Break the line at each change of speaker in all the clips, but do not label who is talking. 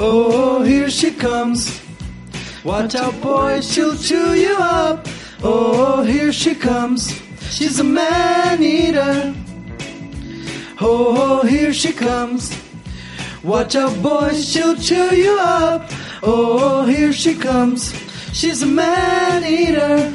Oh, here she comes. Watch out, boy, she'll chew you up. Oh, here she comes. She's a man eater. Oh, here she comes. Watch out, boy, she'll chew you up. Oh, here she comes. She's a man eater.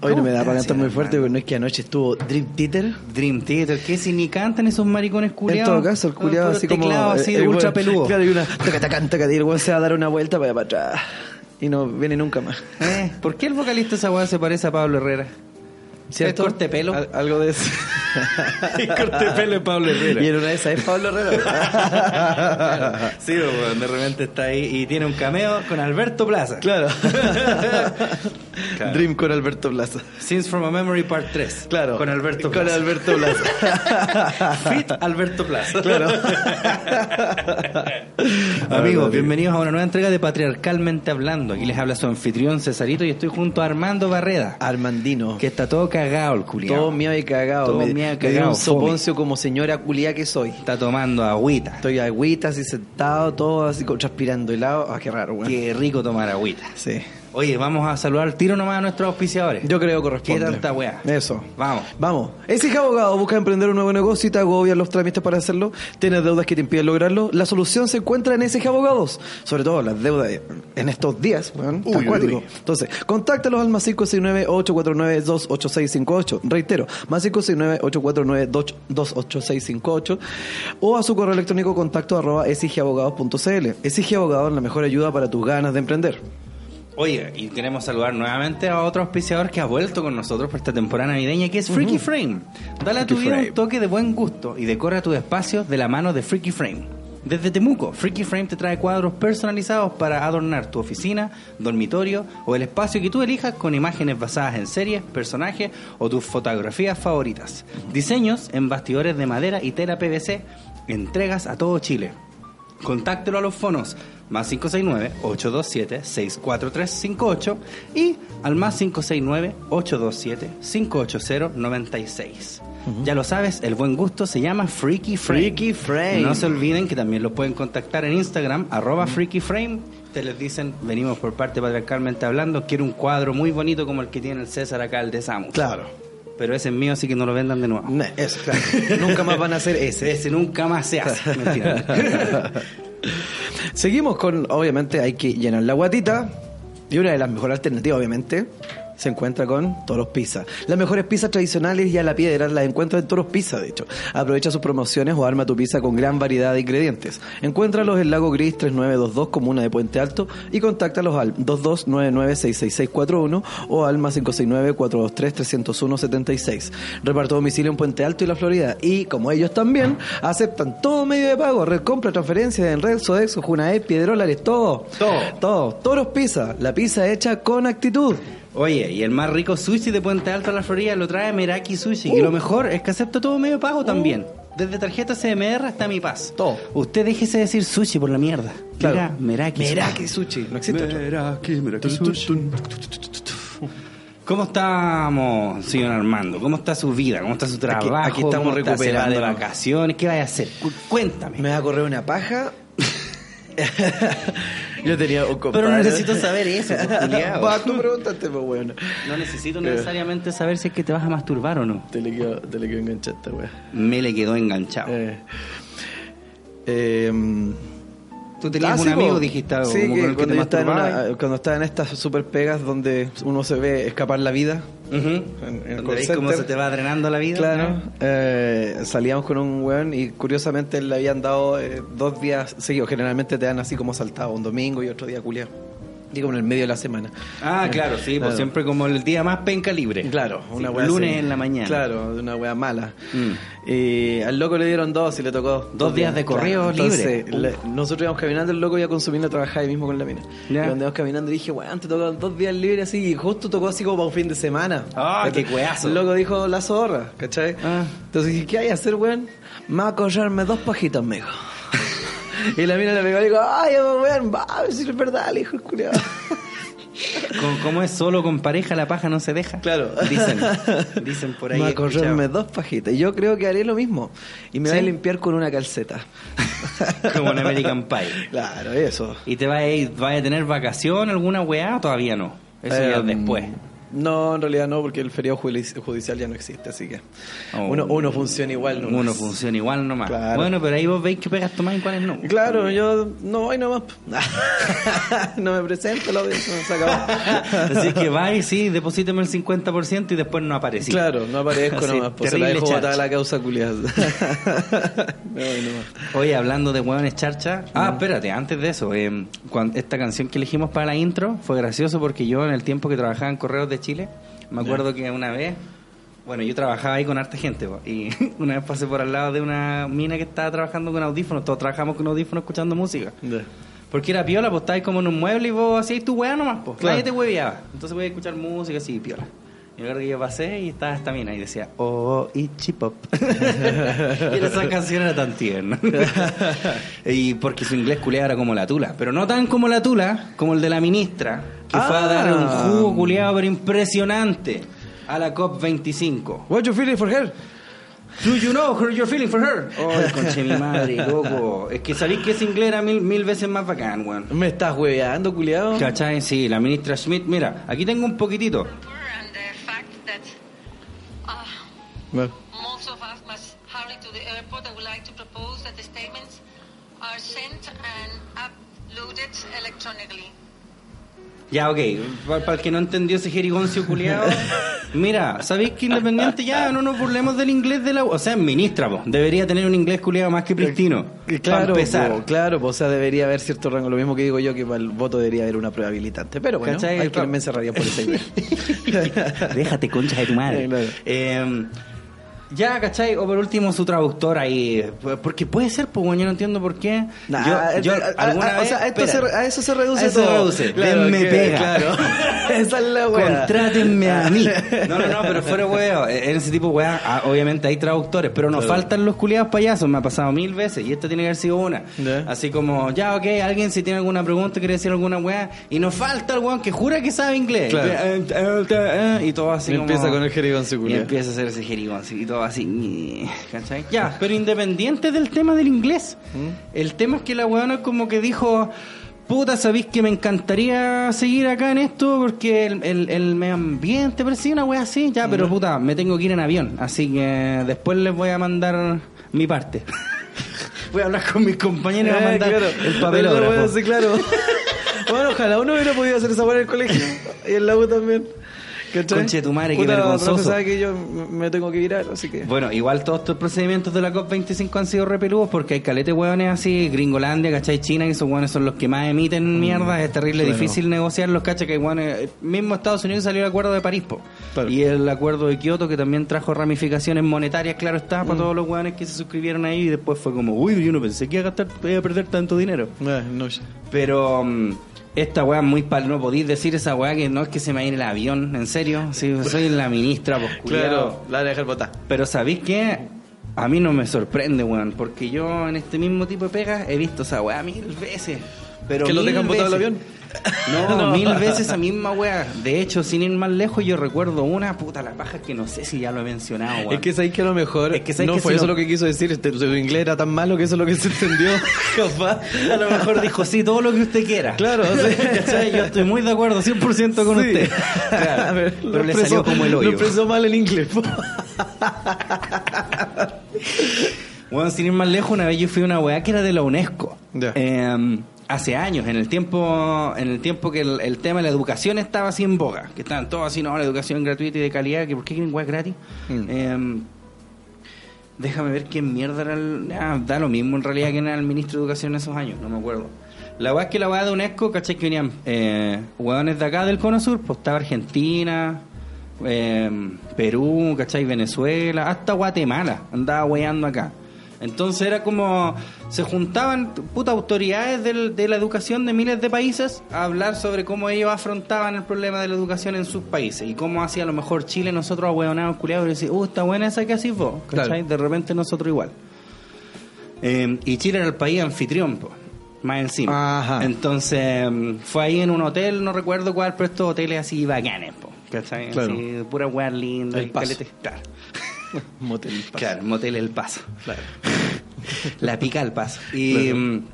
Hoy no me da para cantar muy fuerte porque no es que anoche estuvo Dream Theater.
Dream Theater, que si ni cantan esos maricones
En
culiados.
todo caso, el culiado así como.
así
eh,
de
el
ultra
weón-
peludo.
Claro, y una. Taca, taca, taca, y el weón se va a dar una vuelta para atrás. Y no viene nunca más.
Eh, ¿Por qué el vocalista de esa weá se parece a Pablo Herrera?
¿Cierto?
¿Es corte pelo?
Al- algo de eso.
El corte de pelo de Pablo Herrera.
y en una de esas es Pablo Herrera.
Sí, weón, de repente está ahí y tiene un cameo con Alberto Plaza.
claro.
Claro.
Dream con Alberto Plaza.
Scenes from a Memory Part 3.
Claro.
Con Alberto
Con
Plaza.
Alberto Plaza.
Fit Alberto Plaza.
Claro.
Amigos, bienvenidos a una nueva entrega de Patriarcalmente Hablando. Aquí les habla su anfitrión Cesarito y estoy junto a Armando Barreda.
Armandino.
Que está todo cagado el culiao.
Todo miedo y cagado.
Todo
me,
miedo y
me
cagado,
un
fome.
soponcio como señora culia que soy.
Está tomando agüita.
Estoy agüita así sentado, todo así transpirando helado. Ah, qué raro, weón.
Qué rico tomar agüita.
Sí.
Oye, vamos a saludar al tiro nomás a nuestros auspiciadores.
Yo creo que corresponde.
¿Qué tanta weá?
Eso.
Vamos.
Vamos. Exige abogado, busca emprender un nuevo negocio y te agobian los trámites para hacerlo. ¿Tienes deudas que te impiden lograrlo? La solución se encuentra en Exige Abogados. Sobre todo las deudas en estos días, weón.
uy.
Entonces, contáctalos al más 569-849-28658. Reitero, más 569-849-28658. O a su correo electrónico contacto arroba exigeabogados.cl. Exige Abogados, la mejor ayuda para tus ganas de emprender.
Oye, y queremos saludar nuevamente a otro auspiciador que ha vuelto con nosotros por esta temporada navideña, que es Freaky Frame. Dale a tu vida un toque de buen gusto y decora tu espacio de la mano de Freaky Frame. Desde Temuco, Freaky Frame te trae cuadros personalizados para adornar tu oficina, dormitorio o el espacio que tú elijas con imágenes basadas en series, personajes o tus fotografías favoritas. Diseños en bastidores de madera y tela PVC, entregas a todo Chile. Contáctelo a los fonos más 569-827-64358 y al más 569-827-580-96. Ya lo sabes, el buen gusto se llama Freaky Frame.
Freaky Frame.
No se olviden que también los pueden contactar en Instagram, arroba Freaky Frame. Te les dicen, venimos por parte patriarcalmente hablando, quiero un cuadro muy bonito como el que tiene el César acá, el de Samus.
Claro.
Pero ese es mío, así que no lo vendan de nuevo.
No, Eso, claro. Nunca más van a hacer ese.
Ese nunca más se hace. Mentira.
Seguimos con, obviamente, hay que llenar la guatita. Y una de las mejores alternativas, obviamente, se encuentra con Toros Pizza. Las mejores pizzas tradicionales y a la piedra las encuentras en Toros Pizza, de hecho. Aprovecha sus promociones o arma tu pizza con gran variedad de ingredientes. Encuéntralos en Lago Gris 3922, comuna de Puente Alto, y contáctalos al 2299-66641 o al más 569-423-301-76. Reparto domicilio en Puente Alto y La Florida. Y como ellos también, aceptan todo medio de pago, red compra, transferencia en red, Sodexo, Junaed, Piedrolares, todo.
Todo.
Todo. Toros Pizza, la pizza hecha con actitud.
Oye, y el más rico sushi de Puente Alto a la Florida lo trae Meraki Sushi. Y lo mejor es que acepta todo medio pago también. Desde tarjeta CMR hasta Mi Paz.
Todo.
Usted déjese decir sushi por la mierda.
Claro.
Diga Meraki,
Meraki Sushi, no existe.
Meraki, Meraki Sushi. ¿Cómo estamos, señor Armando? ¿Cómo está su vida? ¿Cómo está su trabajo?
aquí estamos.
¿Se va
recuperando.
de vacaciones? ¿Qué vaya a hacer? Cu- Cuéntame.
Me va a correr una paja. Yo tenía un compadre.
Pero no necesito saber eso, pues.
Va, tú pregúntate, pues bueno.
No necesito necesariamente saber si es que te vas a masturbar o no.
Te le quedó, te le quedó enganchada esta.
Me le quedó enganchado.
Eh, eh,
Tú tenías
ah,
un
sí,
amigo, dijiste algo,
Sí,
como
que
con el que
cuando,
te
yo estaba en una- cuando estaba en estas super pegas donde uno se ve escapar la vida.
Ujú.
En- en el
Donde
call
veis cómo se te va drenando la vida.
Claro, eh, salíamos con un weón y curiosamente le habían dado eh, dos días seguidos. Generalmente te dan así como saltado, un domingo y otro día culiao. Digo, en el medio de la semana.
Ah,
Eh,
claro, sí, pues
claro.
siempre como el día más penca libre.
Claro, una
Sí,
wea
lunes
así.
en la mañana.
Claro, de una wea mala.
Mm.
Y al loco le dieron dos y le tocó
Dos días de correo
Entonces,
libre.
le- nosotros íbamos caminando, el loco iba consumiendo a trabajar ahí mismo con la mina. Y cuando íbamos caminando dije, weón, te tocó dos días libres así. Y justo tocó así como para un fin de semana.
Ah, qué cueazo.
El loco dijo la zorra, ¿cachai?
Ah.
Entonces dije, ¿qué hay a hacer, weón? Me va a collarme dos pajitas, mijo. Y la mina le pegó y dijo, ay, weón, va si es verdad, le dijo el culiado.
Como, como es solo con pareja, la paja no se deja.
Claro.
Dicen, dicen por ahí. He
a correrme dos pajitas. Yo creo que haré lo mismo. Y me voy a
¿Sí?
limpiar con una calceta.
Como en American Pie.
Claro, eso.
¿Y te vas a, ir, vas a tener vacación alguna weá todavía no? Eso ya es
Em,
después.
No, en realidad no, porque el feriado judi- judicial ya no existe, así que
Oh.
uno, uno funciona igual. nomás.
Uno funciona igual nomás.
Claro.
Bueno, pero ahí vos veis que pegas tomás y cuáles no.
Claro, yo no voy nomás. no me presento, la audiencia, se acabó.
Así que vais, sí, deposítame el 50% y después no aparecí.
Claro, no aparezco
Así,
nomás, pues se la dejo botada la causa culiada. nomás.
Oye, hablando de hueones charcha. Ah, espérate, antes de eso, eh, cuan- esta canción que elegimos para la intro fue gracioso porque yo en el tiempo que trabajaba en Correos de Chile, me acuerdo que una vez, bueno, yo trabajaba ahí con harta gente, po, y una vez pasé por al lado de una mina que estaba trabajando con audífonos, todos trabajamos con audífonos escuchando música. Porque era piola, pues estabas como en un mueble y vos hacías tu weá nomás, pues.
Claro.
Nadie te hueveaba. Entonces voy a escuchar música así, piola. Y acuerdo que yo pasé y estaba esta mina y decía, oh, Itchy Pop. y esa canción era tan tierna. y porque su inglés culeado era como la tula. Pero no tan como la tula, como el de la ministra, que fue a
Ah.
dar un jugo culeado pero impresionante a la COP25.
What you feeling for her?
Do you know how you're feeling for her? Oh, conche mi madre, loco. Es que sabéis que ese inglés era mil, mil veces más bacán, weón.
Me estás hueveando, culiado.
¿Cachai? Sí, la ministra Schmidt. Mira, aquí tengo un poquitito.
uh,
Bueno.
most of us must hurry to the airport, I would like to propose that the statements are sent and uploaded electronically.
Ya, ok. Para el que no entendió ese jerigoncio culiado. Mira, ¿sabéis que independiente ya no nos burlemos del inglés de la... O sea, ministra, po, debería tener un inglés culiado más que pristino.
Y
Para
Claro, po, claro, po, o sea, debería haber cierto rango. Lo mismo que digo yo, que para el voto debería haber una prueba habilitante. Pero bueno,
¿Cachai?
hay quienes me encerrarían por esa idea.
Déjate, concha de tu madre.
Claro.
Eh, ya, ¿cachai? O por último su traductor ahí. Porque puede ser, pues, bueno, yo no entiendo por qué.
Nah,
yo, yo
eh, a-
alguna
a-
vez...
o sea, esto se- a eso se reduce
A eso se
todo.
reduce.
Claro,
Denme
que-
pega.
Claro. Esa es la wea.
Contrátenme a mí. No, no, no, pero fuera weón. En ese tipo weá, ah, obviamente hay traductores, pero nos
Claro.
faltan los culiados payasos. Me ha pasado mil veces y esta tiene que haber sido una. Así como, ya, ok, alguien si tiene alguna pregunta, quiere decir alguna weá, y nos falta el weón que jura que sabe inglés.
Claro.
Eh, eh, eh, Y todo así
Y
como-
empieza con el jerigoncio
Y empieza a hacer ese jerigoncio y todo así. ¿Cachai? Ya, pero independiente del tema del inglés,
¿Mm?
el tema es que la weona como que dijo. Puta, sabéis que me encantaría seguir acá en esto porque el, el, el medio ambiente, sí, una wea así, ya, pero puta, me tengo que ir en avión, así que después les voy a mandar mi parte. voy a hablar con mis compañeros voy a
Eh,
mandar
claro.
el papelógrafo.
Bueno, sí, claro. bueno, ojalá uno hubiera podido hacer esa weá en el colegio. Y en la U también. ¿Cachai?
Conche tu madre, qué vergonzoso.
sabe que yo me tengo que virar, así que...
Bueno, igual todos estos procedimientos de la COP25 han sido repeludos porque hay calete hueones así, Gringolandia, ¿cachai? China, que esos hueones son los que más emiten mierda, es terrible,
Bueno.
difícil negociar los cachas que hueones. Mismo Estados Unidos salió el acuerdo de París, po.
Claro.
Y el acuerdo de Kioto que también trajo ramificaciones monetarias, claro está, para todos los hueones que se suscribieron ahí y después fue como, uy, yo no pensé que iba a gastar, iba a perder tanto dinero.
Eh, no,
Pero mm, esta weá es muy pal, no podéis decir esa weá que no es que se me va a ir el avión, en serio. Sí, soy la ministra, pues
claro, la a dejar botar.
Pero ¿sabéis qué? A mí no me sorprende, weón, porque yo en este mismo tipo de pegas he visto esa weá mil veces. Pero
¿Que lo dejan botado el avión?
No,
No.
mil veces esa misma weá. De hecho, sin ir más lejos, yo recuerdo una puta la paja que no sé si ya lo he mencionado.
Es que sabéis que a lo mejor
Es que sabéis
no
que
fue
si
eso lo que quiso decir, este, su inglés era tan malo que eso es lo que se entendió. Capaz.
a lo mejor dijo, sí, todo lo que usted quiera.
Claro.
Yo estoy muy de acuerdo, 100% con
Sí.
usted. Claro,
A ver,
pero
lo
le salió como el
Lo
hoyo.
expresó mal en inglés.
Bueno, sin ir más lejos, una vez yo fui a una weá que era de la UNESCO.
Ya.
Eh, hace años, en el tiempo en el tiempo que el, el tema de la educación estaba así en boga. Que estaban todos así, no, la educación gratuita y de calidad, que ¿por qué quieren weá gratis?
Mm.
Eh, déjame ver quién mierda era el... ah, da lo mismo en realidad que era el ministro de Educación en esos años, no me acuerdo. La weá es que la weá de UNESCO, ¿cachai? Que venían eh, hueones de acá del Cono Sur, pues estaba Argentina, eh, Perú, ¿cachai? Venezuela, hasta Guatemala, andaba weando acá. Entonces era como, se juntaban puta autoridades del- de la educación de miles de países a hablar sobre cómo ellos afrontaban el problema de la educación en sus países y cómo hacía a lo mejor Chile, nosotros ahueonados culiados y decir, uh, está buena esa que así vos, ¿cachai?
Claro.
De repente nosotros igual. Eh, y Chile era el país anfitrión, po. más encima.
Ajá.
Entonces, mm, fue ahí en un hotel, no recuerdo cuál, pero estos hoteles así bacanes, po, ¿cachai?
Claro.
Así, pura weá linda.
El
y
Paso.
calete- Claro.
Motel Paso.
Claro, motel El Paso.
Claro.
La pica El Paso. Y
Claro.
mm,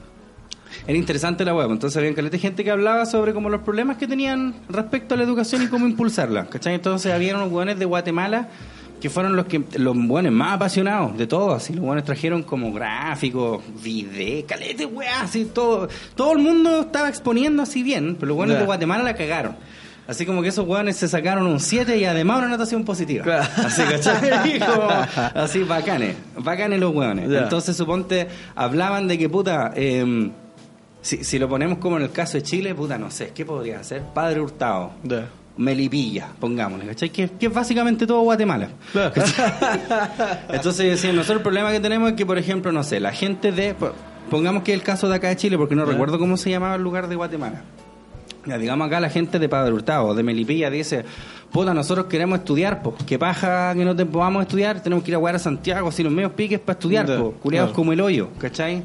era interesante la web. Entonces había caleta de gente que hablaba sobre como los problemas que tenían respecto a la educación y cómo impulsarla. ¿Cachai? Entonces había unos hueones de Guatemala que fueron los que los buenos más apasionados de todos, así los buenos trajeron como gráficos, video, calete, weá, así todo, todo el mundo estaba exponiendo así bien, pero los buenos de Guatemala la cagaron. Así como que esos hueones se sacaron un 7 y además una anotación positiva.
Claro.
Así, ¿cachai? Como, así, bacanes. Bacanes los hueones. Entonces, suponte, hablaban de que, puta, eh, si, si lo ponemos como en el caso de Chile, puta, no sé, ¿qué podría hacer? Padre Hurtado.
Ya.
Melipilla, pongámosle, ¿cachai? Que, que es básicamente todo Guatemala.
Claro.
Entonces, decían, nosotros el problema que tenemos es que, por ejemplo, no sé, la gente de... po- Pongamos que es el caso de acá de Chile, porque no recuerdo cómo se llamaba el lugar de Guatemala. Ya, digamos acá la gente de Padre Hurtado, de Melipilla, dice, puta, nosotros queremos estudiar, po. ¿Qué paja que no te podamos estudiar? Tenemos que ir a jugar a Santiago, así los medios piques para estudiar,
claro.
como el hoyo, ¿cachai?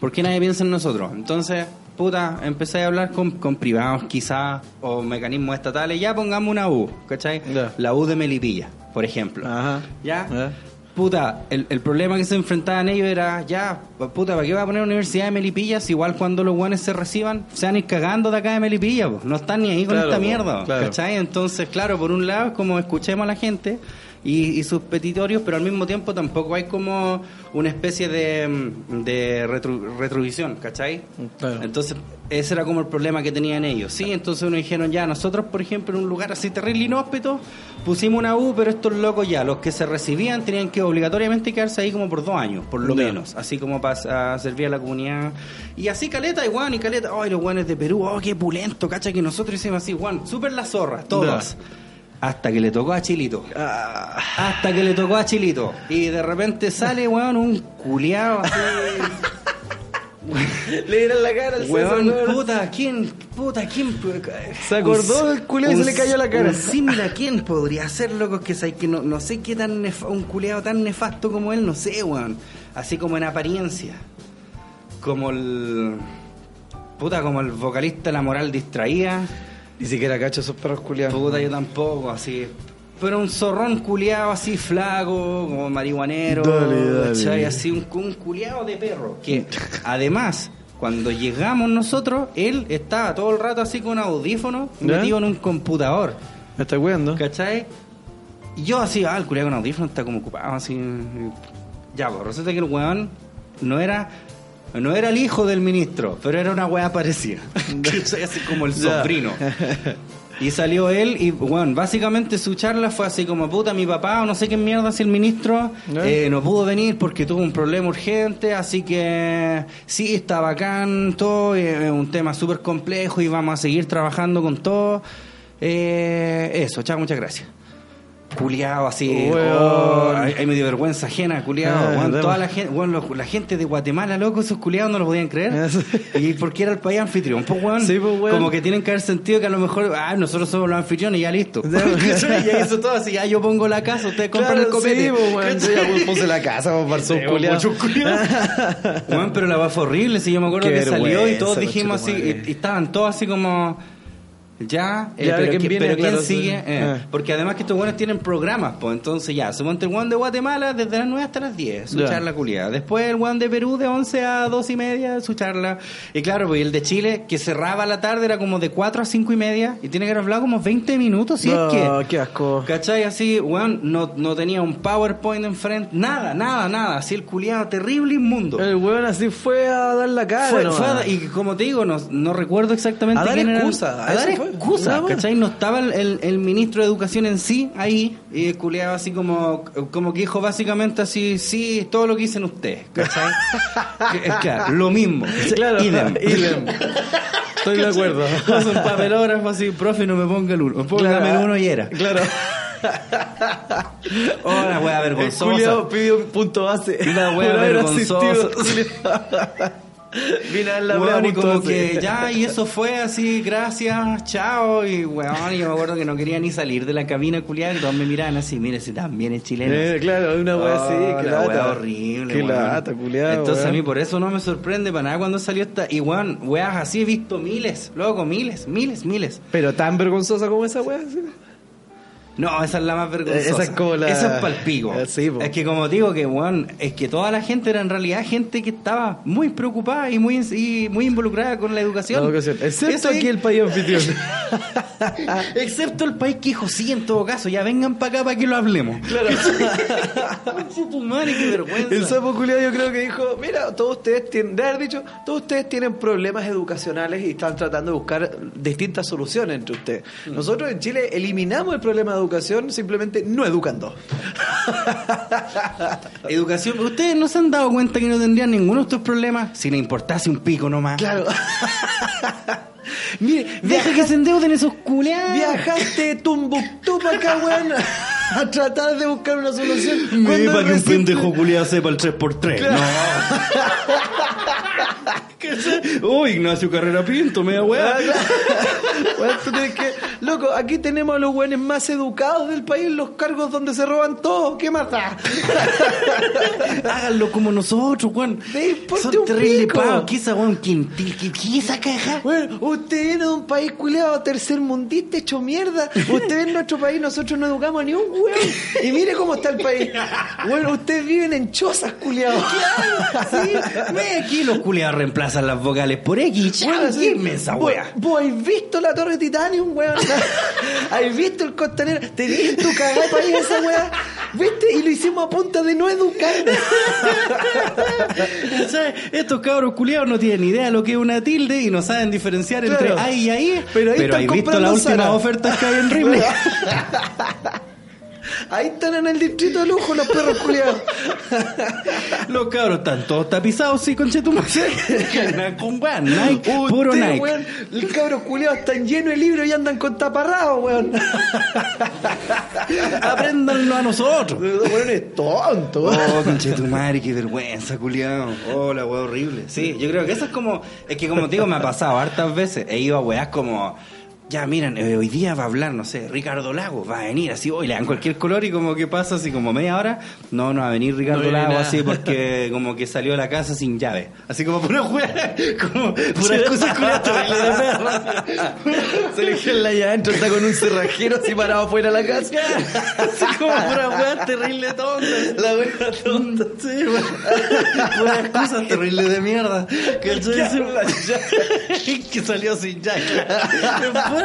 ¿Por qué nadie piensa en nosotros? Entonces, puta, empecé a hablar con, con privados quizás, o mecanismos estatales, ya pongamos una U, ¿cachai?
Ya.
La U de Melipilla, por ejemplo.
Ajá.
¿Ya? Puta, el, el problema que se enfrentaban ellos era, ya, puta, ¿para qué va a poner universidad de Melipilla si igual cuando los guanes se reciban se van a ir cagando de acá de Melipilla? po? No están ni ahí con
Claro,
esta mierda,
claro.
¿cachai? Entonces, claro, por un lado es como escuchemos a la gente y, y sus petitorios, pero al mismo tiempo tampoco hay como una especie de, de retro- retrovisión, ¿cachai?
Claro.
Entonces, ese era como el problema que tenían ellos. Sí, entonces uno dijeron, ya, nosotros, por ejemplo, en un lugar así terrible inhóspito, pusimos una U, pero estos locos ya, los que se recibían tenían que obligatoriamente quedarse ahí como por dos años, por lo menos, así como para servir a la comunidad. Y así caleta, y guan, y caleta, ay, los guanes de Perú, oh, qué pulento, cacha, que nosotros hicimos así, guan, súper la zorra, todos. Hasta que le tocó a Chilito.
Ah,
Hasta que le tocó a Chilito. Y de repente sale, weón, un culiado así.
le dieron la cara al César,
Weón,
weón.
puta, ¿quién? Puta, ¿quién?
Se acordó del culiao y se le cayó la cara.
un símil a quién podría ser, loco, que, que no, no sé qué tan nef- un culeado tan nefasto como él, no sé, weón. Así como en apariencia. Como el. Puta, como el vocalista La Moral Distraída.
Ni siquiera cacho esos perros culiados.
Puta, yo tampoco, así. Pero un zorrón culiado así flaco, como marihuanero,
Dale, dale.
¿cachai? Así un, un culiado de perro. Que además, cuando llegamos nosotros, él estaba todo el rato así con audífonos,
¿Ya?
metido en un computador,
¿Me estás weando?
¿cachai? Y yo así, ah, el culiado con audífonos está como ocupado, así. Ya, pues resulta que el weón no era. No era el hijo del ministro, pero era una weá parecida. ¿Cachai? Así como el sobrino. Y salió él y, bueno, básicamente su charla fue así como, puta, mi papá o no sé qué mierda si el ministro eh, no pudo venir porque tuvo un problema urgente, así que sí, está bacán todo, eh, es un tema súper complejo y vamos a seguir trabajando con todo. Eh, eso, chao, muchas gracias. Culeado así, oh, ahí ahí me dio vergüenza ajena, culeado.
Ah,
toda la gente, los- la gente de Guatemala, loco, esos culeados no lo podían creer. Y porque era el país anfitrión, pues weón,
Sí, pues, weón.
como que tienen que haber sentido que a lo mejor, ah, nosotros somos los anfitriones y ya listo.
Ya.
y eso todo así, ya yo pongo la casa, ustedes compran el copete.
sí, pues, weón. Ya puse la casa, vamos para
Sí,
su culiao.
mucho culiao. Weón, pero la va fue horrible, si yo me acuerdo
Qué
que salió y todos dijimos así, y, y estaban todos así como, ya, eh,
Ya,
pero,
¿quién
¿quién,
viene?
pero ¿quién
Claro,
sigue? Eh,
Ah.
Porque además que estos buenos tienen programas, pues entonces ya, suponte el one de Guatemala desde las 9 hasta las 10, su
Ya.
charla culiada. Después el one de Perú de 11 a 2 y media, su charla. Y claro, pues el de Chile, que cerraba la tarde, era como de 4 a 5 y media, y tiene que haber hablado como 20 minutos, si
No,
es que...
qué asco.
¿Cachai? Así, weón, no, no tenía un PowerPoint enfrente, nada, nada, nada. Así el culiado terrible, inmundo.
El weón así fue a dar la cara.
Fue- fue a- y como te digo, no, no recuerdo exactamente
A dar
quién era el-
excusa,
A
a
dar
eso fue.
excusa. ¿cachai? No estaba el, el- el ministro de Educación en sí ahí, y el culiado así como, como que dijo básicamente así, sí, todo lo que dicen ustedes, ¿cachai? Claro, lo mismo.
Claro,
Idem.
idem. Estoy de acuerdo.
Un papelógrafo así, profe, no me ponga el uno. Póngame el uno y era.
Claro.
Oh, la wea vergonzosa.
culiao pidió un punto base.
Una wea vergonzosa.
Vine a la
Weón, y como que ya, y eso fue así, gracias, chao, y weón, y yo me acuerdo que no quería ni salir de la cabina culiada, y todos me miraban así, mire, si también es chileno.
Eh, claro, una wea así,
Oh,
qué
la
lata.
wea horrible,
Qué
weón.
lata, culiado.
Entonces
weón.
a mí por eso no me sorprende para nada cuando salió esta. Y weón, weas así he visto miles, loco, miles, miles, miles.
Pero tan vergonzosa como esa wea. ¿sí?
No, esa es la más vergonzosa.
Esa es como la-
Esa es palpigo.
Eh, sí,
es que como digo que, weón, es que toda la gente era en realidad gente que estaba muy preocupada y muy, y muy involucrada con la educación.
La educación. Excepto
Eso es-
aquí el país anfitrión.
Excepto el país que dijo sí en todo caso, ya vengan para acá para que lo hablemos.
Claro.
Tu madre, qué vergüenza.
El sapo culiado yo creo que dijo, mira, todos ustedes tienen, de haber dicho, todos ustedes tienen problemas educacionales y están tratando de buscar distintas soluciones entre ustedes. Nosotros en Chile eliminamos el problema de educación simplemente no educando.
Educación, ustedes no se han dado cuenta que no tendrían ninguno de estos problemas si le importase un pico nomás.
Claro. Mire,
Deja que se endeuden esos culiados.
viajaste de Tumbuctú para acá, weón, a tratar de buscar una solución.
Me para que un pendejo culiado sepa el 3x3.
Claro.
No. Oh, Ignacio Carrera Pinto, me da
Ah,
weá.
claro. Weón, tú tienes que... Loco, aquí tenemos a los weones más educados del país, los cargos donde se roban todo. ¿Qué más da?
Háganlo como nosotros.
Me importa
Son
un
terrible
pico.
¿Qué esa weón? Quintil? ¿Qué, qué esa caja?
Bueno, usted viene de un país culeado tercermundista hecho mierda. Usted en nuestro país, nosotros no educamos a ni un weón. Y mire cómo está el país. Bueno, ustedes viven en chozas, culeados.
Sí, ve aquí los culiados reemplazan las vocales por X.
Bueno,
Bueno,
sí. ¿Vos,
wea.
vos habéis visto la torre Titanium, weón? ¿Habéis visto el costanero? ¿Tenías tu cagada país esa weá? ¿Viste? Y lo hicimos a punta de no educar.
¿Sabes? Estos cabros culiados no tienen idea de lo que es una tilde y no saben diferenciar entre ahí y ahí.
Pero ahí están
¿hay visto las últimas ofertas que hay en Ripley?
Ahí están en el distrito de lujo los perros culiados.
Los cabros están todos tapizados, sí, con Con weón, Nike, puro
Usted,
Nike.
weón, los cabros culiados están llenos de libros y andan con taparrados, weón.
Apréndanlo a nosotros.
Weón es tonto.
Oh, conchetumare, qué vergüenza, culiao. Oh, la wea horrible. Sí, yo creo que eso es como. Es que, como te digo, me ha pasado hartas veces. He ido a weas como. Ya, miren, eh, hoy día va a hablar, no sé, Ricardo Lago, va a venir así, hoy le dan cualquier color y como que pasa así como media hora, no, no va a venir Ricardo
No
Lago así porque como que salió de la casa sin llave, así como pura wea, como pura excusa terrible.
Se le queda la llave adentro, está con un cerrajero así parado afuera de la casa.
Así como pura wea terrible tonta.
La wea tonta.
Sí, weón. Puras excusas terribles de mierda. Que que salió sin llave.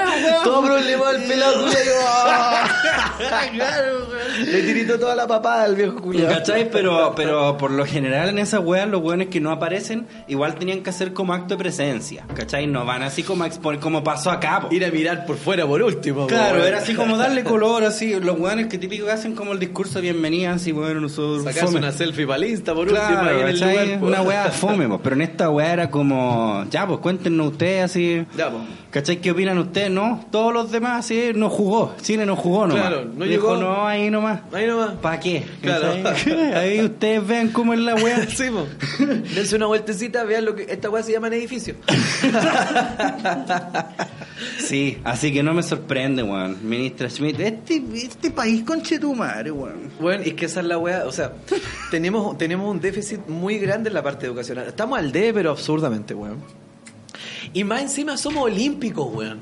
Weón.
Todo problema del pelado culiao.
Claro, weón.
Le tiritó toda la papada al viejo culiao.
¿Cachai? Pero, pero por lo general en esas weas, los weones que no aparecen, igual tenían que hacer como acto de presencia. ¿Cachai? No van así como a exponer, como pasó acá. po.
Ir a mirar por fuera por último.
Claro,
weón.
era así como darle color, así. Los weones que típico que hacen como el discurso de bienvenida, así, bueno, nosotros.
Sacarse
fome.
una selfie para el Insta por
Claro,
último ahí en el.
Una weá fome, pero en esta weá era como, ya, pues cuéntenos ustedes así.
Ya, po.
¿Cachai? ¿Qué opinan ustedes? No, todos los demás, sí, no jugó. Chile no jugó nomás.
Claro, no
Dijo,
llegó.
no, ahí nomás.
Ahí nomás.
¿Para qué?
Claro.
Ahí ustedes vean cómo es la weá.
Sí, po. Dense una vueltecita, vean lo que esta weá se llama en edificio.
Sí, así que no me sorprende, weón. Ministra Schmidt, este, este país conche tu madre, weón.
Bueno, es que esa es la weá, o sea, tenemos, tenemos un déficit muy grande en la parte educacional. Estamos al D, pero absurdamente, weón. Y más encima somos olímpicos, weón.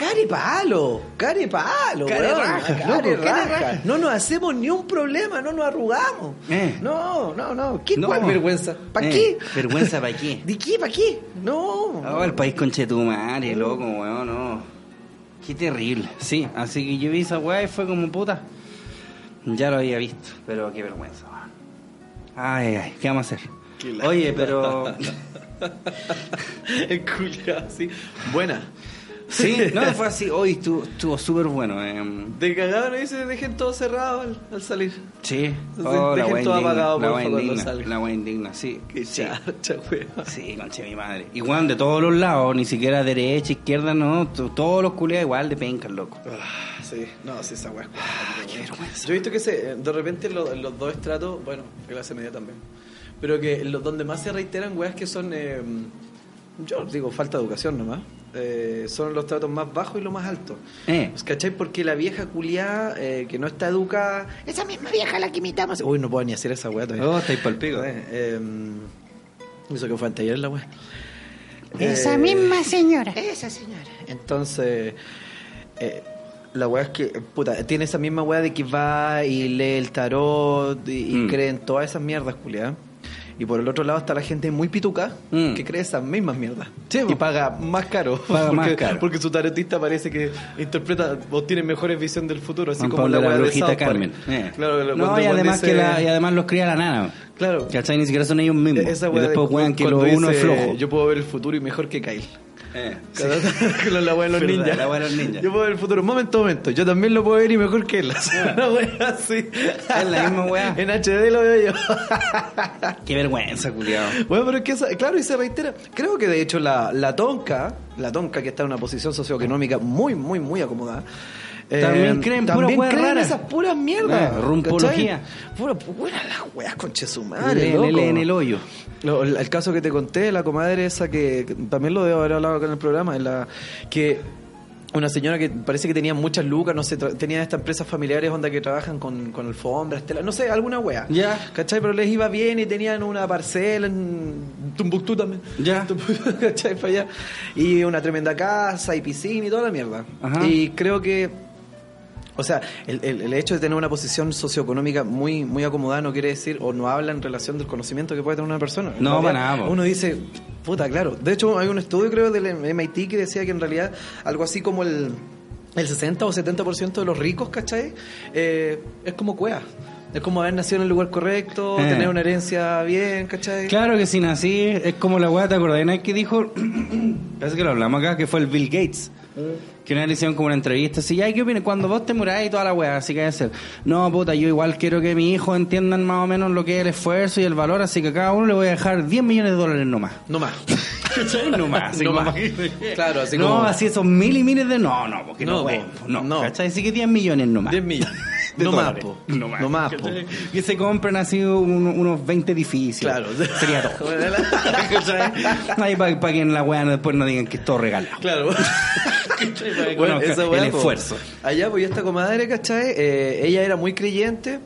Care palo, care palo,
Care
weón.
raja,
care
loco, care
raja.
raja.
No nos hacemos ni un problema, no nos arrugamos.
Eh.
No, no, no. ¿Qué
No.
cuál vergüenza? ¿Para
Eh,
qué?
¿Vergüenza para qué?
¿De qué? ¿Para qué? No.
Oh, el país conche tu madre, loco, weón, no. Qué terrible. Sí, así que yo vi esa weá y fue como puta. Ya lo había visto, pero qué vergüenza, weón. Ay, ay, ¿qué vamos a hacer? Oye, pero.
El culiao, así. Buena.
Sí, no, fue así. Hoy estuvo estuvo súper bueno. em.
De cagado, no dice, dejen todo cerrado al, al salir.
Sí, oh, la
dejen todo
indigna.
apagado,
La
porfa,
weá
cuando
indigna. La weá indigna, sí.
Qué
sí.
weón.
Sí, conche mi madre. Igual de todos los lados, ni siquiera derecha, izquierda, no. Todos los culiados igual de pencas, loco.
sí, no, sí, esa es cuática, weón. Yo he visto que se, de repente en los, dos estratos, bueno, clase media también, pero que los donde más se reiteran weas que son, eh, yo digo, falta de educación nomás, eh, son los tratos más bajos y los más altos.
Eh.
¿Cachai? Porque la vieja culiada eh, que no está educada, esa misma vieja a la que imitamos. Uy, no puedo ni hacer esa wea todavía.
Oh, estáis.
Eh, eh, eso que fue anteayer la wea.
Esa
Eh,
misma señora.
esa señora. Entonces, eh, la weá es que, puta, tiene esa misma weá de que va y lee el tarot y, y
Mm.
cree en todas esas mierdas, culiadas. Y por el otro lado está la gente muy pituca
Mm.
que cree esas mismas mierdas.
Sí,
y paga más caro.
Paga
porque,
más caro.
Porque su tarotista parece que interpreta o tiene mejores visión del futuro, así como
Pablo
la
la
de
brujita
South Park.
Carmen. Eh.
Claro,
no, y además,
dice-
que la, y además los cría la nana.
Claro.
¿Cachai? Ni siquiera son ellos mismos.
Esa
y
de
después
cu-
wean que lo uno es flojo.
Yo puedo ver el futuro y mejor que Kyle.
Eh, sí.
Con la weá de los ninjas.
la weá de los ninjas.
Yo puedo ver el futuro. Momento, momento. Yo también lo puedo ver y mejor que él. Una weá así.
Es la misma weá.
En HD lo veo yo.
Qué vergüenza, culiado.
Bueno, pero es que, esa- claro, y se reitera. Creo que de hecho la, la tonca, la tonca que está en una posición socioeconómica muy, muy, muy acomodada. Eh,
También creen pura
también creen
rara.
esas puras mierdas.
Ah, rumpología.
Pura, pura las weas con madre,
Leen,
loco.
leen el hoyo.
Lo- el, el caso que te conté, la comadre esa que, que también lo debo haber hablado acá en el programa, es la que una señora que parece que tenía muchas lucas, no sé, tenía estas empresas familiares onda que trabajan con, con alfombras, tela, no sé, alguna wea.
Ya.
¿Cachai? Pero les iba bien y tenían una parcela en Tumbuctú también.
Ya.
Tumbuctú, ¿Cachai? Para allá. Y una tremenda casa y piscina y toda la mierda.
Ajá.
Y creo que o sea, el, el- el hecho de tener una posición socioeconómica muy muy acomodada no quiere decir o no habla en relación del conocimiento que puede tener una persona. En
No, para nada.
Uno dice, puta, claro. De hecho, hay un estudio, creo, del MIT que decía que en realidad algo así como el, el 60 o 70% de los ricos, ¿cachai? Eh, es como cuea. Es como haber nacido en el lugar correcto,
Eh.
tener una herencia bien, ¿cachai?
Claro que si nací, es como la weá, ¿te acordás? ¿no? que dijo, parece que lo hablamos acá, que fue el Bill Gates. Que una vez le hicieron como una entrevista así, ay, ¿qué opinas? Cuando vos te muráis y toda la weá, así que hay que hacer. No, puta, yo igual quiero que mis hijos entiendan más o menos lo que es el esfuerzo y el valor, así que a cada uno le voy a dejar 10 millones de dólares nomás.
No más.
No más, así
No
como-
más. Claro, así
no,
como-
así esos mil y miles de... No, no, porque no,
No, po,
no,
no.
¿cachai? Así que 10 millones nomás.
10 millones.
De
no más, po.
No más.
No más, po.
Que se compren así un- unos 20 edificios.
Claro.
Sería todo. ¿Cachai? Ahí para que en la weá no- después no digan que es todo regalado.
Claro.
Que
Bueno, esa
el
po.
esfuerzo.
Allá, pues, y esta comadre, ¿cachai? Eh, ella era muy creyente.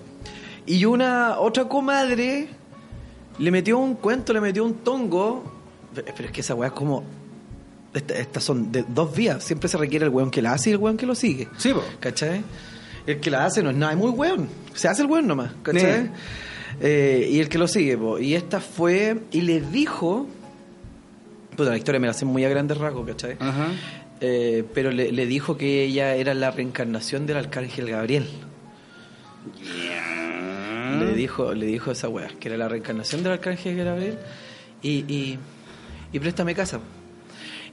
Y una otra comadre le metió un cuento, le metió un tongo. Pero es que esa weá es como. esta- Estas son de dos vías. Siempre se requiere el weón que la hace y el weón que lo sigue.
Sí, po.
¿Cachai? El que la hace no es nada muy weón. Se hace el weón nomás. ¿Cachai?
Sí.
Eh, y el que lo sigue, po. Y esta fue. Y le dijo. Puta, la historia me la sé muy a grandes rasgos, ¿cachai?
Ajá.
Eh, pero le, le dijo que ella era la reencarnación del arcángel Gabriel. Le dijo, le dijo esa weá, que era la reencarnación del arcángel Gabriel. Y, y, y préstame casa.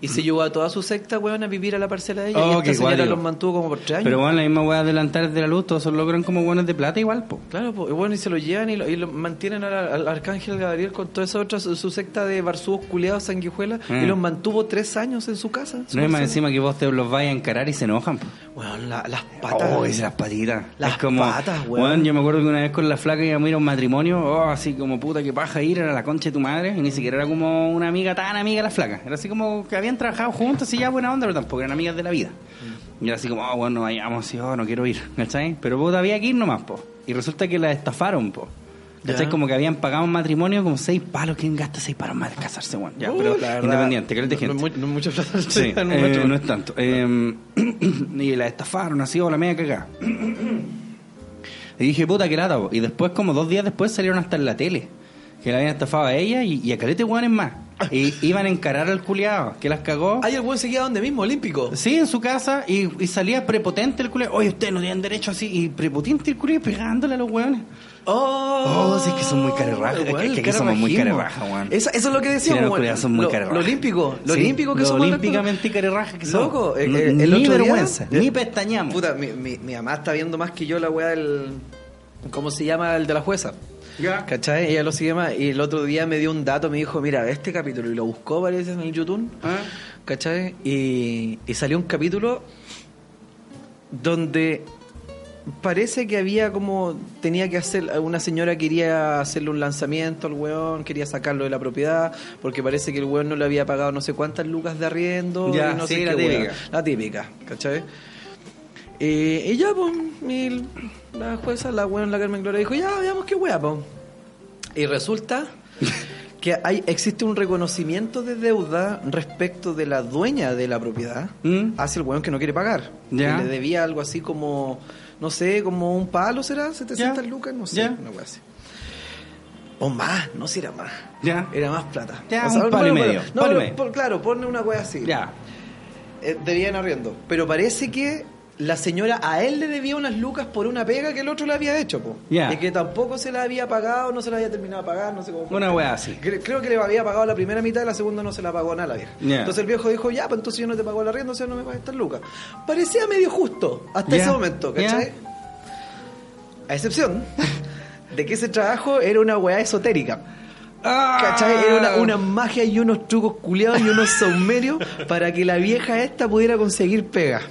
Y se llevó a toda su secta, weón, a vivir a la parcela de ella.
Oh,
y esta señora los mantuvo como por tres años.
Pero bueno, la misma weá adelantar de la luz, todos logran como buenos de plata igual, po.
Claro, pues, y bueno, y se lo llevan y lo, y lo mantienen al, al arcángel Gabriel con toda esa otra, su, su secta de barzúos culiados, sanguijuelas,
Mm.
y los mantuvo tres años en su casa. su
No es más encima que vos te los vayas a encarar y se enojan, po.
Weón, la- las patas.
Oh, esas las patitas.
Las
es como,
patas, weón.
weón, Yo me acuerdo que una vez con la flaca íbamos a ir a un matrimonio, oh, así como puta que paja ir, era la concha de tu madre, y ni siquiera era como una amiga tan amiga la flaca. Era así como que habían trabajado juntos, y ya buena onda, pero tampoco eran amigas de la vida. Y era así como, oh, bueno, no vayamos, así, oh, no quiero ir, ¿cachai? Pero puta, había que ir nomás, po. Y resulta que la estafaron, po. ¿Cachai? Como que habían pagado un matrimonio como seis palos. ¿Quién gasta seis palos más de casarse, weón? Ya,
Uh,
pero
verdad,
independiente, que
no-
gente.
No, no mucha plata.
Sí, eh, no es tanto. Eh, y la estafaron así, o la media cagada. y dije, puta, qué lata. po. Y después, como dos días después, salieron hasta en la tele. Que la habían estafado a ella y, y a calete hueones más. Y iban a encarar al culiado, que las cagó.
Ay, el buen seguía donde mismo, olímpico.
Sí, en su casa y, y salía prepotente el culiado. Oye, ustedes no tienen derecho así. Y prepotente el culiado pegándole a los hueones.
Oh,
Oh, sí, que son muy carerrajas. Es que- que somos muy carerrajas, weón.
Eso, eso es lo que decíamos. weón.
son muy
lo, olímpico, lo
Sí,
olímpico que
lo
somos.
olímpicamente carerrajas que somos.
Loco, el,
N-
el- el
ni
otro
vergüenza, ni pestañamos.
Puta, mi, mi, mi mamá está viendo más que yo la weá del. ¿Cómo se llama? El de la jueza.
Ya.
¿Cachai? Ella lo sigue más. Y el otro día me dio un dato, me dijo, mira, este capítulo, y lo buscó, parece, en el YouTube.
Ah.
¿Cachai? Y, y salió un capítulo donde parece que había como tenía que hacer una señora quería hacerle un lanzamiento al weón quería sacarlo de la propiedad porque parece que el weón no le había pagado no sé cuántas lucas de arriendo
Ya,
y no
sí,
sé
la
qué
típica.
la típica ¿cachai? Eh, y ya pues y la jueza la weón la Carmen Gloria dijo ya veamos qué weá pues y resulta que hay existe un reconocimiento de deuda respecto de la dueña de la propiedad
¿Mm?
hacia el weón que no quiere pagar.
Ya.
Que le debía algo así como, no sé, como un palo, ¿será? 700
Ya.
lucas, no sé, una wea así. O más, no si era más.
Ya.
Era más plata.
Ya,
O sea,
un palo y medio,
No,
palo
pero,
medio.
por- claro, ponle una wea así.
Ya.
Eh, debían arriendo. Pero parece que la señora a él le debía unas lucas por una pega que el otro le había hecho, po. Y que tampoco se la había pagado, no se la había terminado de pagar, no sé cómo fue.
Una wea así.
Cre- Creo que le había pagado la primera mitad y la segunda no se la pagó nada la vieja. Entonces el viejo dijo, ya, pues entonces yo no te pago la rienda, o sea, no me pagas estas lucas. Parecía medio justo hasta ese momento. ¿cachai? A excepción de que ese trabajo era una weá esotérica. ¿Cachai? Era una, una magia y unos trucos culiados y unos saumerios para que la vieja esta pudiera conseguir pega.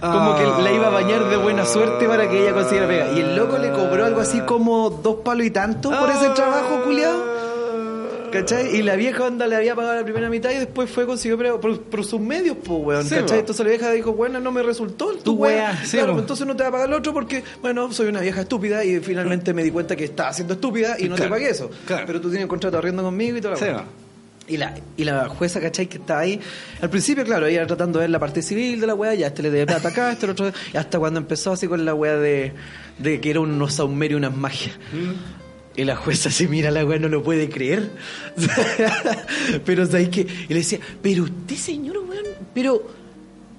Como que la iba a bañar de buena suerte para que ella consiguiera pega. Y el loco le cobró algo así como dos palos y tanto por ese trabajo culiado. ¿Cachai? Y la vieja onda le había pagado la primera mitad y después fue consiguió por, por sus medios, pues, weón.
Sí,
¿Cachai?
po.
Entonces la vieja dijo, bueno, no me resultó tu
Tu
weá.
sí,
claro,
po.
pues entonces no te va a pagar el otro porque, bueno, soy una vieja estúpida y finalmente me di cuenta que estaba siendo estúpida y no
Claro,
te pagué eso.
claro.
Pero tú tienes un contrato arriendo conmigo y todo
Sí.
Y la, y la jueza, ¿cachai? Que está ahí. Al principio, claro, ella tratando de ver la parte civil de la weá, ya este le debe plata acá, este el otro. Y hasta cuando empezó así con la weá de, de que era unos saumerios, unas magias. Y la jueza se mira la weá, no lo puede creer. pero ¿sabes que Y le decía, pero usted, señor, weón, pero.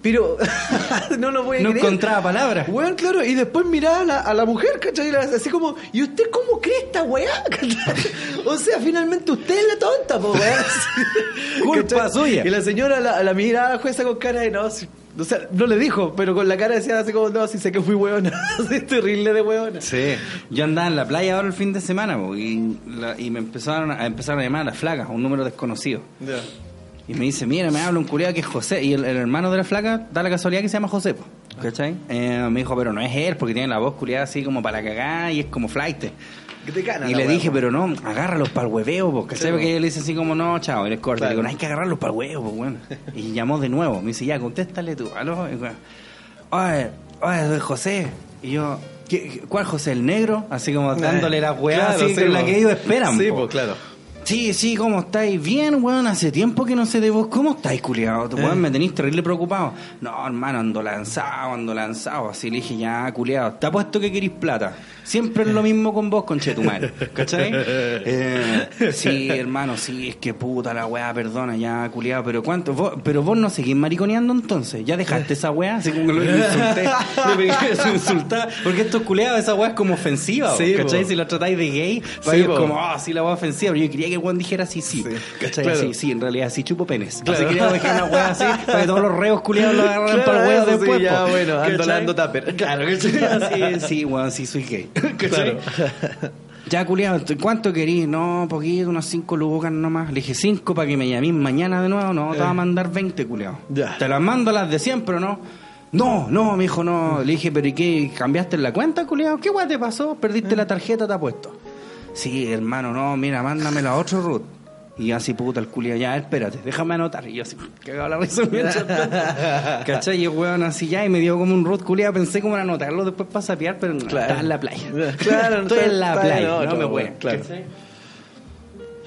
Pero no lo voy a
No
creer.
encontraba palabras.
Weón, claro, y después miraba a la, a la mujer, ¿cachai? Así como, ¿y usted cómo cree esta weá? O sea, finalmente usted es la tonta, po, weón.
Culpa suya.
Y la señora la, la miraba a la jueza con cara de no, si- o sea, no le dijo, pero con la cara decía así como, no, si sé que fui weona. Así terrible de weona.
Sí. Yo andaba en la playa ahora el fin de semana po, y, la- y me empezaron a, empezaron a llamar a las flacas, un número desconocido. Y me dice, mira, me habla un culiado que es José. Y el, el hermano de la flaca da la casualidad que se llama José, po, ¿cachai? Eh, me dijo, pero no es él, porque tiene la voz culiada así como para cagar y es como flight.
Que gana
Y le dije, pero no, agárralos para el hueveo, po, ¿cachai?
Sí,
Porque
po.
ella le dice así como, no, chao, eres corto.
Claro.
Le digo, no hay que agarrarlos para el huevo, pues, bueno. Y llamó de nuevo. Me dice, ya, contéstale tú. Aló. Y, bueno, Oye, oye, soy José. Y yo, ¿qué- ¿cuál José? ¿El negro? Así como dándole la weá
Claro,
así
sí,
con la que ellos esperan.
Sí,
po.
pues claro.
Sí, sí, ¿cómo estáis? Bien, weón, hace tiempo que no sé de vos. ¿Cómo estáis, culiado? Weón, me tenéis terrible preocupado. No, hermano, ando lanzado, ando lanzado. Así le dije, ya, culiado, te apuesto que querís plata. Siempre es lo mismo con vos, conchetumare. ¿Cachai? Eh, sí, hermano, sí, es que puta la weá, perdona, ya, culiado. Pero cuánto, vos, pero vos no seguís mariconeando entonces. Ya dejaste esa weá, así como que lo insulté. Le insultar. Porque estos culiados, esa weá es como ofensiva,
Sí,
¿cachai?
po.
Si lo tratáis de gay,
Sí, po.
como, ah, sí, la weá ofensiva. Pero yo quería que weón dijera sí, sí.
Sí.
¿Cachai?
Claro.
Sí, sí, en realidad sí chupo penes.
Claro.
Así quería dejar una weá así para que todos los reos culiados lo agarraran
Claro,
para el weón
eso sí,
después.
ya, bueno, ando dando tupper.
Claro, ¿cachai? Sí, sí, weón, sí soy gay. ¿Cachai? Ya, culiado, ¿cuánto querís? No, poquito, unos 5 lucas nomás. Le dije 5 para que me llamís mañana de nuevo. No, te va a mandar 20, culiado.
Ya.
Te las mando las de siempre, ¿no? No, no, me dijo, no. Le dije, ¿pero y qué? ¿Cambiaste la cuenta, culiado? ¿Qué guay te pasó? ¿Perdiste la tarjeta, te ha puesto? Sí, hermano, no, mira, mándame la otro root. Y así, puta, el culiado, ya, espérate, déjame anotar. Y yo así, cagado la risa. mientras tanto. ¿Cachai? Y el weón así ya, y me dio como un root culiado. Pensé como en anotarlo después para sapear, pero no,
Claro.
estaba en la playa.
Claro,
estoy
está-
en la playa, no
otro,
me
weón,
voy.
claro.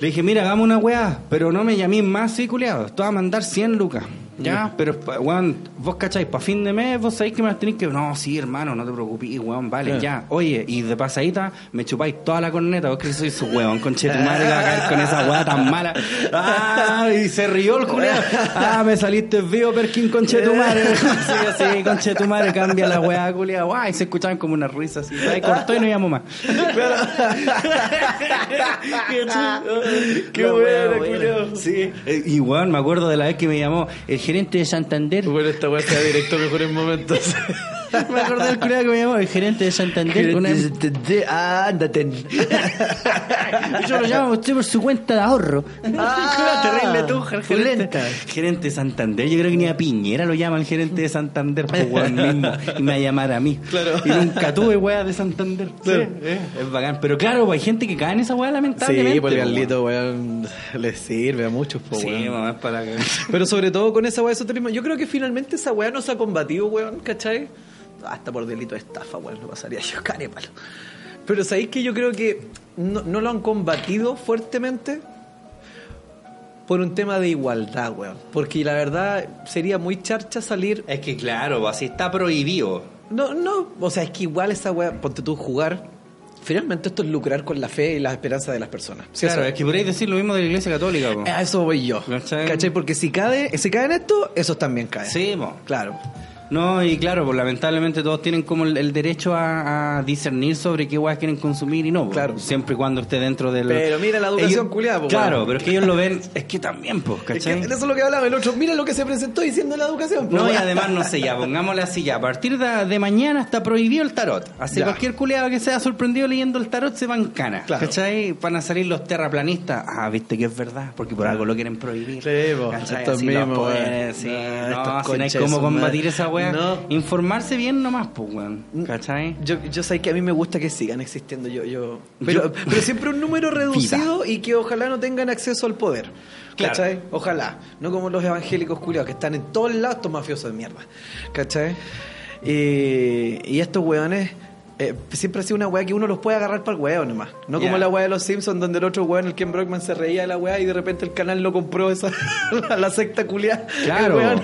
Le dije, mira, hagamos una weá, pero no me llamís más, sí, culiado. Voy a mandar 100 lucas. Ya, pero, weón, vos cacháis, para fin de mes, vos sabéis que me tenéis que. No, sí, hermano, no te preocupes, weón, vale,
Ah.
ya. Oye, y de pasadita, me chupáis toda la corneta, vos que soy su weón, conche tu madre, que va a caer con esa weá tan mala. Ah, y se rió el culiado. Ah, me saliste vivo, Perkin, conche tu madre. Sí, sí, conche tu madre, cambia la weá, culiado. Guay, se escuchaban como una risa así. Ay, cortó y no llamo más.
Qué buena,
wea
culiao.
Sí. Eh, igual me acuerdo de la vez que me llamó el gerente de Santander.
Bueno, esta weá sea directo mejores momentos.
me acuerdo del culiao que me llamó el gerente de Santander. Una-
ándate.
Yo lo llamo a usted por su cuenta de ahorro.
Ah,
terrible el gerente. Gerente de Santander. Yo creo que ni a Piñera lo llama el gerente de Santander, pues, weón, mismo. Y me va a llamar a mí.
Claro.
Y nunca tuve weá de Santander.
Claro.
Sí, eh, es bacán. Pero claro, pues, hay gente que cae en esa weá lamentablemente.
Sí, pues el
pues,
Carlito, weón, le sirve a muchos, pues,
Sí,
weón.
mamá, es para que...
Pero sobre todo con esa weá de esoterismo, yo creo que finalmente esa weá no se ha combatido, weón, ¿cachai? Hasta por delito de estafa, weón, lo pasaría yo, carépalo. Pero sabéis que yo creo que no, no lo han combatido fuertemente por un tema de igualdad, weón. Porque la verdad sería muy charcha salir.
Es que claro, pues, así está prohibido.
No, no, o sea, es que igual esa weá, ponte tú jugar. Finalmente esto es lucrar con la fe y la esperanza de las personas. Sí,
Claro,
eso-
es que podréis decir lo mismo de la iglesia católica, po.
A eso voy yo.
¿Cachai?
¿Cachai? Porque si cae, si cae en esto, esos también caen.
Sí, po.
Claro.
No, y claro, pues lamentablemente todos tienen como el, el derecho a, a discernir sobre qué weas quieren consumir y no. pues.
Claro.
Siempre y cuando esté dentro del.
Pero mira la educación culiada, pues,
Claro, pero es que ellos lo ven. Es que también, pues,
Es que
¿cachai?
eso es lo que hablaba el otro. Mira lo que se presentó diciendo la educación. pues,
No, y además, no sé, ya, pongámosle así ya. A partir de, de mañana está prohibido el tarot. Así
Ya.
cualquier culiado que sea sorprendido leyendo el tarot se va en cana.
Claro.
¿Cachai? Van a salir los terraplanistas. Ah, viste que es verdad, porque por algo lo quieren prohibir.
Sí, po,
¿Cachai?
estos mismos,
poderes, sí.
No,
No, si no hay
de
cómo combatir esa
No.
Informarse bien nomás, pues, weón. ¿Cachai?
Yo, yo sé que a mí me gusta que sigan existiendo. Yo, yo, pero,
Yo-
pero siempre un número reducido y que ojalá no tengan acceso al poder.
Claro.
¿Cachai? Ojalá. No como los evangélicos culiados que están en todos lados, estos mafiosos de mierda. ¿Cachai? Y, y estos weones. Eh, siempre ha sido una weá que uno los puede agarrar para el weón nomás. No como la weá de los Simpsons, donde el otro weón, el Ken Brockman, se reía de la weá y de repente el canal lo compró esa, la secta culiada.
Claro.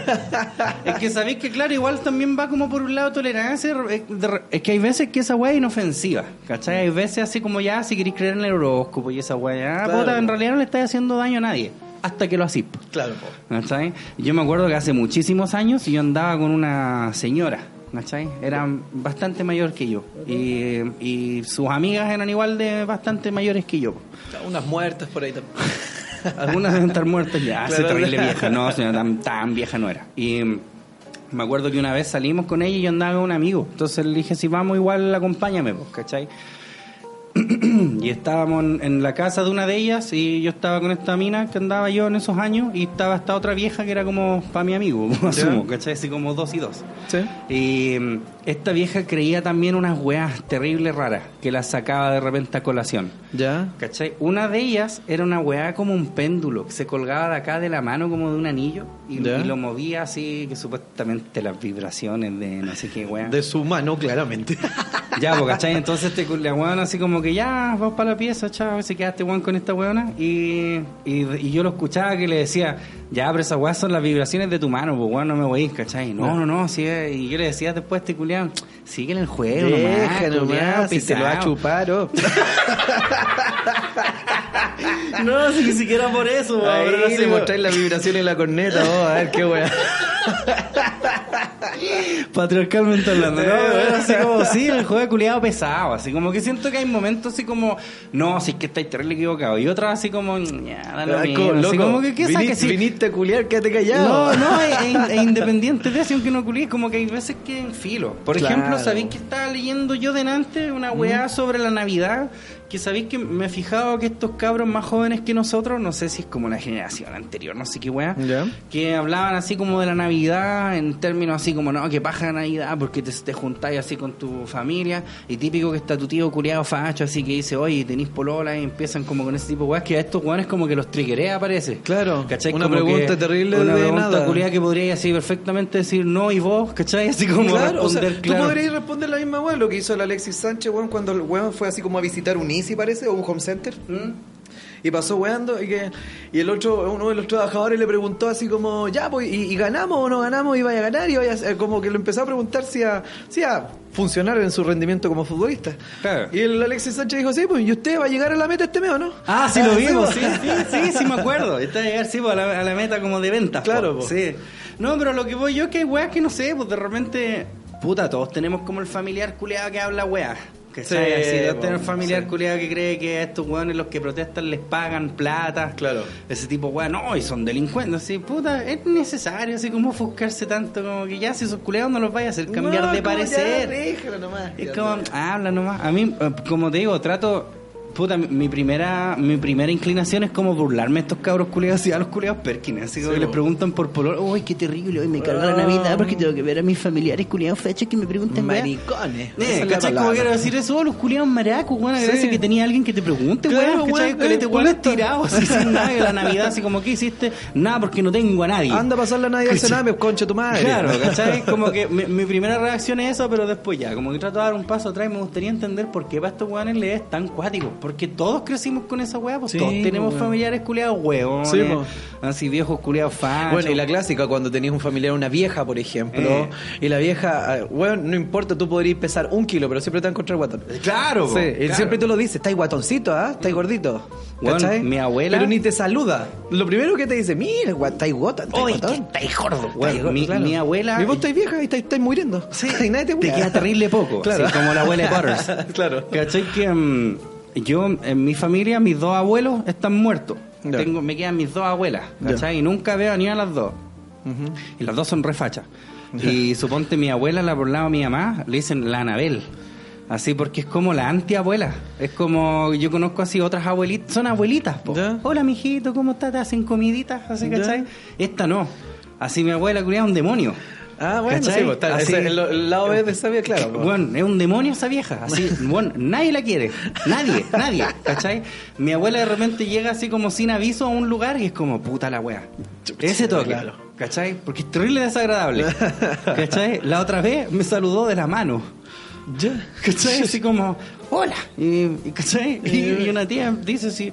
Es que sabéis que, claro, igual también va como por un lado tolerancia. Es, que hay veces que esa weá es inofensiva. ¿Cachai? Hay veces así como ya, si queréis creer en el horóscopo y esa weá,
Claro.
puta, en realidad no le estáis haciendo daño a nadie. Hasta que lo así.
Claro.
¿Cachai? Yo me acuerdo que hace muchísimos años yo andaba con una señora. ¿Cachai? Eran bastante mayor que yo. Y, y sus amigas eran igual de bastante mayores que yo.
Unas muertas por ahí también.
Algunas deben estar muertas ya, hace
Claro.
terrible vieja. No, señora, tan, tan vieja no era. Y me acuerdo que una vez salimos con ella y yo andaba con un amigo. Entonces le dije, si vamos igual, acompáñame, pues, ¿cachai? Y estábamos en, en la casa de una de ellas y yo estaba con esta mina que andaba yo en esos años y estaba esta otra vieja que era como para mi amigo, asumo, ¿cachai? Así como dos y dos.
Sí.
Y mm, esta vieja creía también unas weas terribles raras que las sacaba de repente a colación.
¿Ya?
¿Cachai? Una de ellas era una weá como un péndulo que se colgaba de acá de la mano como de un anillo y, y lo movía así que supuestamente las vibraciones de no sé qué weá.
De su mano, claramente.
Ya, pues, ¿cachai? Entonces te, la weona así como que ya, vamos para la pieza, chao, si quedaste weón con esta weona. Y, y, y yo lo escuchaba que le decía, ya, pero esas weas son las vibraciones de tu mano, pues weón, no me voy, ¿cachai? No, no, no, sí, eh. y yo le decía después a este culiao, síguele el juego,
Deja
nomás,
nomás, si se lo va a
pisao".
chupar, oh.
No, si ni siquiera por eso, weón, pero no sé, weón.
mostráis la vibración en la corneta, oh, a ver qué weá.
Patriarcalmente hablando, ¿no? Era así como, sí, el juego de culiado pesado, así como que siento que hay momentos así como, no, sí que estáis terrible equivocado, y otras así como, ya, da lo
Ay,
mismo,
co-
así
loco,
como que, ¿qué
viniste?
Sí.
viniste a culiar, quédate callado.
No, no, es, es- es independiente de eso, aunque no culié, como que hay veces que en filo. Por
Claro.
ejemplo, ¿sabéis que estaba leyendo yo delante una weá sobre la Navidad? Que sabéis que me he fijado que estos cabros más jóvenes que nosotros, no sé si es como la generación anterior, no sé qué weá,
Ya.
que hablaban así como de la Navidad en términos así como, no, que paja Navidad porque te, te juntáis así con tu familia y típico que está tu tío curiado facho así que dice, oye, tenéis polola y empiezan como con ese tipo de weas que a estos weones como que los triguerea parece.
Claro,
¿Cachai?
una
Como
pregunta terrible
Una
de
pregunta
nada.
culiada que podría así perfectamente decir no y vos, ¿cachai? Así como
Claro, o sea,
responder,
tú
claro.
podrías responder la misma weá, lo que hizo el Alexis Sánchez, weón, cuando el weón fue así como a visitar un Easy, parece, o un home center.
¿Mm?
Y pasó weando y que y el otro, uno de los trabajadores le preguntó así como, ya, pues, ¿y, y ganamos o no ganamos? ¿Y vaya a ganar? Y vaya a como que le empezó a preguntar si a, si a funcionar en su rendimiento como futbolista.
Claro.
Y el Alexis Sánchez dijo, sí, pues, ¿y usted va a llegar a la meta este mes o no?
Ah, sí lo vimos,
pues.
sí, sí, sí, sí me acuerdo. Está a llegar, sí, pues, a la, a la meta como de ventas.
Claro,
po.
po.
Sí. No, pero lo que voy yo es que hay weas que no sé, pues de repente, puta, todos tenemos como el familiar culeado que habla weas. Que
Sí,
así, todos
po,
tenemos familiar
sí.
culeado que cree que a estos weones los que protestan les pagan plata.
Claro.
Ese tipo de weas, no, y son delincuentes. Así, puta, es necesario así como ofuscarse tanto, como que ya si esos culeados no los vaya a hacer cambiar
No,
de
ya,
parecer.
déjalo nomás.
Es
Ya,
como,
ya.
habla nomás. A mí, eh, como te digo, trato Puta, mi- primera, mi primera inclinación es como burlarme de estos cabros culiados y a los culiados Perkins. Así como que les preguntan por pololo. Uy, qué terrible, hoy me carga la Navidad porque tengo que ver a mis familiares culiados fechas que me preguntan.
Maricones.
Eh, ¿Cachai? Como quiero decir eso, oh, los culiados maracos, weón.
Sí.
Agradece que tenía alguien que te pregunte, weón. ¿Cachai?
weón,
Que
eh,
te weón
boleta.
tirado así sin nada. La Navidad, así como, ¿qué hiciste? Nada, porque no tengo a nadie.
Anda a pasar la Navidad al cename, concha tu madre.
Claro, ¿cachai? Como que mi, mi primera reacción es eso, pero después ya, como que trato de dar un paso atrás y me gustaría entender por qué para estos weones les es tan cuático. Porque todos crecimos con esa weá, pues
Sí,
todos tenemos
weón.
familiares culiados huevos,
Sí, po.
así viejos culiados fachos.
Bueno, y la clásica, cuando tenías un familiar, una vieja, por ejemplo,
Eh.
y la vieja, ah, bueno, no importa, tú podrías pesar un kilo, pero siempre te vas a encontrar guatón.
Claro, po,
Sí,
claro.
siempre tú lo dices, estáis guatoncito, ¿ah? Estáis gordito.
Bueno,
¿Cachai?
mi abuela-
Pero ni te saluda. Lo primero que te dice, mira, estáis guatón, estáis
gordo, weón.
gordo,
Mi,
claro.
mi abuela...
Y vos estáis vieja y estáis, estáis muriendo.
Sí,
y nadie te,
te queda terrible poco,
Claro.
así como la abuela de Butters.
Claro.
¿Cachai? Que mm, yo, en mi familia, mis dos abuelos están muertos. Tengo, me quedan mis dos abuelas, ¿cachai? Y nunca veo ni a las dos. Y las dos son refachas. Y suponte mi abuela, la por lado de mi mamá, le dicen la Anabel. Así porque es como la antiabuela. Es como, yo conozco así otras abuelitas, son abuelitas, po. Hola, mijito, ¿cómo estás? ¿Te hacen comiditas? Así. ¿cachai? Esta no. Así mi abuela culiada es un demonio.
Ah, bueno,
¿Cachai?
sí, pues, está,
Así-
ese- el, el lado B de esa vida, claro. pues.
Bueno, es un demonio esa vieja, así, bueno, nadie la quiere, nadie, nadie, ¿cachai? Mi abuela de repente llega así como sin aviso a un lugar y es como, puta la wea. Ese toque. ¿cachai? Porque es terrible desagradable, ¿cachai? La otra vez me saludó de la mano,
Ya.
¿cachai? Así como, hola, y, ¿cachai? Y, y una tía dice así...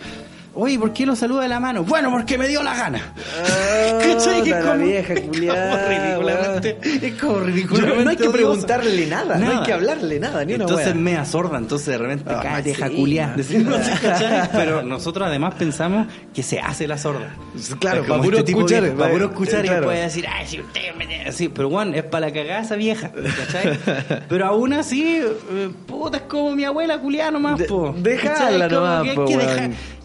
Oye, ¿por qué lo saluda de la mano? Bueno, porque me dio la gana. ¿Cachai? Que es como-
vieja culiada,
ridículamente. Es como ridículamente.
No hay que preguntarle nada, no hay que hablarle nada, ni una
Entonces
wea.
me asorda, entonces de repente,
Ah,
cállate,
sí.
Pero nosotros además pensamos que se hace la sorda.
Claro,
Es como
pa' puro
este tipo
escuchar,
Para puro escuchar y puede decir, ay, si usted me... Así, pero bueno, es para la cagada esa vieja, ¿cachai? Pero aún así, eh, puta, es como mi abuela culiá nomás, po.
dejala nomás, po,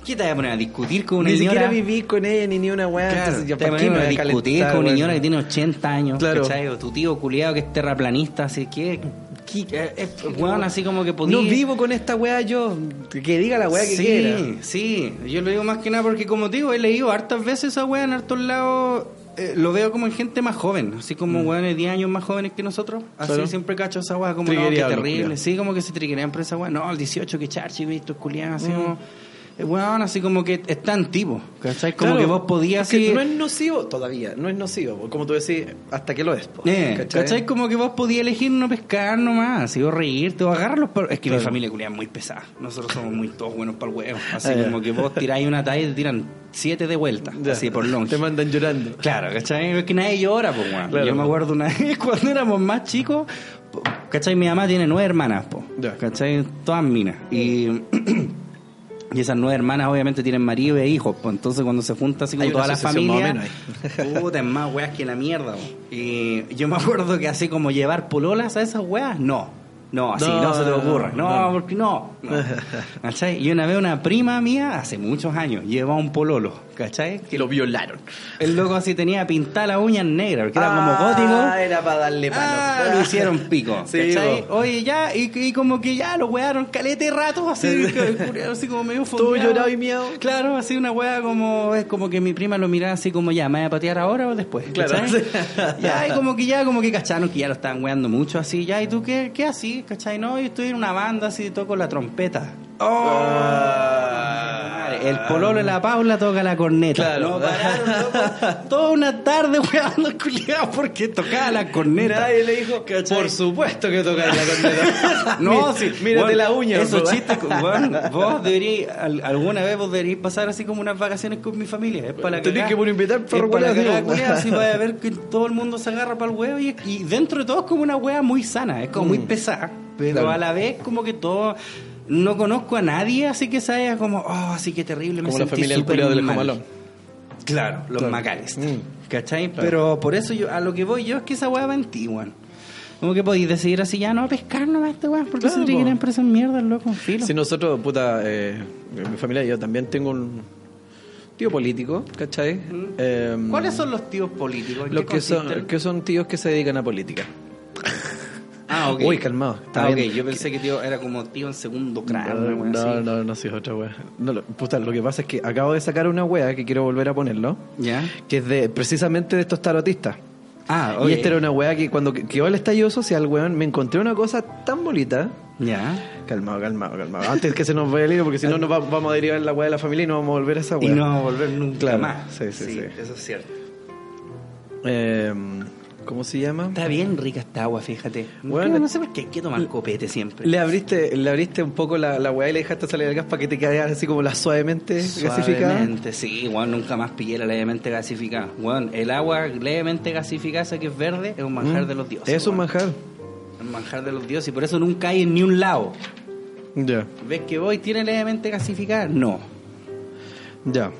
¿Qué te vas a poner a discutir con una
Ni
señora?
siquiera viví con ella ni ni una weá.
Claro,
entonces
te
qué
a
voy a
discutir
calentar,
con una señora que tiene 80 años,
Claro.
¿cachai? O tu tío culiado que es terraplanista, así que... que- eh, eh, weón, así como que podía...
No vivo con esta weá yo. Que diga la weá que
sí,
quiera.
sí. Yo lo digo más que nada porque, como te digo, he leído hartas veces esa weá en hartos lados. eh, lo veo como en gente más joven, así como weones 10 años más jóvenes que nosotros. Así
Mm.
Siempre cacho esa weá, como no, qué terrible. Sí, como que se triguean por esa weá. No, al 18, que charchi, visto, culiado, así
Mm.
como. Weón, así como que es tan tipo, ¿cachai? Como
Claro,
que vos podías
que
así.
no es nocivo todavía, no es nocivo, como tú decís, hasta que lo es.
Eh, ¿cachai? Como que vos podías elegir no pescar nomás, así, o reírte, o agarrar los perros. Es que mi familia culia es muy pesada. Nosotros somos muy todos buenos para el huevo. Así
Ah,
como que vos tiráis una talla y te tiran siete de vuelta,
Ya,
así por longe.
Te mandan llorando.
Claro, ¿cachai? Es que nadie llora, pues, weón.
Claro.
Yo me acuerdo una vez cuando éramos más chicos, ¿cachai? Mi mamá tiene nueve hermanas, po,
Ya.
¿cachai? Todas minas. Y, y esas nueve hermanas obviamente tienen marido e hijos, pues entonces cuando se junta así como toda la familia, puta, es más weas que la mierda. Y yo me acuerdo que así como llevar pololas a esas weas, no. No, así no,
No,
se te ocurra. No,
no.
porque no. no. Y una vez una prima mía, hace muchos años, llevaba un pololo, ¿cachai?
Que lo violaron.
El loco así tenía pintada las uñas negras, porque era como gótico.
Ah, era para darle palo.
Ah, lo hicieron pico.
Sí.
Oye, ya, y, y como que ya lo wearon calete rato, así, así como medio
Todo llorado y miado.
Claro, así una wea como, es como que mi prima lo miraba así como ya, ¿me voy a patear ahora o después?
Claro.
ya, y como que ya, como que cacharon que ya lo estaban weando mucho, así, ya, ¿y tú qué, qué así? ¿Cachai? No, yo estoy en una banda así, toco la trompeta. Madre, El pololo de la Paula toca la corneta.
Claro.
No pararon, toda una tarde weando culiado porque tocaba la corneta.
Nadie le dijo,
¿Cachai?
por supuesto que tocáis la corneta.
No, sí.
Mírate la uña.
Esos chistes, weón, vos deberíais, al- alguna vez vos deberíais pasar así como unas vacaciones con mi familia. Es para la
Tenés que por invitar perro
para la
culiao,
así vaya a ver que todo el mundo se agarra para el huevo y, y dentro de todo es como una hueá muy sana, es como muy pesada, pero
Mm. Claro.
a la vez como que todo... No conozco a nadie así que se haya como, oh, así que terrible, me
Como la familia del. Jamalón.
Claro, los
Claro.
Macales.
Mm.
¿Cachai? Pero por eso yo, a lo que voy yo es que esa weá va en ti, weón. Como que podéis decidir así, ya no a pescar nomás este weón, porque
Claro,
se quieren
po.
empresas mierdas, loco, filo.
Si nosotros, puta, eh, mi familia, yo también tengo un tío político, ¿cachai? Eh,
Mm. ¿Cuáles son los tíos políticos? ¿En
Los que son, que son tíos que se dedican a política.
Ah, ok.
Uy, calmado. Está
Ah, ok. Yo pensé que tío era como tío en segundo grado. una
No, no, no, no, sí, es otra wea. No, lo, puta, lo que pasa es que acabo de sacar una wea que quiero volver a ponerlo,
¿Ya?
que es de precisamente de estos tarotistas.
Ah,
Y
oye.
esta era una wea que cuando que- quedó el estallido social, weón, me encontré una cosa tan bonita.
Ya.
Calmado, calmado, calmado. Antes que se nos vaya el hilo, porque si no nos va- vamos a derivar en la wea de la familia y no vamos a volver a esa
Y
wea.
no va a volver nunca
Claro.
más.
Sí, sí, sí.
Eso es cierto.
Eh, ¿Cómo se llama?
Está bien rica esta agua, fíjate.
Bueno,
Bueno, no sé por qué hay que tomar copete siempre.
Le abriste, le abriste un poco la, la weá y le dejaste salir el gas para que te quedara así como la suavemente gasificada.
Suavemente, sí, weón, nunca más pillé la levemente gasificada. Weón, el agua levemente gasificada, esa que es verde, es un manjar
Mm.
de los dioses.
Es un
weón.
manjar.
Un manjar de los dioses y por eso nunca hay en ni un lado.
Ya,
¿Ves que voy tiene levemente gasificada? No.
ya.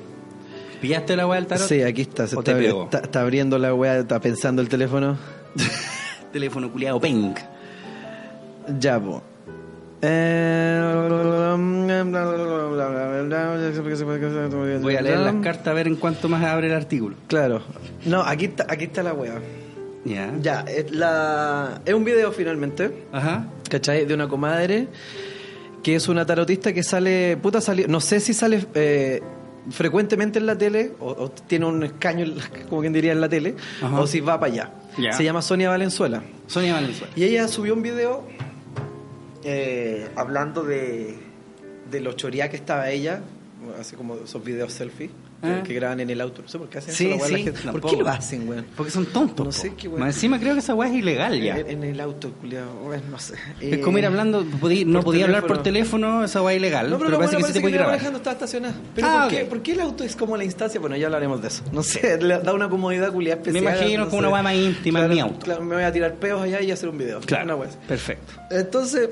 ¿Pillaste la agua del tarot?
Sí, aquí está. Se
¿O
está,
te pegó?
está, está abriendo la weá, está pensando el teléfono.
Teléfono culiado pink.
Ya, po. Eh,
Voy a leer las cartas a ver en cuánto más abre el artículo.
Claro. No, aquí está, aquí está la weá.
Ya.
Ya, es, la, es un video finalmente.
Ajá.
¿cachai? De una comadre que es una tarotista que sale, puta salió, no sé si sale eh, frecuentemente en la tele o, o tiene un escaño, como quien diría, en la tele,
Ajá.
o si va para allá. Se llama Sonia Valenzuela.
Sonia Valenzuela.
Y ella subió un video eh, hablando de, de lo choría que estaba ella, así como esos videos selfie que,
Ah.
que graban en el auto. No sé por qué hacen
Sí,
eso, la weá, la
sí,
gente- ¿Por qué lo hacen, weón?
Porque son tontos.
No sé qué weón.
Más encima creo que esa weá es ilegal ya.
En, en el auto, culiado, no sé.
Es
Eh,
como ir hablando, podí- no podía hablar por teléfono, esa weá es ilegal.
No, pero,
pero
lo
parece
bueno
que sí te
parece que
puede
iba
grabar.
manejando estaba estacionada. Pero
Ah,
¿por, qué. ¿por qué el auto es como la instancia? Bueno, ya hablaremos de eso. No sé, le da una comodidad culiada
Me
especial.
imagino
no
como una weá más íntima en mi auto.
Claro, me voy a tirar peos allá y hacer un video.
Claro,
Una
perfecto.
Entonces,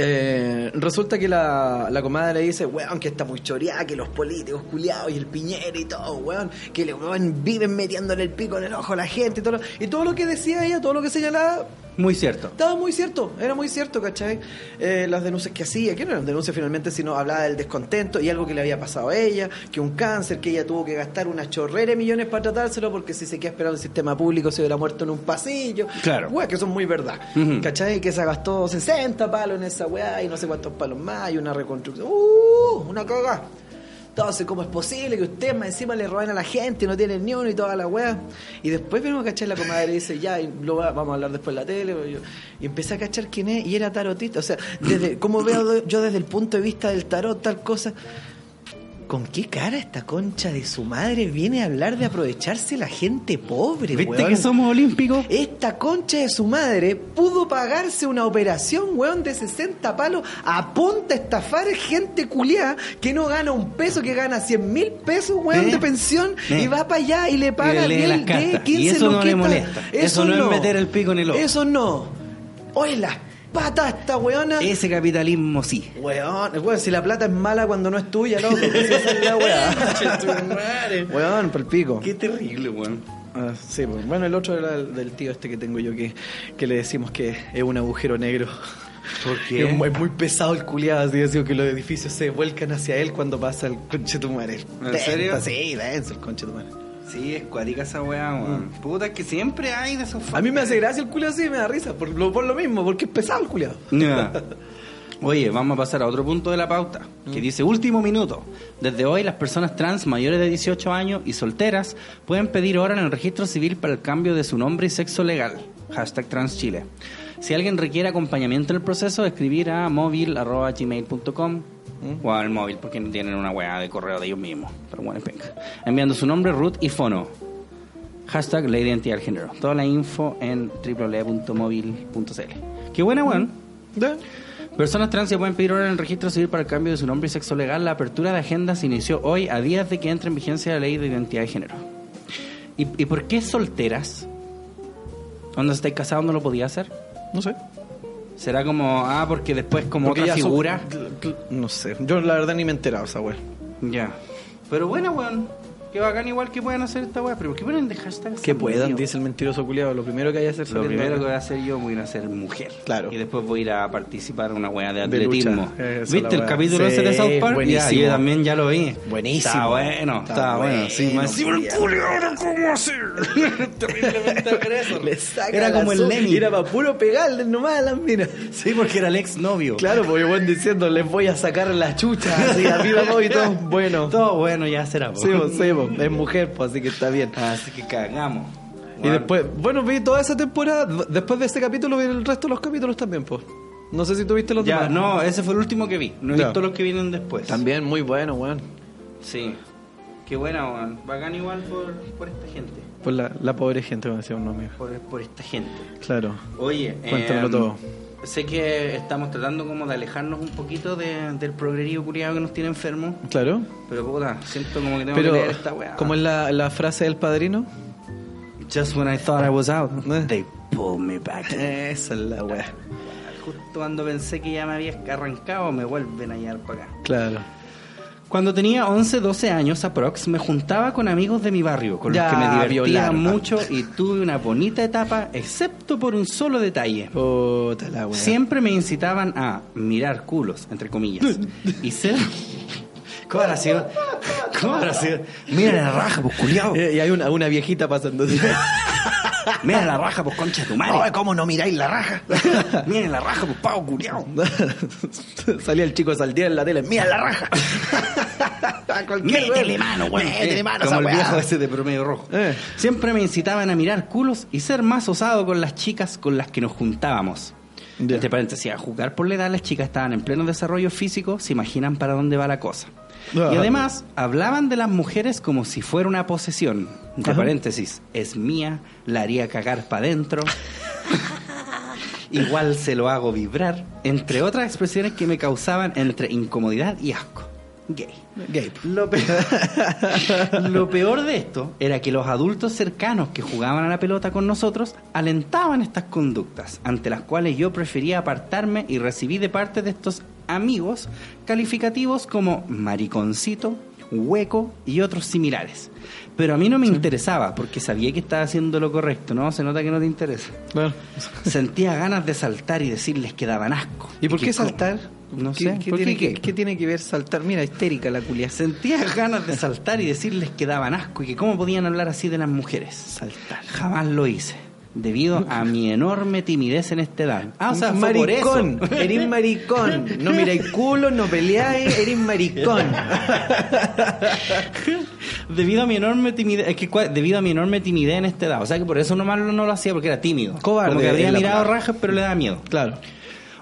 eh, resulta que la, la comadre le dice, weón, que está muy choreada, que los políticos culiados y el piñero y todo, weón, que le weón, viven metiéndole el pico en el ojo a la gente y todo, lo, y todo lo que decía ella, todo lo que señalaba,
Muy cierto.
estaba muy cierto, era muy cierto, ¿cachai? Eh, las denuncias que hacía, que no eran denuncias finalmente, sino hablaba del descontento y algo que le había pasado a ella, que un cáncer, que ella tuvo que gastar una chorrera de millones para tratárselo porque si se queda esperando el sistema público se hubiera muerto en un pasillo.
Claro.
Weá, que son muy verdad.
Ujú.
¿Cachai? Que se gastó 60 palos en esa weá y no sé cuántos palos más y una reconstrucción. ¡Uh! Una caga. Entonces, ¿cómo es posible que usted más encima le roben a la gente y no tienen ni uno y toda la weá? Y después vemos, ¿cachai? La comadre dice, ya, y lo va- vamos a hablar después en la tele. Y, y empecé a cachar quién es y era tarotista. O sea, desde, ¿cómo veo yo desde el punto de vista del tarot tal cosa? ¿Con qué cara esta concha de su madre viene a hablar de aprovecharse la gente pobre,
¿Viste
weón?
que somos olímpicos?
Esta concha de su madre pudo pagarse una operación, weón, de 60 palos a punta estafar gente culiada que no gana un peso, que gana 100 mil pesos, weón,
¿Eh?
de pensión
¿Eh?
y va para allá y le
Y
paga
le lee
10,
las cartas.
10, 15
Y eso no le molesta. Eso no es meter el pico en el ojo.
Eso no. Oye, las patas esta weona.
Ese capitalismo sí.
Weón, weón, si la plata es mala cuando no es tuya, loco. Esa es la weá. weón, por el pico.
Qué terrible, weón.
Ah, sí, pues. bueno, el otro era el del tío este que tengo yo que, que le decimos que es un agujero negro.
¿Por
Es muy, es muy pesado el culiado, así decimos que los edificios se vuelcan hacia él cuando pasa el conche tu madre.
¿En serio?
Sí, denso el conche tu madre.
Sí, es cuática esa weá, weón. Puta, es que siempre hay de esos
A mí me hace gracia el culiado así me da risa, por lo, por lo mismo, porque es pesado el culiado.
Oye, vamos a pasar a otro punto de la pauta, que dice último minuto. Desde hoy las personas trans mayores de 18 años y solteras pueden pedir hora en el registro civil para el cambio de su nombre y sexo legal. Hashtag transchile. Si alguien requiere acompañamiento en el proceso, escribir a móvil.gmail.com o al móvil, porque no tienen una weá de correo de ellos mismos. Pero bueno, venga. Enviando su nombre, root y fono. Hashtag la identidad del género. Toda la info en www.móvil.cl. Qué buena, weón. Personas trans se pueden pedir ahora en el registro civil para el cambio de su nombre y sexo legal. La apertura de agenda se inició hoy a días de que entre en vigencia la ley de identidad de género. ¿Y, y por qué solteras? Cuando estáis casados no lo podía hacer.
No sé.
¿Será como, ah, porque después como
Porque
otra
son-
figura?
No sé. Yo la verdad ni me he enterado esa wea.
Ya. Pero bueno, weón. Que bacán igual que puedan hacer esta weá, pero ¿por qué ponen de hashtag?
Que puedan, dice el mentiroso culiado. Lo primero que hay que hacer
Lo primero que voy a hacer yo voy a ir a ser mujer.
Claro.
Y después voy a ir a participar en una weá de atletismo. ¿Viste el capítulo ese de South Park?
buenísimo.
Ya, yo también ya lo vi.
Buenísimo.
Está bueno,
Está
está, bueno. Sí,
bueno,
más encima el ahora cómo hacer. Terriblemente agresor. Era como el Lenny.
Era para puro pegarle nomás a las minas.
Sí, porque era el ex novio.
Claro, porque buen diciendo, les voy a sacar la chucha. Así, arriba vamos y todo. Bueno.
Todo bueno, ya será.
Sí, sí, es mujer, pues así que está bien.
Así que cagamos.
Y
Bueno,
después, bueno, vi toda esa temporada. Después de ese capítulo, vi el resto de los capítulos también, pues. No sé si tuviste los
Ya,
demás.
no, ese fue el último que vi. No he
Ya.
visto los que vienen después.
También muy bueno, weón.
Sí. Qué buena, weón. Bacán igual por, por esta gente.
Por la, la pobre gente, como decía un amigo.
Por, por esta gente.
Claro.
Oye,
Cuéntamelo
em,
todo.
Sé que estamos tratando como de alejarnos un poquito de- del progresivo curiado que nos tiene enfermos.
Claro.
Pero puta, siento como que tengo
Pero,
que leer esta weá.
como es la, la frase del padrino?
Just when I thought I was out,
Eh.
they pulled me back.
Esa es la weá.
Justo cuando pensé que ya me había arrancado, me vuelven a llevar para acá.
Claro.
Cuando tenía 11, 12 años aprox, me juntaba con amigos de mi barrio, con
Ya,
los que me divertía
violar.
mucho y tuve una bonita etapa, excepto por un solo detalle.
Puta la weá.
Siempre me incitaban a mirar culos, entre comillas, y ser... ¿Cómo habrá sido? ¿Cómo habrá sido? Mira la raja, pues culiao.
Eh, Y hay una, una viejita pasando.
Mira la raja, pues concha de tu madre.
¿cómo no miráis la raja?
Mira la raja, pues pavo culiao.
Salía el chico Saldía en la tele. ¡Mira la raja!
Métele mano, güey.
Métele mano a
Como el viejo ese de promedio rojo.
Eh.
Siempre me incitaban a mirar culos y ser más osado con las chicas con las que nos juntábamos. Entre paréntesis, a jugar por la edad, las chicas estaban en pleno desarrollo físico, se imaginan para dónde va la cosa.
Ah.
Y además, hablaban de las mujeres como si fuera una posesión. Entre
Ajá.
paréntesis, es mía, la haría cagar para adentro. Igual se lo hago vibrar. Entre otras expresiones que me causaban entre incomodidad y asco. Gay.
Gay.
Lo peor, lo peor de esto era que los adultos cercanos que jugaban a la pelota con nosotros alentaban estas conductas, ante las cuales yo prefería apartarme y recibí de parte de estos amigos calificativos como mariconcito, hueco y otros similares. Pero a mí no me interesaba porque sabía que estaba haciendo lo correcto, ¿no? Se nota que no te interesa.
Claro.
Sentía ganas de saltar y decirles que daban asco.
¿Y por qué saltar?
No
¿Qué,
sé.
¿qué,
¿por
tiene
qué?
que, qué tiene que ver saltar? Mira, histérica la culia.
Sentía ganas de saltar y decirles que daban asco y que cómo podían hablar así de las mujeres. Saltar. Jamás lo hice. Debido a mi enorme timidez en esta edad. Ah, o sea, por
maricón,
eso.
eres maricón. No miráis culo, no peleáis, eres maricón.
debido a mi enorme timidez, es que cua- debido a mi enorme timidez en esta edad. O sea que por eso nomás no lo hacía porque era tímido.
Cobarde,
Como que habría mirado rajas, pero le daba miedo.
Claro.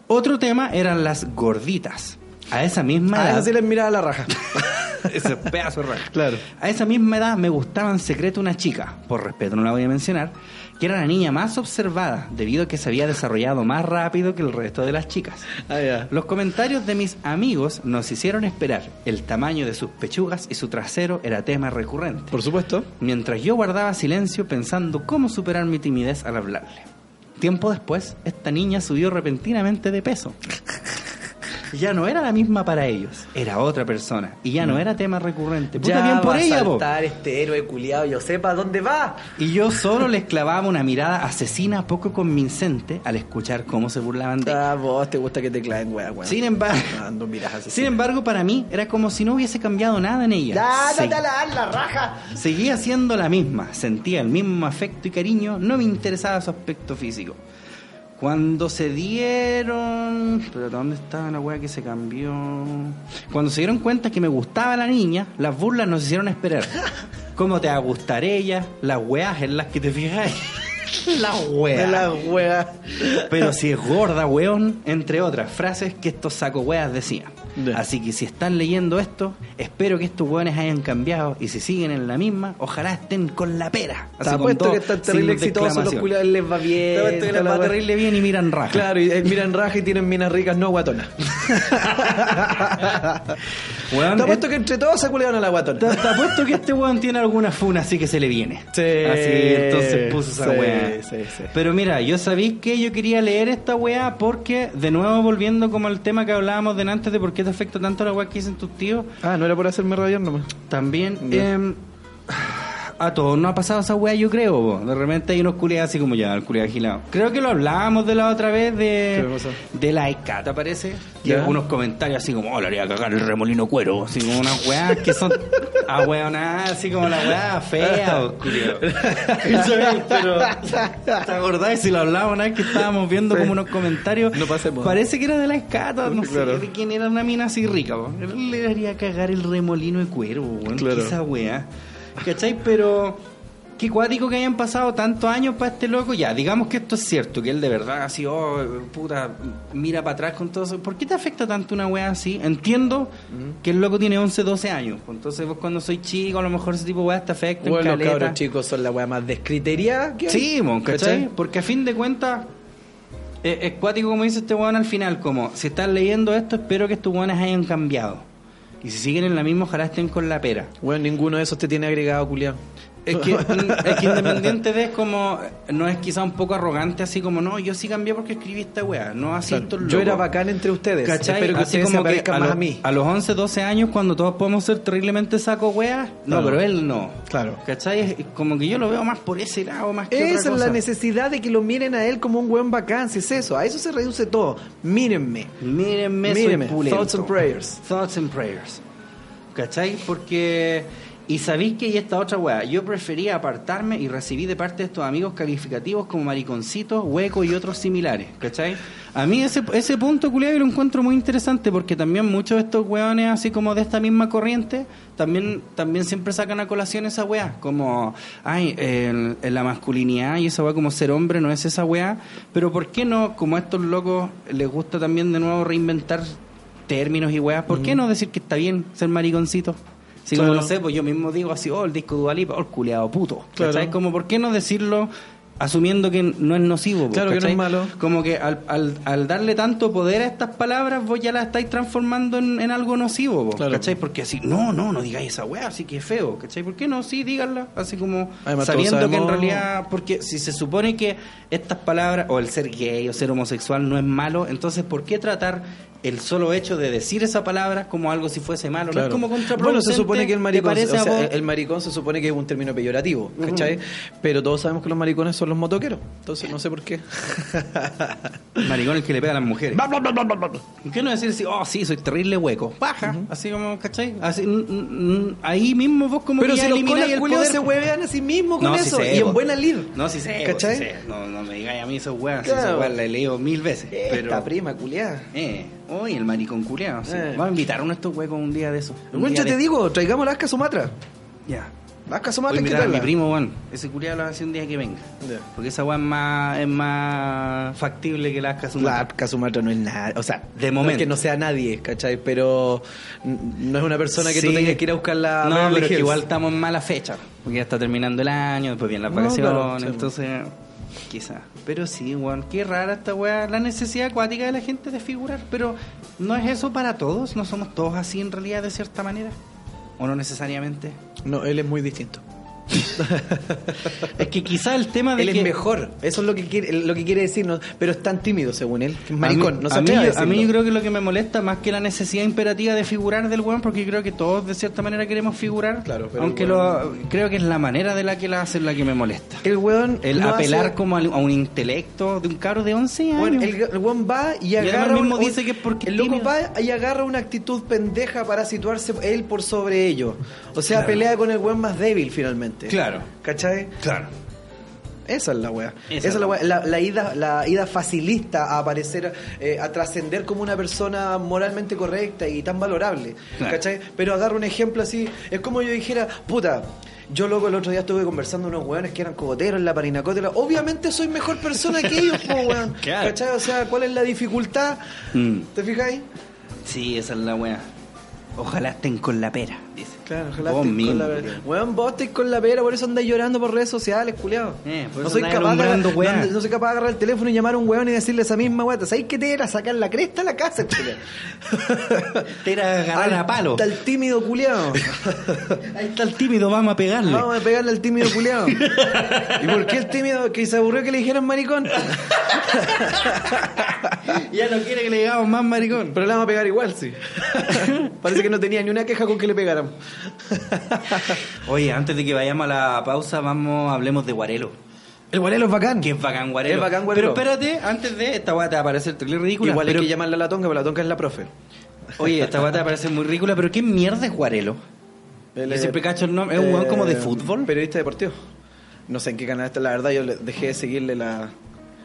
Otro tema eran las gorditas. A esa misma
A
edad.
eso sí les miraba la raja.
Ese pedazo de raja.
Claro.
A esa misma edad me gustaba en secreto una chica, por respeto no la voy a mencionar, que era la niña más observada, debido a que se había desarrollado más rápido que el resto de las chicas.
Ah, ya.
Los comentarios de mis amigos nos hicieron esperar. El tamaño de sus pechugas y su trasero era tema recurrente.
Por supuesto.
Mientras yo guardaba silencio pensando cómo superar mi timidez al hablarle. Tiempo después, esta niña subió repentinamente de peso. Ya no era la misma para ellos, era otra persona. Y ya no era tema recurrente. Puta, bien por
va
ella,
a
po.
saltar este héroe culiado, yo sepa dónde va.
Y yo solo les clavaba una mirada asesina poco convincente al escuchar cómo se burlaban de.
Ah, vos te gusta que te claven, wea, wea.
Sin embargo,
no
sin embargo, para mí era como si no hubiese cambiado nada en ella.
Ya,
Se-
date a la, la raja.
Seguía siendo la misma, sentía el mismo afecto y cariño, no me interesaba su aspecto físico. Cuando se dieron... Pero ¿dónde estaba la weá que se cambió? Cuando se dieron cuenta que me gustaba la niña, las burlas nos hicieron esperar. ¿Cómo te va a gustar ella? Las weas en las que te fijas. las weas.
la wea.
Pero si es gorda, weón, entre otras frases que estos saco weas decían. Así que si están leyendo esto, espero que estos weones hayan cambiado y si siguen en la misma, ojalá estén con la pera.
Te apuesto que están terrible exitosos, los culiados les va bien.
Te que les va terrible bien y miran raja.
Claro, y eh, miran raja y tienen minas ricas, no guatonas. Te
eh,
apuesto que entre todos se culiaron a la guatona.
te, apuesto que este weón tiene alguna funa así que se le viene.
Sí,
Así, entonces puso esa
sí, sí, sí.
Pero mira, yo sabéis que yo quería leer esta weá porque, de nuevo volviendo como al tema que hablábamos de antes de por qué te afecta tanto la weá que dicen tus tíos,
Ah, no era por hacerme rayar nomás.
también em, a todos nos ha pasado esa weá, yo creo, po. De repente hay unos culiados así como ya, el culiado agilado. Creo que lo hablábamos de la otra vez
¿Qué
de, de la ECATA, parece. Y
Ya.
unos comentarios así como, oh, le haría cagar el remolino cuero. Así como unas weas que son a así como la weá fea. ¿Cachai? Pero, ¿te acordás? Si lo hablábamos una vez que estábamos viendo
Sí.
como unos comentarios.
No pasemos.
Parece que era de la escata, no
Claro.
sé de quién era una mina así rica, po. Le haría cagar el remolino de cuero, weón.
Claro.
¿Qué esa weá. ¿Cachai? Pero qué cuático que hayan pasado tantos años para este loco. Ya, digamos que esto es cierto, que él de verdad así, oh, puta, mira para atrás con todo eso. ¿Por qué te afecta tanto una weá así? Entiendo que el loco tiene 11, 12 años. pues Entonces vos cuando soy chico, a lo mejor ese tipo de te afecta.
Bueno, los
caleta.
cabros chicos son la weá más descriteriada que hay.
Sí, mon, ¿cachai?
¿Cachai?
Porque a fin de cuentas, eh, es cuático como dice este weón al final, como si estás leyendo esto, espero que estos weones hayan cambiado. Y si siguen en la misma, ojalá estén con la pera.
Bueno, ninguno de esos te tiene agregado, culiao.
Es que, es que independiente de es como, no es quizá un poco arrogante, así como, no, yo sí cambié porque escribí esta weá, no así
Claro, yo era bacán entre ustedes.
¿Cachai?
Espero que
Así
ustedes se
como que
parezcan
a,
más a mí.
a los 11, 12 años, cuando todos podemos ser terriblemente saco weá, no, pero él no.
Claro.
¿Cachai? Es como que yo lo veo más por ese lado, más que
Esa
otra
es
cosa.
la necesidad de que lo miren a él como un buen bacán, si es eso. A eso se reduce todo. Mírenme.
Mírenme,
Mírenme.
soy.
Thoughts and prayers.
Thoughts and prayers. ¿Cachai? Porque... Y sabéis que hay esta otra weá. Yo prefería apartarme y recibí de parte de estos amigos calificativos como mariconcitos, huecos y otros similares. ¿Cachai? A mí ese, ese punto, culiado, yo lo encuentro muy interesante porque también muchos de estos weones, así como de esta misma corriente, también, también siempre sacan a colación esa weá. Como, ay, en, en la masculinidad y esa weá como ser hombre no es esa weá. Pero ¿por qué no, como a estos locos les gusta también de nuevo reinventar términos y weas, ¿por qué no decir que está bien ser mariconcito? Como
Claro.
no sé, pues yo mismo digo así, oh, el disco Dualipa, oh, el culiado puto.
Claro.
¿Cachai? Como, ¿por qué no decirlo asumiendo que no es nocivo?
Claro que no es malo.
Como que al, al, al darle tanto poder a estas palabras, vos ya las estáis transformando en, en algo nocivo,
Claro.
¿cachai? Porque así, no, no, no digáis esa wea, así que es feo, ¿cachai? ¿Por qué no? Sí, díganla, así como
Además,
sabiendo que en realidad, porque si se supone que estas palabras, o el ser gay o ser homosexual no es malo, entonces ¿por qué tratar el solo hecho de decir esa palabra como algo si fuese malo? No
Claro.
es como
Bueno,
contraproducente.
se supone que el
¿te
maricón, o sea,
vos?
el maricón se supone que es un término peyorativo, ¿cachai? Pero todos sabemos que los maricones son los motoqueros, entonces no sé por qué.
Maricón el que le pega a las mujeres. ¿Por qué no decir así, oh, sí, soy terrible hueco? Baja, así como, ¿cachai? Así, ahí mismo vos como
Pero
que
si los colas se huevean a sí mismos con
No,
eso,
sé,
y en buena lid.
No, sí sé,
¿Cachai?
No, no me digáis a mí esas weas, si
Claro.
esas weas las he leído mil veces.
Esta
pero,
prima culiada.
eh, hoy el maricón culeado, sí.
Eh.
Vamos a invitar a uno de estos huecos un día de eso. Un
Bueno,
día
yo te
de-
digo, traigamos la Asca Sumatra.
Ya.
Hay que
invitar a mi primo, bueno. Ese culiado lo hace un día que venga. Porque esa es más, es más factible que la Asca
La
Sumatra.
Asca Sumatra no es nada, o sea,
De
no es
momento.
que no sea nadie, ¿cachai? Pero no es una persona que tú
Sí.
tengas que ir a buscar la
No, pero que igual estamos en mala fecha. Porque ya está terminando el año, después vienen las
No,
vacaciones.
claro, sí.
entonces, quizá. Pero sí, weón, qué rara esta weá. La necesidad acuática de la gente de figurar. Pero no es eso para todos. No somos todos así en realidad, de cierta manera. O no necesariamente.
No, él es muy distinto.
Es que quizá el tema de
Él
que.
es mejor, eso es lo que quiere, lo que quiere decir, ¿no? pero es tan tímido según él, que es
A
maricón,
mí-
no se
a, mí,
a,
mí yo creo que lo que me molesta más que la necesidad imperativa de figurar del weón, porque yo creo que todos de cierta manera queremos figurar,
Claro, pero
aunque lo, creo que es la manera de la que la hacen la que me molesta.
El weón
El apelar
hace-
como a un intelecto de un cabro de 11 años.
Bueno, el, el weón va y agarra
mismo
un-
dice que es porque
el loco
tímido.
va y agarra una actitud pendeja para situarse él por sobre ellos. O sea,
Claro.
pelea con el weón más débil finalmente.
Claro.
¿Cachai?
Claro.
Esa es la weá.
Esa
Esa,
es
la
la
weá. La, la ida, la ida facilista a aparecer, eh, a trascender como una persona moralmente correcta y tan valorable.
Claro.
¿Cachai? Pero agarro un ejemplo así. Es como yo dijera, puta. Yo, loco, el otro día estuve conversando con unos weones que eran cogoteros en la parinacótela. Obviamente soy mejor persona que ellos, po, weón.
Claro.
¿Cachai? O sea, ¿cuál es la dificultad?
Mm.
¿Te fijáis?
Sí, esa es la wea. Ojalá estén con la pera, dice.
Claro, ojalá con la pera.
culiao.
Weón, vos estés con la pera, por eso andáis llorando por redes sociales, culiao.
Eh,
no soy capaz de agarrar-
weá.
no, no soy capaz de agarrar el teléfono y llamar a un weón y decirle esa misma weá. ¿Sabéis qué te era sacar la cresta a la casa, culiao?
Te era agarrar a palo.
Está el tímido culiao.
Ahí está el tímido, vamos a pegarle.
Vamos a pegarle al tímido culiao. ¿Y por qué el tímido que se aburrió que le dijeran maricón?
Ya no quiere que le digamos más maricón.
Pero le vamos a pegar igual, sí. Parece que no tenía ni una queja con que le pegaran.
Oye, antes de que vayamos a la pausa, vamos, hablemos de Guarelo.
El guarelo es bacán.
Que es bacán Guarelo.
Es bacán Guarelo.
Pero espérate, antes de esta weá te va a parecer terrible ridícula.
Igual
pero,
hay que llamarla a la tonga, pero la tonga es la profe.
Oye, esta weá te va a parecer muy ridícula, pero ¿qué mierda es Guarelo?
Él
Yo
es-
siempre cacho el nombre. ¿Es un weón como de
eh,
fútbol?
Periodista deportivo. No sé en qué canal está, la verdad yo dejé de seguirle la,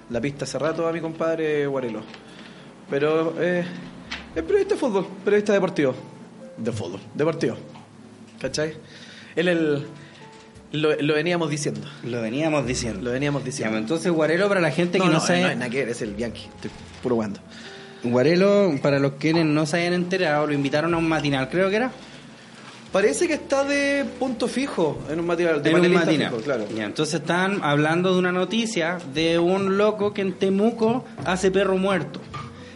la pista hace rato a mi compadre Guarelo. Pero eh, es periodista de fútbol, periodista deportivo. De fútbol, deportivo. ¿Cachai? Él el, lo, lo veníamos diciendo.
Lo veníamos diciendo.
Lo veníamos
Ya,
diciendo.
entonces Guarelo para la gente que
no,
no,
no,
sabe...
no es es el Bianchi. Estoy puro guando.
Guarelo, para los que no se hayan enterado, lo invitaron a un matinal, creo que era.
Parece que está de punto fijo en un material de
en un matinal.
fijo, claro.
Ya, entonces están hablando de una noticia de un loco que en Temuco hace perro muerto.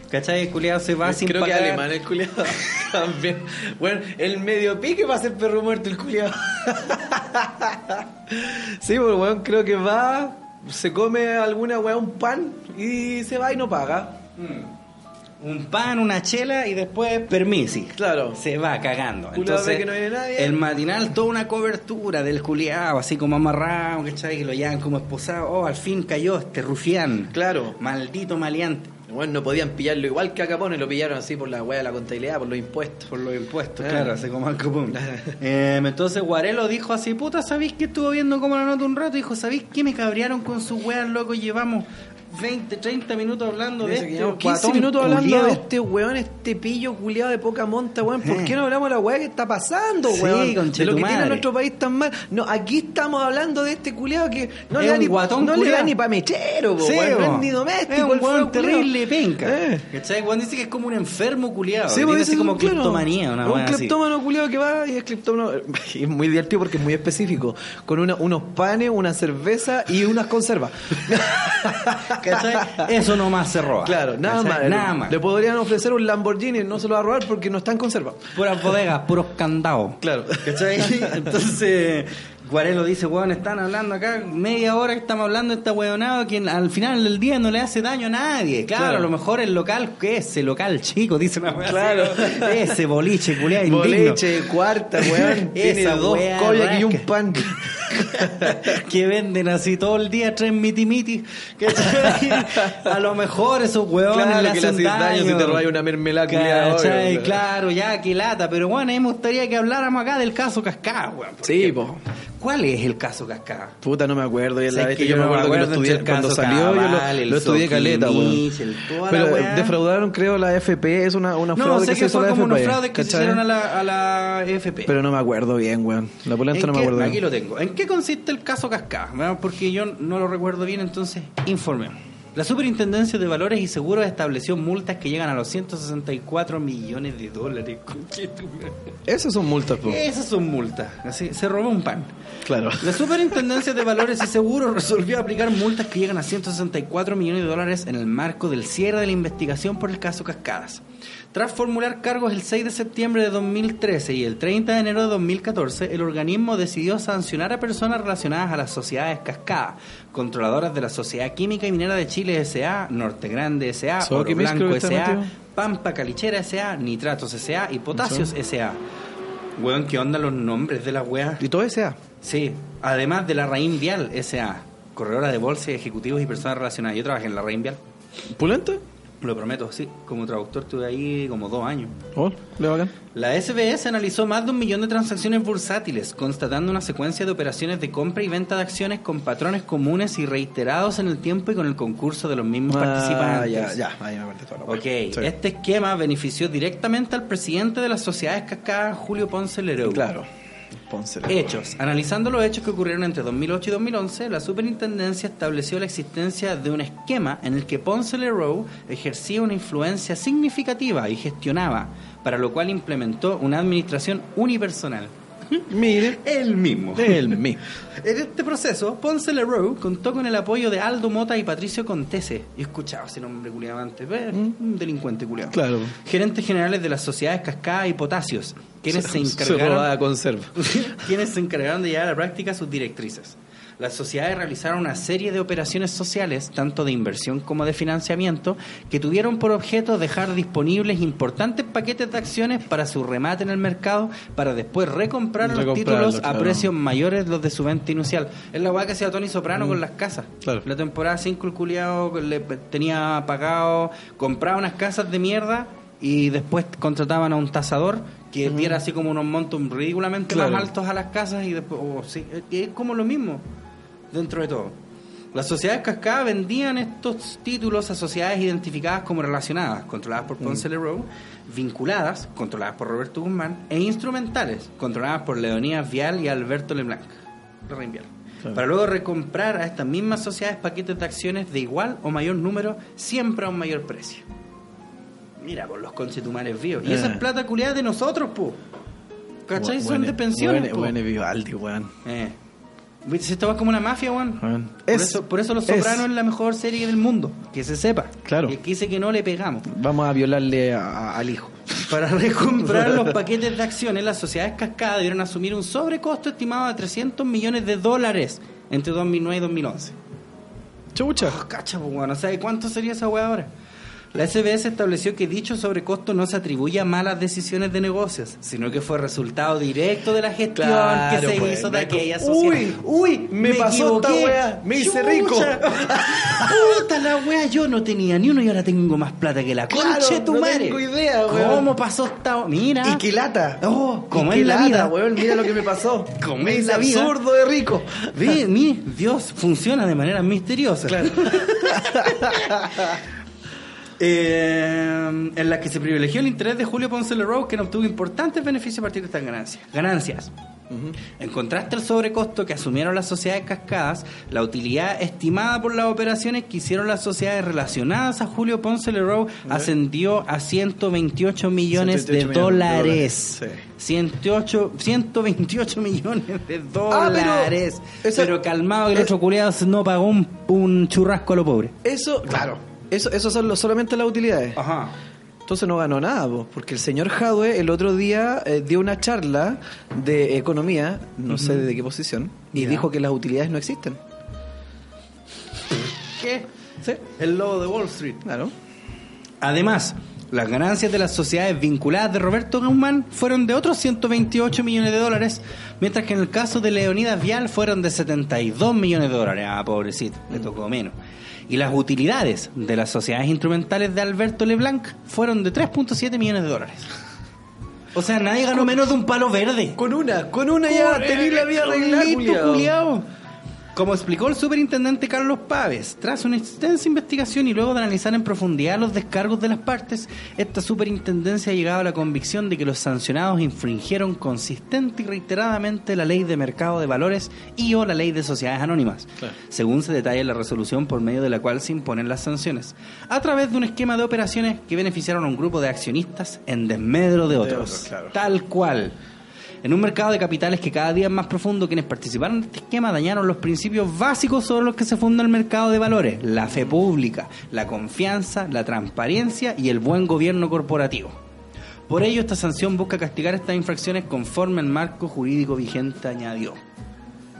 ¿Cachai? El culiado se va sin
Creo que
pagar.
alemán el culiado también. Bueno, el medio pique va a ser perro muerto el culiado. sí, pues weón, creo que va, se come alguna weá, un pan y se va y no paga.
Un pan, una chela y después permisi.
Claro.
Se va cagando.
Culiao
Entonces,
que no viene nadie.
el matinal, toda una cobertura del culiado, así como amarrado, ¿cachai? Que lo llevan como esposado. Oh, al fin cayó este rufián.
Claro.
Maldito maleante.
Bueno, no podían pillarlo igual que a Capone, lo pillaron así por la weá de la contabilidad, por los impuestos.
Por los impuestos,
Ah.
claro, así como al copón. Eh, entonces Guarelo dijo así, puta, ¿sabéis que estuvo viendo cómo la nota un rato? Dijo, ¿sabéis que me cabrearon con sus weas, loco? Llevamos 20, 30 minutos hablando de
Dice que
este
llevamos 15
guatón
minutos hablando
culiao.
de este weón, este pillo culiado de poca monta, weón. ¿Por
Eh.
qué no hablamos de la weá que está pasando,
Sí,
weón? de lo que tiene nuestro país tan mal. No, aquí estamos hablando de este culiado que no
Es
le da ni,
guatón
no le da ni pa' mechero,
Sí,
weón. No es ni doméstico.
Es un weón terrible penca.
Eh.
¿Cachai? Weón dice que es como un enfermo culiado.
Sí, ese
como
un-
cleptomanía, una
Un cleptómano culiado que va y es cleptómano. y es muy divertido porque es muy específico. Con una- unos panes, una cerveza y unas conservas.
¿Cachai? Eso nomás se roba.
Claro, nada
¿Cachai?
más.
Nada más.
Le podrían ofrecer un Lamborghini, no se lo va a robar porque no está en conserva.
Puras bodegas, puros candados.
Claro.
¿Cachai? Entonces, Guarelo dice, weón, están hablando acá media hora que estamos hablando de esta weonada que al final del día no le hace daño a nadie. Claro,
Claro.
a lo mejor el local, ¿qué es? El local chico, dice una weá.
Claro.
Ese boliche, culiado.
Boleche, cuarta, weón. Tiene
Esa
dos collas y un pan.
que venden así todo el día, tres miti miti. ¿cachai? A lo mejor esos weones
Claro,
le
que le
hacen
haces daño si te robas una mermelada.
Claro, ya, que lata. Pero bueno, a mí me gustaría que habláramos acá del caso Cascada, weón.
Sí, po.
¿Cuál es el caso Cascada?
Puta, no me acuerdo. Y
O
la
que
yo me
no
acuerdo que lo estudié cuando salió. Yo lo, estudié caleta, weón. Pero defraudaron, creo, la FP. Es una, una
No,
fraude que se
que
hizo
fue
la
como unos
FP,
fraudes que se hicieron a la, FP.
Pero no me acuerdo bien, weón. La polenta
¿En
no me
qué-
acuerdo
Aquí
bien.
lo tengo. ¿En qué consiste el caso Cascada? Porque yo no lo recuerdo bien, entonces informemos. La Superintendencia de Valores y Seguros estableció multas que llegan a los 164 millones de dólares.
Esas son multas, po.
Esas son multas. Así, se robó un pan.
Claro.
La Superintendencia de Valores y Seguros resolvió aplicar multas que llegan a 164 millones de dólares en el marco del cierre de la investigación por el caso Cascadas. Tras formular cargos el 6 de septiembre de 2013 y el 30 de enero de 2014, el organismo decidió sancionar a personas relacionadas a las sociedades Cascada, controladoras de la Sociedad Química y Minera de Chile S.A., Norte Grande S.A., Oro Blanco S.A.,
metido.
Pampa Calichera S.A., Nitratos S.A. y Potasios S.A. Weón, ¿qué onda los nombres de las weas?
Y todo ese
Sí, además de la Raín Vial S.A., corredora de bolsa, ejecutivos y personas relacionadas. Yo trabajé en la Raín Vial,
¿Pulenta?
Lo prometo, sí. Como traductor estuve ahí como dos años.
Oh.
La SBS analizó más de un millón de transacciones bursátiles, constatando una secuencia de operaciones de compra y venta de acciones con patrones comunes y reiterados en el tiempo y con el concurso de los mismos
Ah,
participantes.
ya, ya. Ahí me acuerdo toda la
Ok.
Sí.
este esquema benefició directamente al presidente de las sociedades cascadas, Julio Ponce Lerou.
Claro.
Hechos. Analizando los hechos que ocurrieron entre 2008 y 2011, la superintendencia estableció la existencia de un esquema en el que Ponce Leroux ejercía una influencia significativa y gestionaba, para lo cual implementó una administración unipersonal.
Mire.
El mismo.
El mismo.
En este proceso, Ponce Leroux contó con el apoyo de Aldo Mota y Patricio Contese. Yo escuchaba ese nombre culiado antes, ¿ves? un delincuente culiado.
Claro.
Gerentes generales de las sociedades Cascada y Potasios, quienes se,
Se
encargaron
robaba conserva.
quienes se encargaron de llevar a la práctica sus directrices. Las sociedades realizaron una serie de operaciones sociales, tanto de inversión como de financiamiento, que tuvieron por objeto dejar disponibles importantes paquetes de acciones para su remate en el mercado, para después recomprar los títulos a precios mayores los de su venta inicial. Es la weá que hacía Tony Soprano con las casas.
Mm. Claro.
La temporada 5 el culiao le tenía pagado, compraba unas casas de mierda y después contrataban a un tasador que diera así como unos montos ridículamente
Claro.
más altos a las casas y después oh, sí, es como lo mismo dentro de todo. Las sociedades cascadas vendían estos títulos a sociedades identificadas como relacionadas, controladas por Ponce Leroux, vinculadas, controladas por Roberto Guzmán, e instrumentales, controladas por Leonidas Vial y Alberto Leblanc. Larraín Vial.
Claro.
Para luego recomprar a estas mismas sociedades paquetes de acciones de igual o mayor número, siempre a un mayor precio. Mira, por los conchetumares vivos. Y esa
Eh.
es plata culiada de nosotros, po. ¿Cachai?
Bu-
Son de pensiones,
buene-
po.
buene Vivaldi, weón.
Eh. ¿Viste? Esto va como una mafia, weón. Por,
Es-
eso, por eso Los. Sopranos es la mejor serie del mundo. Que se sepa.
Claro.
Y el que dice que no le pegamos.
Vamos a violarle a- a- al hijo.
Para recomprar los paquetes de acciones, las sociedades cascadas debieron asumir un sobrecosto estimado de 300 millones de dólares entre 2009 y 2011.
Chucha.
Oh, cacha, pues, weón. ¿Sabe cuánto sería esa weá ahora? La SBS estableció que dicho sobrecosto no se atribuye a malas decisiones de negocios, sino que fue resultado directo de la gestión
Claro,
que se
pues,
hizo de
me-
aquella
Uy,
sociedad. Uy,
me pasó esta
equivoqué.
weá, me hice
Chucha.
rico.
Puta la weá, yo no tenía ni uno y ahora tengo más plata que la
Claro,
tu
no
madre.
tengo idea.
¿Cómo pasó esta Mira.
Y qué lata.
Oh, como es la vida.
weón. Mira lo que me pasó.
Como
me
es
hice
la vida.
absurdo de rico.
Ve, mi Dios funciona de manera misteriosa.
Claro.
Eh, en la que se privilegió el interés de Julio Ponce Leroux, que obtuvo importantes beneficios a partir de estas ganancias. Ganancias. En contraste al sobrecosto que asumieron las sociedades cascadas, la utilidad estimada por las operaciones que hicieron las sociedades relacionadas a Julio Ponce Leroux ascendió a 128 millones
128
de dólares.
dólares,
108, 128 millones de
Ah, pero
dólares.
esa-
pero calmado que el
es-
otro culiado no pagó un, un churrasco a lo pobre.
Eso, claro. Eso, eso son lo- solamente las utilidades.
Ajá.
Entonces no ganó nada, po, porque el señor Jadwe el otro día eh, dio una charla de economía, no sé de qué posición, y dijo que las utilidades no existen.
¿Qué?
¿Sí?
El lobo de Wall Street.
Claro.
Además, las ganancias de las sociedades vinculadas de Roberto Guzmán fueron de otros 128 millones de dólares, mientras que en el caso de Leonidas Vial fueron de 72 millones de dólares. Ah, pobrecito, le tocó menos. Y las utilidades de las sociedades instrumentales de Alberto Leblanc fueron de 3.7 millones de dólares. O sea, nadie ganó menos de un palo verde.
Con una, con una ya tenés la vida arreglada.
Como explicó el superintendente Carlos Paves, tras una extensa investigación y luego de analizar en profundidad los descargos de las partes, esta superintendencia ha llegado a la convicción de que los sancionados infringieron consistente y reiteradamente la ley de mercado de valores y o la ley de sociedades anónimas, según se detalla en la resolución por medio de la cual se imponen las sanciones, a través de un esquema de operaciones que beneficiaron a un grupo de accionistas en desmedro de otros.
otros, claro.
Tal cual. En un mercado de capitales que cada día es más profundo, quienes participaron de este esquema dañaron los principios básicos sobre los que se funda el mercado de valores, la fe pública, la confianza, la transparencia y el buen gobierno corporativo. Por ello, esta sanción busca castigar estas infracciones conforme al marco jurídico vigente, añadió.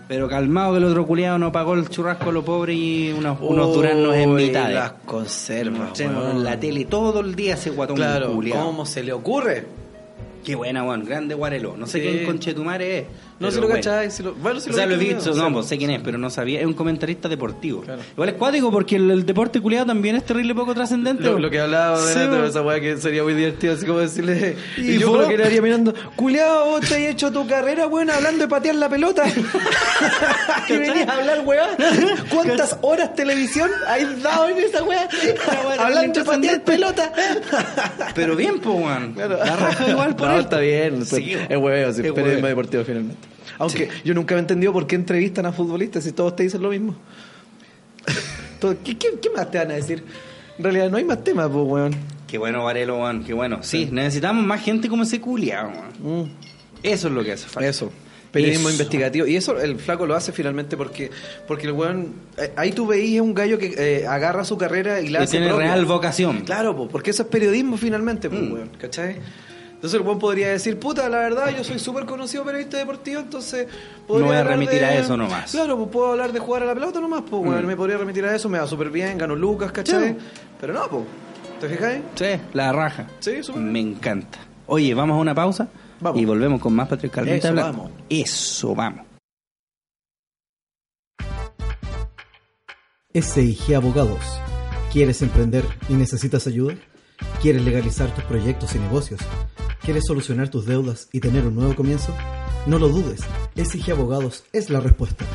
Pero calmado que el otro culiado no pagó el churrasco a lo pobre y unos, unos duranos en mitad.
Las conservas, weón.
en la tele todo el día ese guatón
Claro,
culiao.
¿cómo se le ocurre?
Qué buena, Juan. Grande Guarelo. No sé
Sí.
quién conchetumare es.
No
pero
se lo
bueno.
cacháis, si lo, bueno, si
o sea, lo he visto,
o sea,
no, pues, sé quién es, pero no sabía. Es un comentarista deportivo.
Claro.
Igual es cuático porque el, el deporte culiado también es terrible poco trascendente.
Lo, lo que hablaba
Sí,
de
weón.
esa weá que sería muy divertido, así como decirle. Y,
¿Y
yo
vos?
creo que le haría mirando, culiao, vos te has hecho tu carrera, weón, hablando de patear la pelota. y venías a hablar, weón. ¿Cuántas horas televisión has dado en esa weá? hablando de patear pelota.
Pero bien, pues, Juan.
Claro.
La raja igual por
No,
él.
está bien.
Sí,
es hueveo, sí,
es
periodismo
hueveo.
deportivo finalmente. Aunque yo nunca he entendido por qué entrevistan a futbolistas si todos te dicen lo mismo. ¿Qué, qué, qué más te van a decir? En realidad no hay más temas, pues, weón.
Qué bueno, Varelo, Juan. Qué bueno. Sí, necesitamos más gente como ese culiado, Juan.
Mm.
Eso es lo que hace falta.
Eso. Periodismo
Eso.
investigativo. Y eso el flaco lo hace finalmente porque porque el weón. eh, ahí tú veías un gallo que eh, agarra su carrera y la
Que
hace
tiene
propia.
real vocación.
Claro, po, porque eso es periodismo finalmente, pues,
Mm.
weón. ¿Cachai? Entonces el buen podría decir, puta, la verdad, yo soy súper conocido periodista deportivo, entonces...
Me
podría
voy a remitir
de-
a eso nomás.
Claro, pues puedo hablar de jugar a la pelota nomás, pues, weón,
Mm.
me podría remitir a eso, me va súper bien, gano lucas, ¿cachai?
Sí.
Pero no, pues, ¿te fijáis?
Sí, la raja.
Sí, súper
Me encanta. Oye, vamos a una pausa
Vamos.
y volvemos con más patriarcalmente
Eso,
hablando.
vamos.
Eso, vamos.
SIG Abogados. ¿Quieres emprender y necesitas ayuda? ¿Quieres legalizar tus proyectos y negocios? ¿Quieres solucionar tus deudas y tener un nuevo comienzo? No lo dudes, SIG Abogados es la respuesta.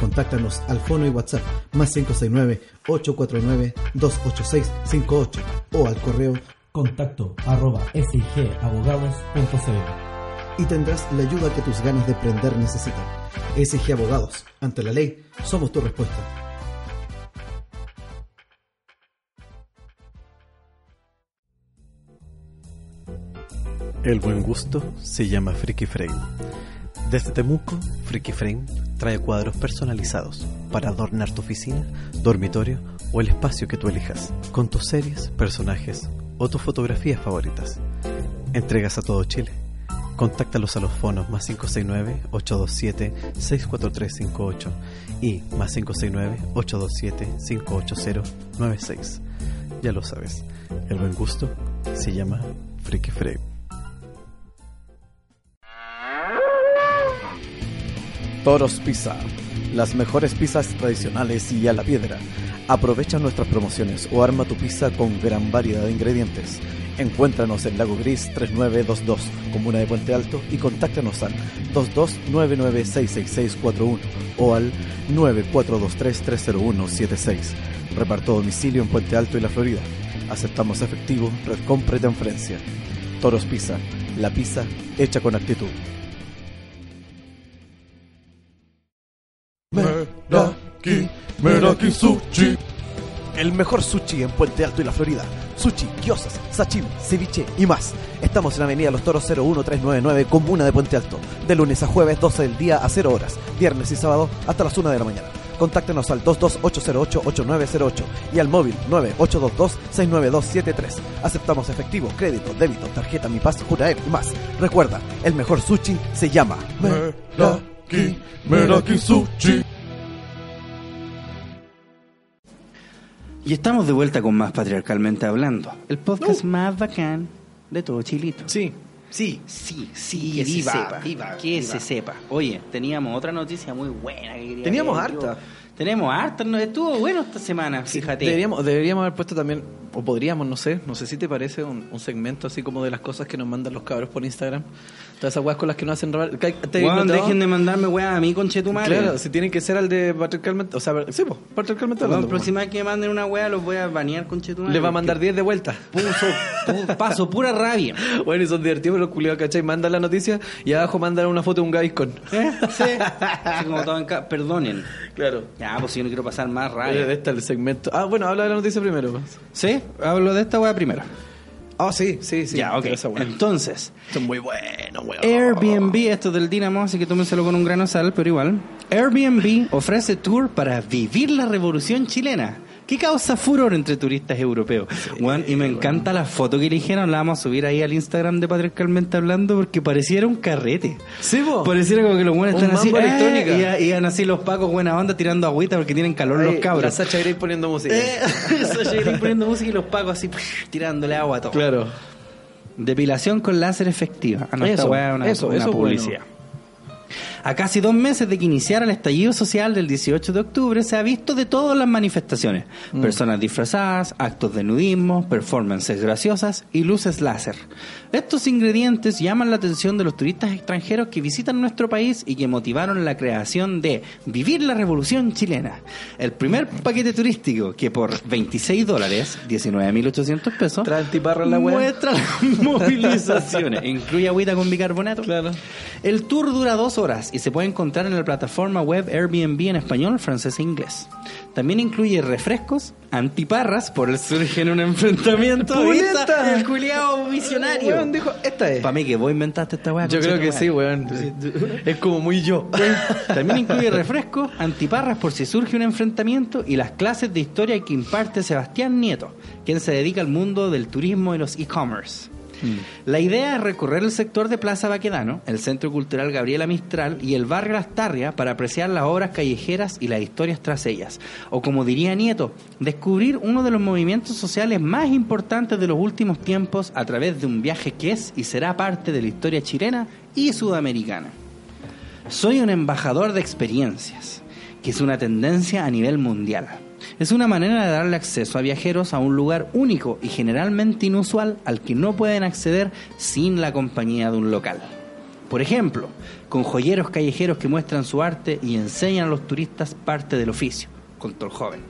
Contáctanos al fono y WhatsApp más 569-849-28658 o al correo contacto arroba sigabogados.cl y tendrás la ayuda que tus ganas de emprender necesitan. SIG Abogados, ante la ley, somos tu respuesta.
El buen gusto se llama Freaky Frame. Desde Temuco, Freaky Frame trae cuadros personalizados para adornar tu oficina, dormitorio o el espacio que tú elijas, con tus series, personajes o tus fotografías favoritas. Entregas a todo Chile. Contáctalos a los fonos más 569-827-64358 y más 569-827-58096. Ya lo sabes, el buen gusto se llama Freaky Frame.
Toros Pizza, las mejores pizzas tradicionales y a la piedra. Aprovecha nuestras promociones o arma tu pizza con gran variedad de ingredientes. Encuéntranos en Lago Gris 3922, Comuna de Puente Alto y contáctanos al 2299666641 o al 9423300176. Reparto domicilio en Puente Alto y La Florida. Aceptamos efectivo, red compra y transferencia. Toros Pizza, la pizza hecha con actitud. Meraki, Meraki Sushi. El mejor sushi en Puente Alto y la Florida. Sushi, gyozas, sashimi, ceviche y más. Estamos en Avenida Los Toros 01399, Comuna de Puente Alto. De lunes a jueves, 12 del día a 0 horas. Viernes y sábado hasta las 1 de la mañana. Contáctenos al 22808-8908 y al móvil 9822-69273. Aceptamos efectivo, crédito, débito, tarjeta Mi Paz, Juraer y más. Recuerda, el mejor sushi se llama Meraki, Meraki Sushi.
Y estamos de vuelta con más Patriarcalmente Hablando, el podcast más bacán de todo Chilito.
Sí, sí.
Sí, sí,
Que viva,
se sepa,
viva,
que
viva.
se sepa. Oye, teníamos otra noticia muy buena que quería
Teníamos
leer yo.
harta.
Tenemos harta, no, estuvo bueno esta semana, fíjate.
Deberíamos, deberíamos haber puesto también, o podríamos, no sé, no sé si te parece, un, un segmento así como de las cosas que nos mandan los cabros por Instagram. Todas esas weas con las que nos hacen robar. ¿Te-
dejen de mandarme weá a mí con Chetumare.
Claro, si tienen que ser al de patriarcalmente, o sea, sí, pues, patriarcalmente
La próxima vez que me manden una weá los voy a banear con Chetumare.
Le va a mandar 10 de vuelta.
Puso, pu- paso pura rabia.
Bueno, y son divertidos los culiados, ¿cachai? Mandan la noticia y abajo mandan una foto de un Gaviscon.
¿Eh? Sí. Así como todo en ca- Perdonen.
Claro.
Ya, pues si yo no quiero pasar más
Eh,
rabia.
Este es el segmento. Ah, bueno, habla de la noticia primero. pues.
Hablo de esta weá primero.
Ah, sí, sí, sí.
ya, ok.
Wea.
Entonces,
Son muy buenos, weón.
Airbnb, esto es del Dinamo, así que tómenselo con un grano de sal, pero igual. Airbnb ofrece tour para vivir la revolución chilena. Que causa furor entre turistas europeos. Weón, y me encanta la foto que eligieron, la vamos a subir ahí al Instagram de Patriarcalmente Hablando porque pareciera un carrete.
Sí, po.
Pareciera como que los buenos están así, eh,
electrónica.
y, y iban así los pacos buena onda tirando agüita porque tienen calor los cabros.
La Sacha Grey poniendo música.
Eh, Sacha Grey poniendo música y los pacos así tirándole agua a todo.
Claro.
Depilación con láser efectiva. Ah, no, esta
Eso,
weá es una,
eso,
una
eso es
publicidad. A casi dos meses de que iniciara el estallido social del 18 de octubre, se ha visto de todas las manifestaciones.
Mm.
Personas disfrazadas, actos de nudismo, performances graciosas y luces láser. Estos ingredientes llaman la atención de los turistas extranjeros que visitan nuestro país y que motivaron la creación de Vivir la Revolución Chilena. El primer paquete turístico que por 26 dólares, 19.800 pesos,
la
muestra las movilizaciones. Incluye agüita con bicarbonato.
Claro.
El tour dura dos horas y se puede encontrar en la plataforma web Airbnb en español, francés e inglés. También incluye refrescos, antiparras por el surge en un enfrentamiento. ¿Viste? El culiao visionario.
Weón dijo, esta es.
Para mí que vos inventaste esta weá.
Yo creo que sí, weón. Es como muy yo.
También incluye refrescos, antiparras por si surge un enfrentamiento y las clases de historia que imparte Sebastián Nieto, quien se dedica al mundo del turismo y los e-commerce. La idea es recorrer el sector de Plaza Baquedano, el Centro Cultural Gabriela Mistral y el barrio Las Tarrias para apreciar las obras callejeras y las historias tras ellas. O como diría Nieto, descubrir uno de los movimientos sociales más importantes de los últimos tiempos a través de un viaje que es y será parte de la historia chilena y sudamericana. Soy un embajador de experiencias, que es una tendencia a nivel mundial. Es una manera de darle acceso a viajeros a un lugar único y generalmente inusual al que no pueden acceder sin la compañía de un local. Por ejemplo, con joyeros callejeros que muestran su arte y enseñan a los turistas parte del oficio, contó el joven.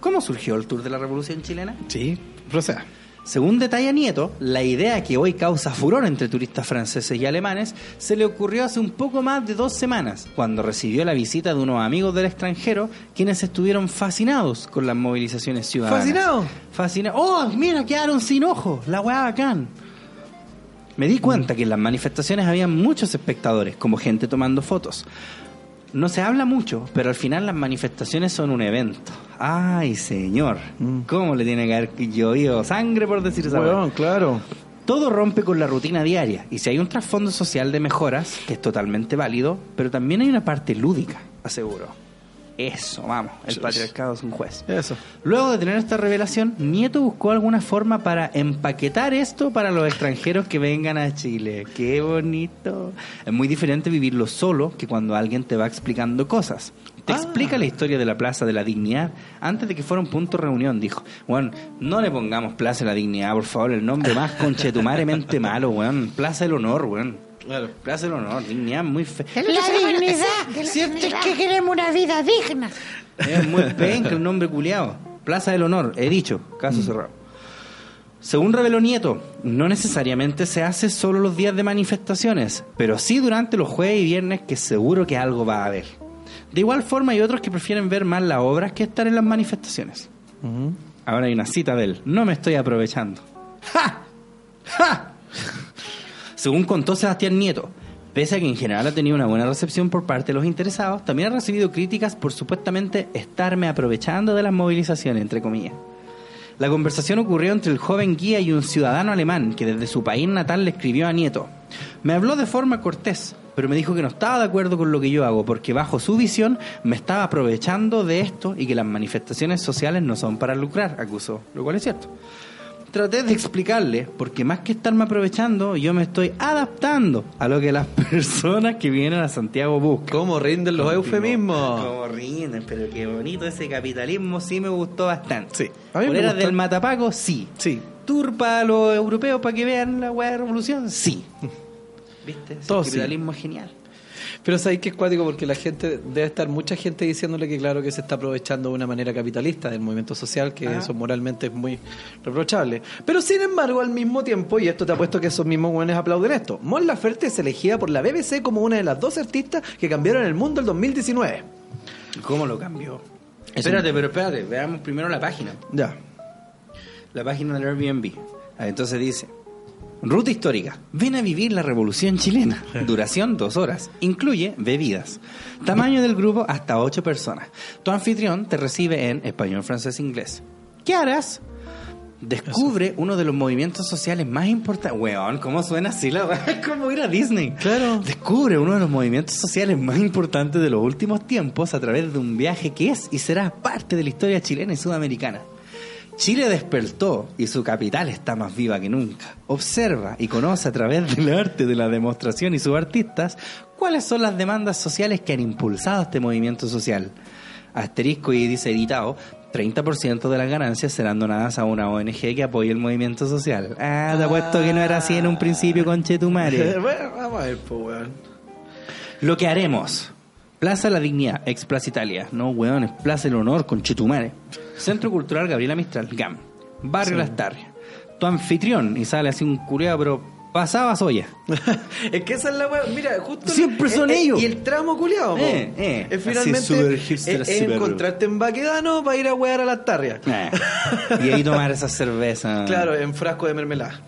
¿Cómo surgió el Tour de la Revolución Chilena?
Sí, proceda.
Según detalla Nieto, la idea que hoy causa furor entre turistas franceses y alemanes se le ocurrió hace un poco más de dos semanas, cuando recibió la visita de unos amigos del extranjero, quienes estuvieron fascinados con las movilizaciones ciudadanas.
¿Fascinados?
Fascinados. ¡Oh, mira, quedaron sin ojos! La weá bacán. Me di cuenta que en las manifestaciones había muchos espectadores, como gente tomando fotos. No se habla mucho, pero al final las manifestaciones son un evento. Ay, señor, ¿cómo le tiene que haber llovido sangre por decir esa
claro.
Todo rompe con la rutina diaria y si hay un trasfondo social de mejoras, que es totalmente válido, pero también hay una parte lúdica, aseguro. Eso, vamos, el patriarcado es un juez.
Eso.
Luego de tener esta revelación, Nieto buscó alguna forma para empaquetar esto para los extranjeros que vengan a Chile. ¡Qué bonito! Es muy diferente vivirlo solo que cuando alguien te va explicando cosas. Te explica la historia de la Plaza de la Dignidad antes de que fuera un punto de reunión. Dijo, bueno, no le pongamos Plaza de la Dignidad, por favor, el nombre más conchetumaremente malo, weón. Plaza del Honor, weón.
Claro.
Plaza del Honor, dignidad muy fe.
La dignidad. Si es que queremos una vida digna.
Es muy penca el nombre culiado. Plaza del Honor, he dicho, caso cerrado. Según reveló Nieto, no necesariamente se hace solo los días de manifestaciones, pero sí durante los jueves y viernes que seguro que algo va a haber. De igual forma hay otros que prefieren ver más las obras que estar en las manifestaciones. Ahora hay una cita de él. No me estoy aprovechando. ¡Ja! ¡Ja! Según contó Sebastián Nieto, pese a que en general ha tenido una buena recepción por parte de los interesados, también ha recibido críticas por supuestamente estarme aprovechando de las movilizaciones, entre comillas. La conversación ocurrió entre el joven guía y un ciudadano alemán que desde su país natal le escribió a Nieto. Me habló de forma cortés, pero me dijo que no estaba de acuerdo con lo que yo hago porque bajo su visión me estaba aprovechando de esto y que las manifestaciones sociales no son para lucrar, acusó, lo cual es cierto. Traté de explicarle, porque más que estarme aprovechando, yo me estoy adaptando a lo que las personas que vienen a Santiago buscan.
¿Cómo rinden los eufemismos?
Como rinden, pero qué bonito ese capitalismo, sí me gustó bastante.
Sí, a mí me
del matapaco, sí.
Sí.
Tour para los europeos para que vean la weá de revolución, sí. ¿Viste? Ese
Todo sí.
capitalismo es genial.
Pero sabéis que es cuático porque la gente, debe estar mucha gente diciéndole que claro que se está aprovechando de una manera capitalista del movimiento social, que eso moralmente es muy reprochable. Pero sin embargo, al mismo tiempo, y esto te apuesto que esos mismos buenos aplauden esto, Mon Laferte es elegida por la BBC como una de las dos artistas que cambiaron el mundo el 2019.
¿Cómo lo cambió?
Es
espérate, pero espérate, veamos primero la página.
Ya.
La página del Airbnb. Ah, Entonces dice, ruta histórica, ven a vivir la revolución chilena. Duración dos horas. Incluye bebidas. Tamaño del grupo hasta ocho personas. Tu anfitrión te recibe en español, francés, inglés. ¿Qué harás? Descubre uno de los movimientos sociales más importantes. Weón, ¿cómo suena así la? Es como ir a Disney.
Claro.
Descubre uno de los movimientos sociales más importantes de los últimos tiempos a través de un viaje que es y será parte de la historia chilena y sudamericana. Chile despertó y su capital está más viva que nunca. Observa y conoce a través del arte de la demostración y sus artistas cuáles son las demandas sociales que han impulsado este movimiento social. Asterisco y dice editado, 30% de las ganancias serán donadas a una ONG que apoye el movimiento social. Ah, te apuesto que no era así en un principio con Chetumare.
bueno, vamos a ver, pues, weón.
Lo que haremos. Plaza La Dignidad, ex Plaza Italia. No, weón, es Plaza El Honor con Chetumare. Centro Cultural Gabriela Mistral, GAM. Barrio Las Tarrias. Tu anfitrión, y sale así un cureado, pero pasaba soya.
es que esa es la weá. Mira, justo.
Siempre son
es-
ellos.
Y el tramo culiado.
Eh, eh.
Es finalmente. es,
hipster,
es encontrarte en Baquedano para ir a wear a las tarrias.
Eh. Y ahí tomar esa cerveza.
Claro, en frasco de mermelada.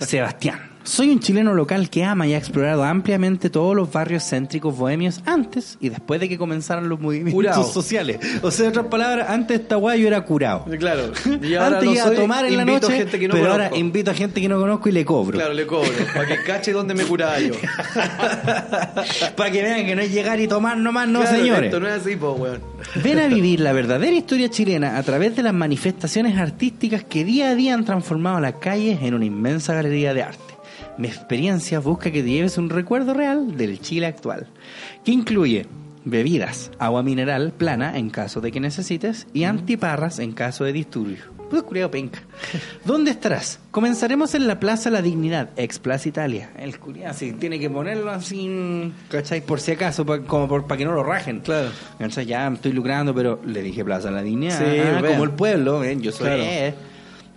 Sebastián, Soy un chileno local que ama y ha explorado ampliamente todos los barrios céntricos bohemios antes y después de que comenzaran los movimientos
Curado.
sociales. O sea, en otras palabras, antes esta guay yo era curado.
Claro. Y ahora
Antes iba a tomar en la
a
noche,
gente que no
pero ahora invito a gente que no conozco y le cobro.
Claro, le cobro. Para que cache dónde me curaba yo.
Para que vean que no es llegar y tomar nomás, no
Claro,
señores.
Esto no es así, po, weón.
Ven a vivir la verdadera historia chilena a través de las manifestaciones artísticas que día a día han transformado las calles en una inmensa galería de arte. Mi experiencia busca que te lleves un recuerdo real del Chile actual, que incluye bebidas, agua mineral plana en caso de que necesites y antiparras en caso de disturbios. Puto culiao penca. ¿Dónde estarás? Comenzaremos en la Plaza La Dignidad, ex Plaza Italia. El culiao así tiene que ponerlo así, ¿cachai? Por si acaso, pa- como para que no lo rajen.
Claro.
¿Cachai? Ya me estoy lucrando, pero le dije Plaza La Dignidad.
Sí,
ah, como el pueblo, ¿ven? yo soy.
Claro.
eh.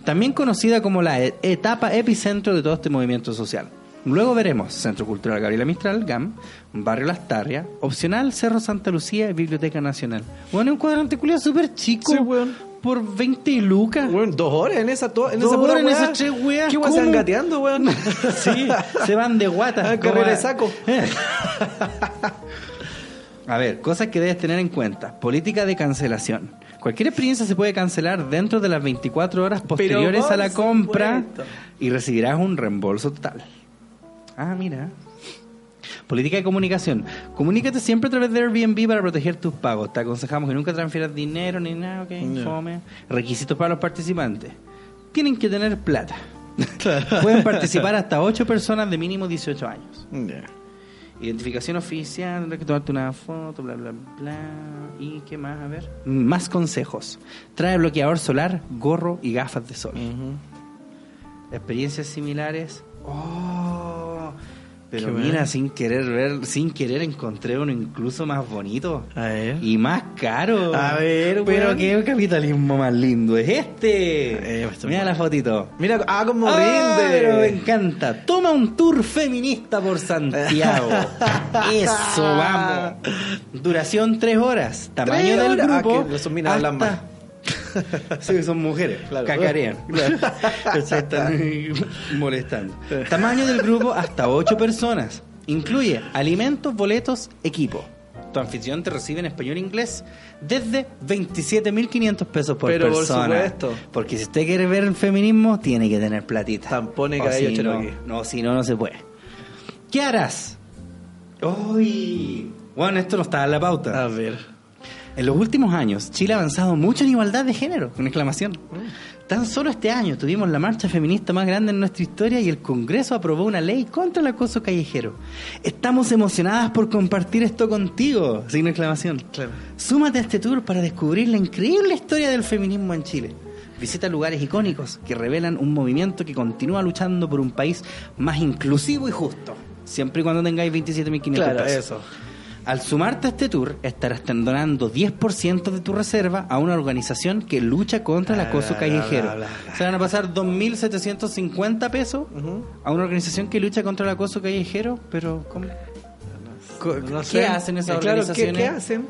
También conocida como la e- etapa epicentro de todo este movimiento social. Luego veremos Centro Cultural Gabriela Mistral, GAM, Barrio Las Tarrias, opcional Cerro Santa Lucía y Biblioteca Nacional. Bueno, un cuadrante culiao súper chico.
Sí, weón.
Por 20 lucas.
Weón, dos horas en esa, en
Dos
esa
horas en esas tres weas,
¿Qué weón se van gateando, weón?
Sí, se van de guata.
Ah, carrera de saco.
A ver, cosas que debes tener en cuenta. Política de cancelación. Cualquier experiencia se puede cancelar dentro de las 24 horas posteriores a la compra
supuesto.
y recibirás un reembolso total. Ah, mira. Política de comunicación. Comunícate siempre a través de Airbnb para proteger tus pagos. Te aconsejamos que nunca transfieras dinero ni nada, ok.
No.
Fome. Requisitos para los participantes. Tienen que tener plata. Pueden participar hasta 8 personas de mínimo 18 años.
Ya.
Identificación oficial, tendrás que tomarte una foto, bla, bla, bla. ¿Y qué más? A ver. Más consejos. Trae bloqueador solar, gorro y gafas de sol. Experiencias similares. Oh, pero
Qué
mira,
bueno.
sin querer ver, sin querer encontré uno incluso más bonito.
A ver.
Y más caro.
A ver,
Pero
weón.
qué capitalismo más lindo es este.
Eh, esto
Mira la fotito.
Mira, ah, como
Ah, pero me
rinde.
encanta. Toma un tour feminista por Santiago. Eso, vamos. Duración tres horas. Tamaño
Tres
del
horas. Ah,
grupo.
que minas hablan
hasta- Sí, son mujeres.
Claro.
Cacarean. Se están molestando. Tamaño del grupo hasta ocho personas. Incluye alimentos, boletos, equipo. Tu anfitrión te recibe en español e inglés desde 27.500 pesos por
Pero por
persona.
supuesto.
Porque si usted quiere ver el feminismo, tiene que tener platita.
Tampones, cabello,
si
cherokee.
no, no, si no, no se puede. ¿Qué harás? Uy. Bueno, esto no estaba en la pauta.
A ver.
En los últimos años, Chile ha avanzado mucho en igualdad de género, con exclamación. Tan solo este año tuvimos la marcha feminista más grande en nuestra historia y el Congreso aprobó una ley contra el acoso callejero. Estamos emocionadas por compartir esto contigo, signo exclamación.
Claro.
Súmate a este tour para descubrir la increíble historia del feminismo en Chile. Visita lugares icónicos que revelan un movimiento que continúa luchando por un país más inclusivo y justo. Siempre y cuando tengáis 27.500
Claro,
pesos.
eso.
Al sumarte a este tour, estarás donando 10% de tu reserva a una organización que lucha contra el acoso callejero. Se van a pasar 2.750 pesos a una organización que lucha contra el acoso callejero, pero ¿cómo?
No
¿Qué
sé.
hacen esas
Eh, claro, ¿qué-
organizaciones?
¿qué, hacen?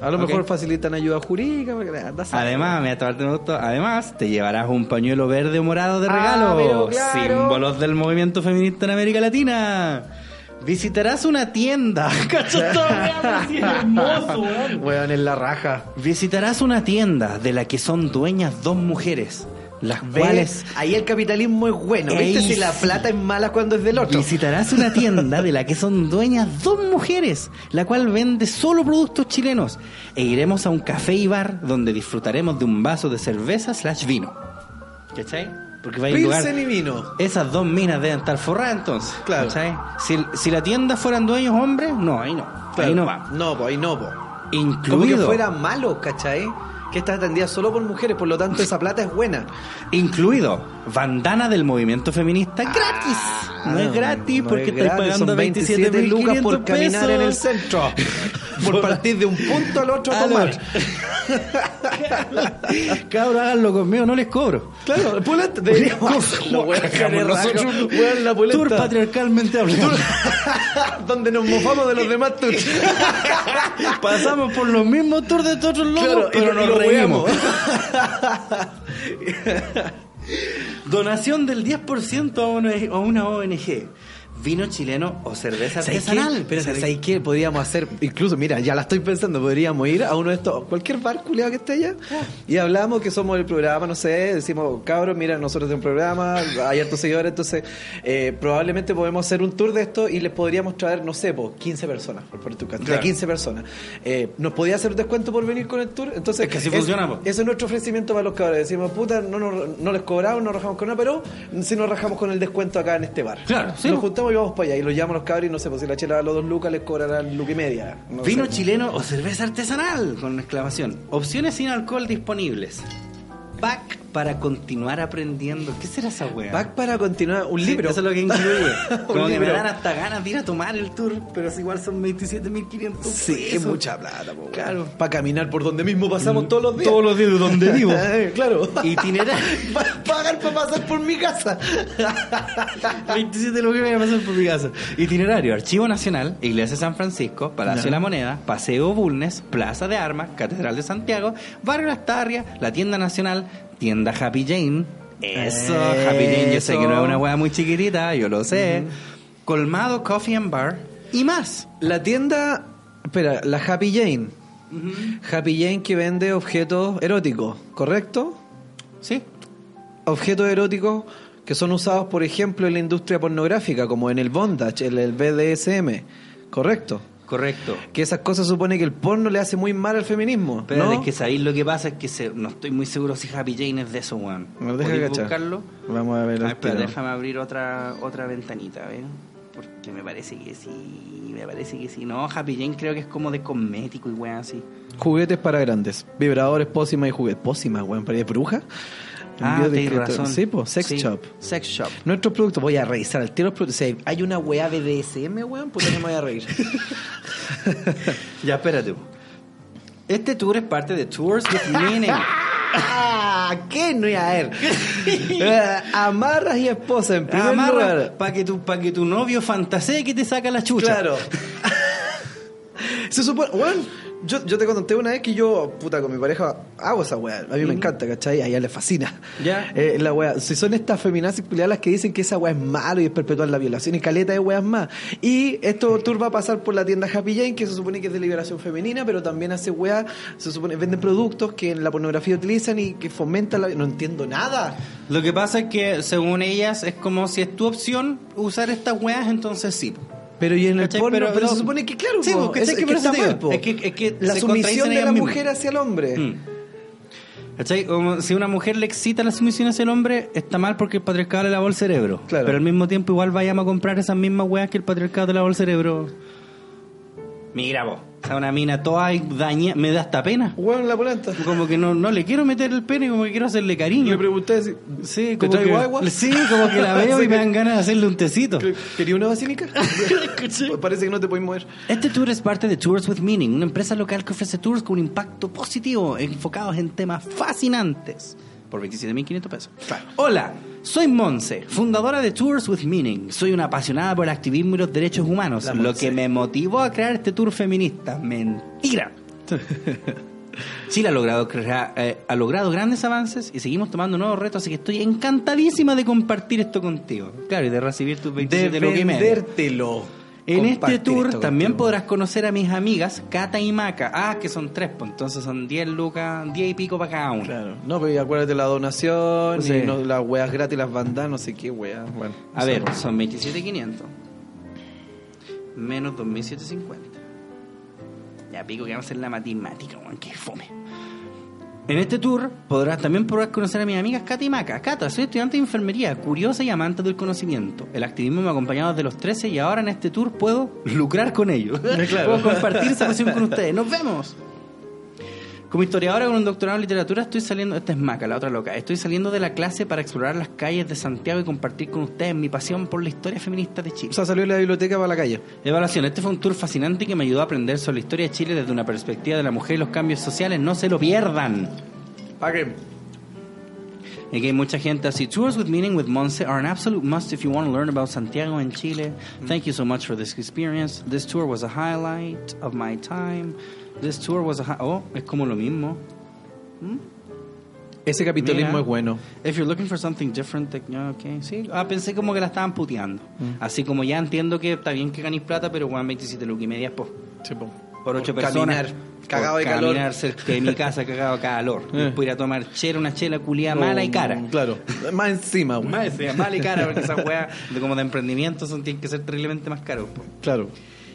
A lo mejor facilitan ayuda jurídica. porque, anda a saber.
Además, foto. además, te llevarás un pañuelo verde o morado de
Ah,
regalo.
pero claro.
Símbolos del movimiento feminista en América Latina. Visitarás una tienda. Cacho, así, hermoso, weón.
Weón, en la raja.
Visitarás una tienda de la que son dueñas dos mujeres, las cuales
Ahí el capitalismo es bueno. ¿Viste si la plata es mala cuando es del otro?
visitarás una tienda de la que son dueñas dos mujeres, la cual vende solo productos chilenos, e iremos a un café y bar donde disfrutaremos de un vaso de cerveza slash vino. ¿Cachai? Porque va a lugar.
Pilsen y vino.
Esas dos minas deben estar forradas entonces.
Claro.
Si, si la tienda fueran dueños hombres, no, ahí no. Ahí no va.
No, pues ahí no, pues.
Incluido.
Como que fuera malo, ¿cachai? Que está atendida solo por mujeres, por lo tanto esa plata es buena.
Incluido bandana del movimiento feminista gratis. No es gratis
no
porque
es
estáis pagando
son
27
lucas por caminar en el centro. por partir de un punto al otro a
Ah,
tomar.
Cabros, háganlo conmigo, no les cobro.
Claro. Deberíamos
nosotros
la pulenta.
Tour patriarcalmente hablando.
Donde nos mofamos de los demás tours.
Pasamos por los mismos tours de todos los locos,
Claro,
pero
y
nos
lo
reímos. Donación del 10% a una, a una ONG. Vino chileno o cerveza artesanal.
Pero ¿sabes qué? Podríamos hacer, incluso, mira, ya la estoy pensando, podríamos ir a uno de estos, cualquier bar culiado que esté allá, y hablamos que somos el programa, no sé, decimos, cabros, mira, nosotros tenemos un programa, hay hartos seguidores, entonces eh, probablemente podemos hacer un tour de esto y les podríamos traer, no sé, po, 15 personas, por, por tu caso,
Claro.
15 personas. Eh, ¿Nos podía hacer un descuento por venir con el tour? Entonces,
Es que así funciona, po.
Ese es nuestro ofrecimiento para los cabros. Decimos, puta, no, nos- no les cobramos, no rajamos con nada, pero si nos rajamos con el descuento acá en este bar.
Claro, sí,
Nos juntamos y vamos para allá y los llamamos a los cabros y no sé, pues si la chela a los dos lucas les cobrarán luca y media. No
Vino
sé.
chileno o cerveza artesanal, con una exclamación. Opciones sin alcohol disponibles. Pack para continuar aprendiendo. ¿Qué será esa weá?
Pack para continuar, un
Sí,
libro.
Eso es lo que incluye. Como
Un
que me
libro.
dan hasta ganas de ir a tomar el tour, pero es igual son 27.500
Sí, es mucha plata, po,
Claro.
Para caminar por donde mismo pasamos todos los días.
Todos los días de donde vivo.
Eh, claro.
Itinerar.
Para pagar para pasar por mi casa.
27 lo que me va a pasar por mi casa. Itinerario: Archivo Nacional, Iglesia de San Francisco, Palacio de la Moneda, Paseo Bulnes, Plaza de Armas, Catedral de Santiago, Barrio Las Tarrias, la Tienda Nacional, Tienda Happy Jane. Eso, Happy Jane, yo sé que no es una hueá muy chiquitita, yo lo sé. Colmado Coffee and Bar y más.
La tienda, espera, la Happy Jane. Happy Jane que vende objetos eróticos, ¿correcto?
Sí.
Objetos eróticos que son usados, por ejemplo, en la industria pornográfica, como en el bondage, en el BDSM, ¿correcto?
Correcto.
Que esas cosas supone que el porno le hace muy mal al feminismo,
Pero
¿no?
es que sabéis lo que pasa es que se- no estoy muy seguro si Happy Jane es de eso, weón.
Ver, deja
¿Podéis
cachar.
buscarlo?
Vamos a ver
Ah, déjame abrir otra otra ventanita, ¿ves? Porque me parece que sí, me parece que sí. No, Happy Jane creo que es como de cosmético y weón así.
Juguetes para grandes, vibradores, pócimas y juguetes. Pócimas, weón, para de bruja.
Ah,
de
razón.
Sí, pues, sex
Sí,
shop.
Sex shop.
Nuestros productos, voy a revisar al tiro los productos. Si hay una weá BDSM, weón, puta que me voy a reír.
Ya, espérate. Este tour es parte de Tours with Meaning.
Ah, ¿Qué no iba a ver? Eh, Amarras y esposa en primer lugar.
para que, tu, pa' que tu novio fantasee que te saca la chucha.
Claro. Se supone, weón, yo, yo te conté una vez que yo, puta, con mi pareja hago esa weá. A mí me encanta, ¿cachai? A ella le fascina.
Ya.
Eh, la weá. Si son estas feminazis las que dicen que esa weá es malo y es perpetuar la violación y caleta de weas más. Y esto tour va a pasar por la tienda Happy Jane, que se supone que es de liberación femenina, pero también hace weá, se supone, venden productos que en la pornografía utilizan y que fomentan la. No entiendo nada.
Lo que pasa es que, según ellas, es como si es tu opción usar estas weas, entonces sí.
Pero y en el porno, pero,
Pero no-
se supone que claro,
Sí,
po,
¿cachai?
es,
Que
es está mal,
que- es que
la sumisión de la mujer hacia el hombre.
Mm. Si una mujer le excita la sumisión hacia el hombre, está mal porque el patriarcado le lavó el cerebro.
Claro.
Pero al mismo tiempo igual vayamos a comprar esas mismas weas que el patriarcado te lavó el cerebro. Mira vos, sea, una mina toda daña, me da hasta pena.
Weón, la polenta.
Como que no, no le quiero meter el pene, como que quiero hacerle cariño.
Le pregunté si
Sí,
¿te
como
traigo
que,
agua?
Sí, como que la veo y me dan ganas de hacerle un tecito.
¿Quería una basílica? Parece que no te puedes mover.
Este tour es parte de Tours with Meaning, una empresa local que ofrece tours con un impacto positivo, enfocados en temas fascinantes. Por 27.500 pesos. Hola, soy Monse, fundadora de Tours with Meaning. Soy una apasionada por el activismo y los derechos humanos,
La
lo que me motivó a crear este tour feminista. Mentira. Chile ha logrado, eh, ha logrado grandes avances y seguimos tomando nuevos retos, así que estoy encantadísima de compartir esto contigo. Claro, y de recibir tus 27
De vendértelo.
En este tour también
contigo.
podrás conocer a mis amigas Cata y Maca. Ah, que son tres, pues entonces son 10 lucas, 10 y pico para cada una.
Claro. No, pero acuérdate la donación,
Sí.
y no, las weas gratis, las bandas, no sé qué weas. Bueno,
A
no
ver, son 27.500 menos 2.750. Ya pico que vamos a hacer la matemática, weón, que fome. En este tour podrás también podrás conocer a mis amigas Cata y Maca. Cata, soy estudiante de enfermería, curiosa y amante del conocimiento. El activismo me ha acompañado desde los 13 y ahora en este tour puedo lucrar con ellos.
Claro.
Puedo compartir esa pasión con ustedes. ¡Nos vemos! Como historiadora con un doctorado en literatura estoy saliendo, esta es Maca, la otra loca, estoy saliendo de la clase para explorar las calles de Santiago y compartir con ustedes mi pasión por la historia feminista de Chile.
O sea, salió de la biblioteca para la calle.
Evaluación, este fue un tour fascinante que me ayudó a aprender sobre la historia de Chile desde una perspectiva de la mujer y los cambios sociales, no se lo pierdan.
Paguen.
Y que hay mucha gente así. Tours with Meaning with Monse are an absolute must if you want to learn about Santiago and Chile. Thank you so much for this experience. This tour was a highlight of my time. This tour was a... oh, es como lo mismo. ¿Mm?
Ese capitalismo
Mira.
es bueno.
If you're looking for something different, like, yeah, okay, sí. Ah, pensé como que la estaban puteando.
Mm.
Así como ya entiendo que está bien que ganéis plata, pero weón, 27 lucas y media po. Por ocho
Por
personas.
caminar, cagado de calor.
Caminar cerca de mi casa cagado de calor.
Eh.
Después ir a tomar chela, una chela culiada mala y cara.
Claro. Más encima, güey.
Más, sí, mala y cara, porque esas weas de como de emprendimiento son, tienen que ser terriblemente más caros. po.
Claro.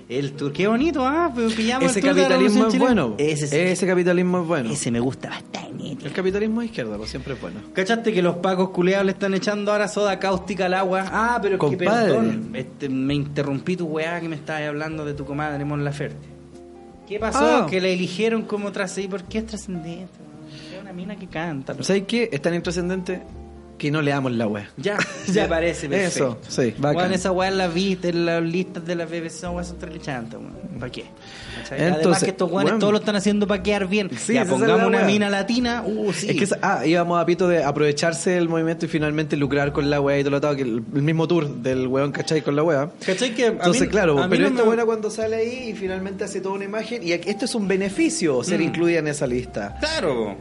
El tour, qué bonito, ah, pero pillamos
Ese
el tour de la
capitalismo es bueno.
Ese, sí.
Ese capitalismo es bueno.
Ese me gusta bastante.
El capitalismo de izquierda, pues siempre es bueno.
¿Cachaste que los pacos culeados le están echando ahora soda cáustica al agua? Ah, pero es que
Compadre.
perdón. Este, me interrumpí tu weá que me estabas hablando de tu comadre Mon Laferte. ¿Qué pasó?
Ah.
Que la eligieron como trascendente. ¿Por qué es trascendente? Es una mina que canta. pero-
¿Sabes qué? Es tan intrascendente que no le damos la wea.
Ya, ya parece perfecto.
Eso, sí, bacán.
Bueno, esa weá la viste en las listas de la BBC, son trelichantas, weón. ¿Para qué? ¿Cachai? Además
Entonces,
que estos weones
weón.
todos lo están haciendo para quedar bien.
Sí,
ya, pongamos una mina latina, uh, sí.
Es que, esa- ah, íbamos a pito de aprovecharse del movimiento y finalmente lucrar con la wea y todo lo todo, que el, el mismo tour del weón, ¿cachai? Con la wea.
¿Cachai que a
Entonces,
mí-
claro,
a mí
pero
no
esta
me-
buena cuando sale ahí y finalmente hace toda una imagen, y esto es un beneficio ser
Mm.
incluida en esa lista.
Claro.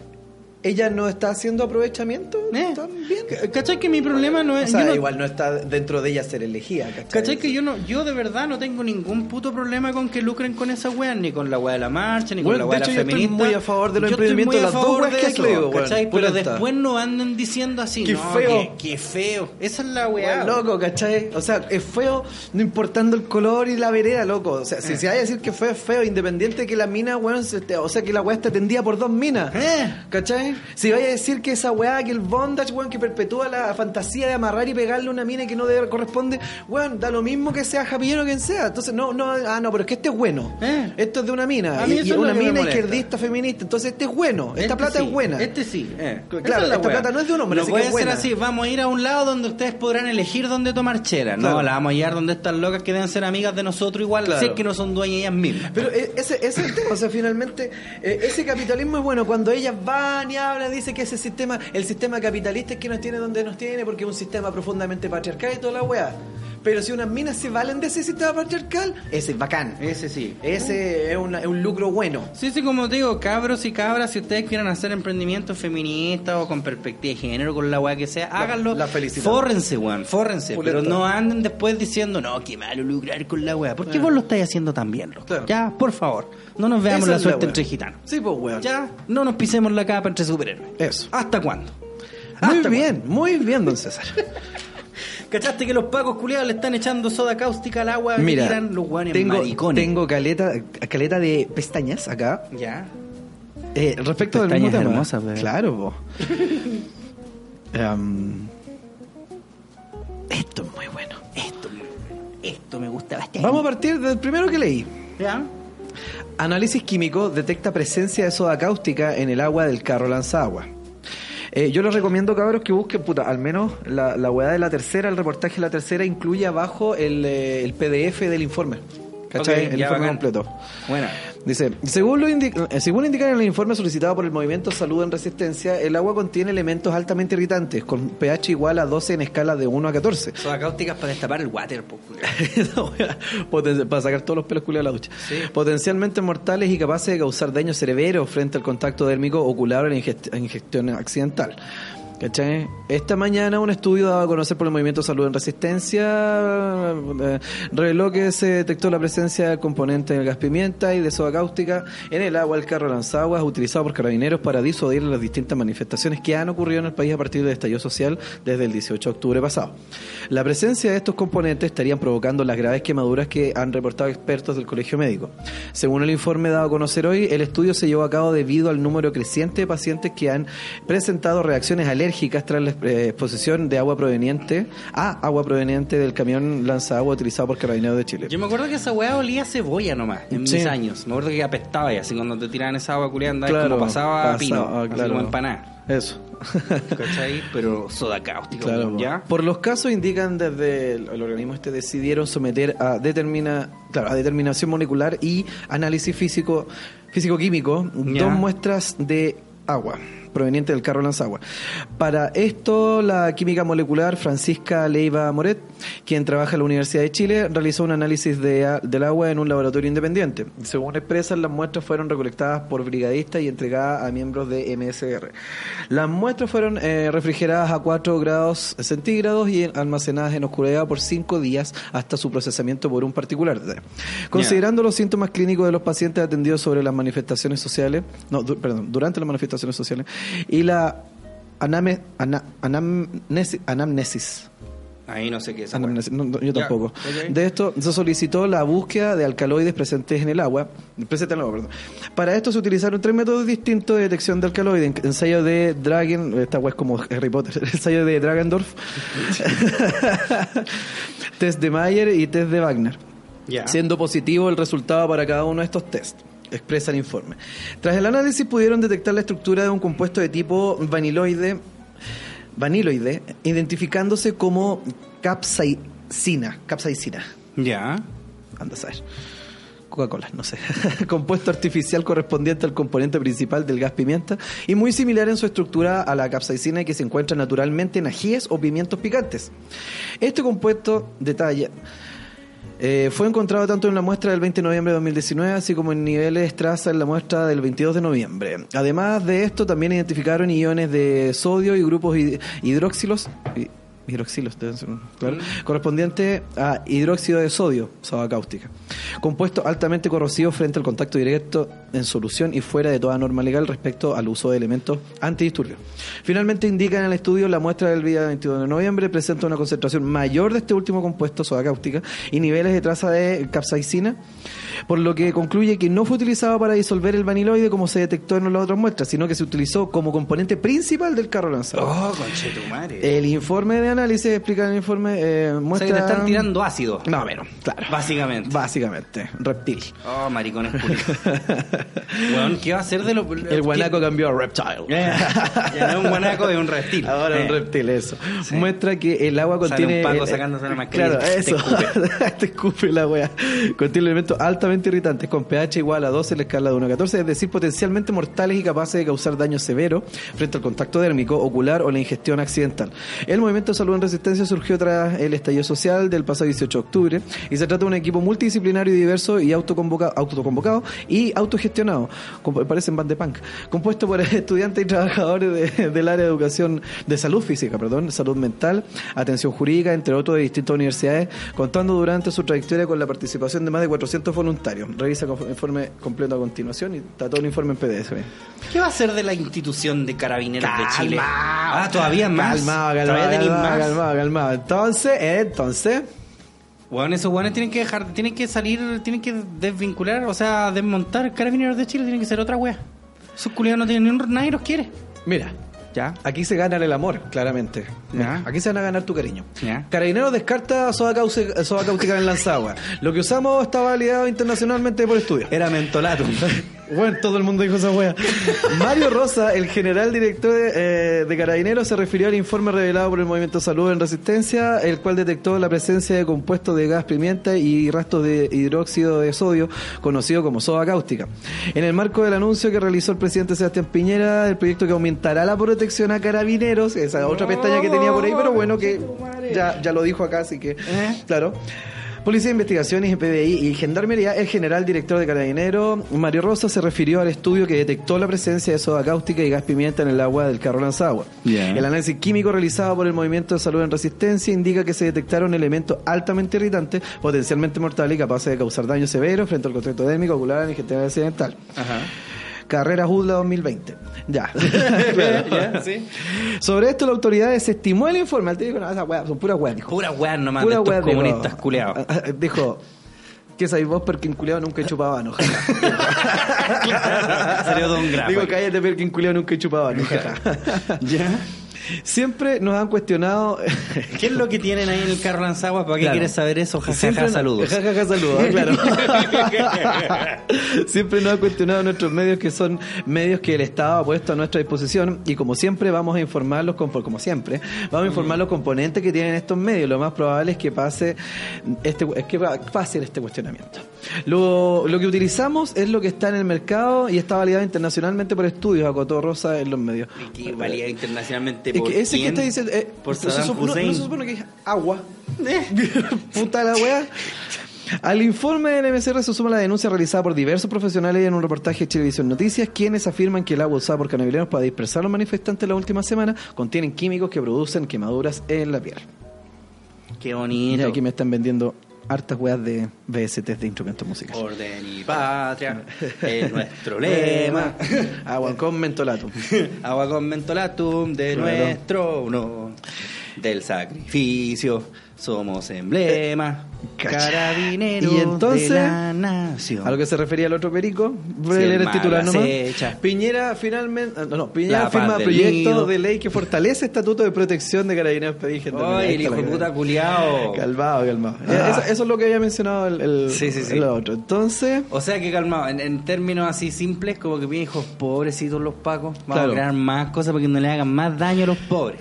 Ella no está haciendo aprovechamiento
¿Eh?
también.
¿Cachai que mi problema no
O
es...
sea,
yo no-
igual no está dentro de ella ser elegida, ¿cachai?
¿Cachai que yo no, yo de verdad no tengo ningún puto problema con que lucren con esa weá, ni con la weá de la marcha, ni con
Bueno,
la weá
de
de,
hecho,
la
yo estoy
feminista?
muy a favor de los emprendimientos,
a
las dos weas
de
que
eso,
creo.
¿cachai? Pero después no anden diciendo así,
Qué
no,
feo.
Qué, qué feo. Esa es la weá.
Weón, loco, ¿cachai? O sea, es feo no importando el color y la vereda, loco. O sea, si
Eh.
se vaya a decir que fue feo, independiente de que la mina, weón, o sea, que la weá está tendida por dos minas.
Eh.
¿Cachai? Si vaya a decir que esa weá, que el bondage, weón, que perpetúa la fantasía de amarrar y pegarle una mina que no debe corresponde, weón, da lo mismo que sea Japillero o quien sea. Entonces, no, no, ah, no, pero es que este es bueno.
Eh.
Esto es de una mina. Y, una mina izquierdista, feminista. Entonces, este es bueno. Esta
Este
plata
sí,
es buena.
Este sí. eh.
Claro,
es
esta
weá.
plata no es de un hombre,
No
así
puede
que es
ser
buena.
así. Vamos a ir a un lado donde ustedes podrán elegir dónde tomar chela. No, la vamos a llevar donde están locas que deben ser amigas de nosotros igual,
Claro.
si es que no son dueñas ellas mismas.
Pero eh, ese, ese es el tema, o sea, finalmente eh, ese capitalismo es bueno cuando ellas van y hablan, dicen que ese sistema, el sistema capitalista es que nos tiene donde nos tiene porque es un sistema profundamente patriarcal y toda la weá. Pero si unas minas se valen de ese sistema patriarcal, ese es bacán.
Ese sí.
Ese es, una- es un lucro bueno.
Sí, sí, como te digo, cabros y cabras, si ustedes quieren hacer emprendimientos feministas o con perspectiva de género, con la weá que sea, háganlo.
la felicitamos.
Fórrense, weón, fórrense. Pero no anden después diciendo, no, qué malo lucrar con la weá. Porque vos lo estáis haciendo también, loco.
Claro.
Ya, por favor, no nos veamos
Esa
la suerte entre gitanos.
Sí, pues weón.
Ya, no nos pisemos la capa entre superhéroes.
Eso.
¿Hasta cuándo?
Muy
¿Hasta
bien, muy bien, don César.
¿Cachaste que los pacos culiados le están echando soda cáustica al agua
Mira,
y tiran los guanes
tengo,
maricones?
tengo caleta, caleta de pestañas acá.
Ya.
Eh, respecto del mismo
Pestañas
tema.
hermosas, bebé.
Claro, po. Em, esto es muy bueno.
Esto, esto me gusta bastante.
Vamos a partir del primero que leí.
¿Ya?
Análisis químico detecta presencia de soda cáustica en el agua del carro lanzagua. Eh, yo les recomiendo, cabros, que busquen, puta, al menos la, la weá de la tercera, el reportaje de la tercera incluye abajo el, eh, el PDF del informe. ¿Cachai? El informe
bacán.
completo.
Bueno.
Dice, según, lo indi- eh, según indican en el informe solicitado por el Movimiento Salud en Resistencia, el agua contiene elementos altamente irritantes, con pH igual a 12 en escala de 1 a 14.
Soda cáusticas para destapar el water,
para sacar todos los pelos culiados de la ducha.
Sí.
Potencialmente mortales y capaces de causar daño cerebero frente al contacto dérmico ocular o la ingest- ingestión accidental. ¿Cachai? Esta mañana un estudio dado a conocer por el Movimiento Salud en Resistencia eh, reveló que se detectó la presencia de componentes del gas pimienta y de soda cáustica en el agua del carro lanzaguas utilizado por carabineros para disuadir las distintas manifestaciones que han ocurrido en el país a partir del estallido social desde el 18 de octubre pasado. La presencia de estos componentes estarían provocando las graves quemaduras que han reportado expertos del Colegio Médico. Según el informe dado a conocer hoy, el estudio se llevó a cabo debido al número creciente de pacientes que han presentado reacciones alérgicas tras la eh, exposición de agua proveniente a agua proveniente del camión lanzagua utilizado por Carabineros de Chile.
Yo me acuerdo que esa weá olía a cebolla nomás, en
Sí.
mis años. Me acuerdo que apestaba y así cuando te tiraban esa agua andaba
Claro,
como pasaba,
pasaba,
pino, así
claro.
como empanada.
Eso.
¿Cachai? Pero soda cáustica,
Claro,
¿ya?
Por los casos indican desde el, el organismo este decidieron someter a determina, claro, a determinación molecular y análisis físico físico químico
Ya.
dos muestras de agua provenientes del carro lanzagua. Para esto, la química molecular Francisca Leiva Moret, quien trabaja en la Universidad de Chile, realizó un análisis de del agua en un laboratorio independiente. Según expresan, las muestras fueron recolectadas por brigadistas y entregadas a miembros de MSR. Las muestras fueron eh, refrigeradas a 4 grados centígrados y almacenadas en oscuridad por 5 días hasta su procesamiento por un particular. Considerando los síntomas clínicos de los pacientes atendidos sobre las manifestaciones sociales, no, perdón, durante las manifestaciones sociales y la aname- ana- anamnesis, anamnesis
Ahí no sé qué es.
Anamnesis, no, no, yo tampoco. De esto se solicitó la búsqueda de alcaloides presentes en el agua. Presentes en el agua, perdón. Para esto se utilizaron tres métodos distintos de detección de alcaloides. Ensayo de Dragon, esta web es como Harry Potter, ensayo de Dragendorf, test de Mayer y test de Wagner. Siendo positivo el resultado para cada uno de estos test. Expresa el informe. Tras el análisis pudieron detectar la estructura de un compuesto de tipo vaniloide, vaniloide identificándose como capsaicina. Capsaicina.
Ya.
Anda a saber. Coca-Cola, no sé. Compuesto artificial correspondiente al componente principal del gas pimienta y muy similar en su estructura a la capsaicina que se encuentra naturalmente en ajíes o pimientos picantes. Este compuesto, detalle, eh, fue encontrado tanto en la muestra del 20 de noviembre de 2019, así como en niveles traza en la muestra del 22 de noviembre. Además de esto, también identificaron iones de sodio y grupos hid- Hidroxilos, deben ser, claro, correspondiente a hidróxido de sodio, soda cáustica, compuesto altamente corrosivo frente al contacto directo en solución y fuera de toda norma legal respecto al uso de elementos antidisturbios. Finalmente indica en el estudio la muestra del día 22 de noviembre presenta una concentración mayor de este último compuesto, soda cáustica, y niveles de traza de capsaicina, por lo que concluye que no fue utilizado para disolver el vaniloide como se detectó en las otras muestras, sino que se utilizó como componente principal del carro lanzado.
Oh, conchetumare.
El informe de análisis, explica en el informe, eh,
o sea
muestra...
que te están tirando ácido.
No, menos, claro.
Básicamente.
Básicamente, reptil.
Oh, maricones. Weón, ¿qué va a hacer de lo.
El guanaco cambió a reptile.
Ya, ya no es un guanaco, es un reptil.
Ahora
Eh.
un reptil, eso.
Sí.
Muestra que el agua
Sale
contiene.
un Paco
eh,
sacándose una mascarilla.
Claro,
Te
eso.
escupe.
Te escupe la wea. Contiene elementos altamente irritantes con pH igual a 12 en la escala de 1 a 14, es decir, potencialmente mortales y capaces de causar daño severo frente al contacto dérmico, ocular o la ingestión accidental. El movimiento de salud en resistencia surgió tras el estallido social del pasado 18 de octubre y se trata de un equipo multidisciplinario y diverso y autoconvoca- autoconvocado y autogestionado, como parecen band de punk, compuesto por estudiantes y trabajadores de- del área de educación de salud física, perdón, salud mental, atención jurídica, entre otros de distintas universidades, contando durante su trayectoria con la participación de más de 400 voluntarios. Revisa el informe completo a continuación y está todo el informe en PDF.
¿Qué va a hacer de la institución de carabineros de Chile? Ah, todavía más.
Calmado,
¿Todavía
calmado,
tenéis
calmado, calmado, calmado. Entonces, entonces,
Bueno, esos guanes tienen que dejar, tienen que salir, tienen que desvincular, o sea, desmontar carabineros de Chile, tienen que ser otra wea. Esos culiados no tienen ni un, nadie los quiere.
mira,
¿Ya?
aquí se gana el amor, claramente.
Ya.
Aquí se van a ganar tu cariño.
Ya.
Carabineros descarta soda, cauce- soda cáustica en Lanzagua. Lo que usamos está validado internacionalmente por estudios.
Era mentolato.
Bueno, todo el mundo dijo esa wea. Mario Rosa, el general director de, eh, de Carabineros, se refirió al informe revelado por el Movimiento Salud en Resistencia, el cual detectó la presencia de compuestos de gas pimienta y rastros de hidróxido de sodio, conocido como soda cáustica. En el marco del anuncio que realizó el presidente Sebastián Piñera, del proyecto que aumentará la protección a carabineros, esa otra pestaña que tenía por ahí, pero bueno, que ya, ya lo dijo acá, así que, claro. Policía de Investigaciones, PDI y Gendarmería, el general director de Carabineros, Mario Rosa, se refirió al estudio que detectó la presencia de soda cáustica y gas pimienta en el agua del carro Lanzagua. El análisis químico realizado por el Movimiento de Salud en Resistencia indica que se detectaron elementos altamente irritantes, potencialmente mortales y capaces de causar daño severo frente al contacto dérmico, ocular y ingestión accidental.
Ajá.
Carrera UDLA 2020. Ya. Claro.
Ya, sí.
Sobre esto, la autoridad desestimó el informe. Al tío dijo, no, esas weas son puras dijo.
Pura wea nomás
Pura
de estos comunistas culeados.
Ah, ah, Dijo, ¿qué sabéis vos? Perkin culeado nunca he chupado ano.
Salió Don Grafo.
Digo, cállate, Perkin culeado nunca he chupado ano. jaja.
¿Ya?
Siempre nos han cuestionado.
¿Qué es lo que tienen ahí en el carro lanzagua? ¿Para qué
Claro.
quieres saber eso? Ja, ja,
Siempre
ja,
nos-
saludos.
Ja, saludos, claro. siempre nos han cuestionado nuestros medios que son medios que el Estado ha puesto a nuestra disposición y como siempre vamos a informar los como siempre, vamos a informar los componentes que tienen estos medios. Lo más probable es que pase este es que pase este cuestionamiento. Lo, lo que utilizamos es lo que está en el mercado y está validado internacionalmente por estudios, acotó Rosa en los medios.
Valía internacionalmente
Es que ese que está diciendo. eh,
por
se
Saddam
supo- no- se supone que es agua. Puta la wea. Al informe del MCR se suma la denuncia realizada por diversos profesionales en un reportaje de Chilevisión Noticias, quienes afirman que el agua usada por canabileros para dispersar a los manifestantes la última semana contienen químicos que producen quemaduras en la piel.
Qué
Y
bonito.
aquí me están vendiendo hartas weas de VSTs de instrumentos musicales.
Orden y patria es nuestro lema.
Agua con mentolato.
Agua con mentolatum de nuestro uno. Del sacrificio somos emblema.
Cacha.
Carabineros
Y entonces,
de la nación.
A lo que se refería el otro perico, voy a
el
leer el
mal
titular nomás. Piñera finalmente, no, no, Piñera
La
firma proyecto
nido.
de ley que fortalece estatuto de protección de carabineros pedígenes.
Ay, el hijo de puta culiao.
Calmado, calmado.
Ah.
Eso, eso es lo que había mencionado el, el,
Sí, sí, sí.
el otro. Entonces,
O sea que calmado, en, en términos así simples, como que mi hijos pobrecitos los pacos, vamos
Claro.
a crear más cosas para que no le hagan más daño a los pobres.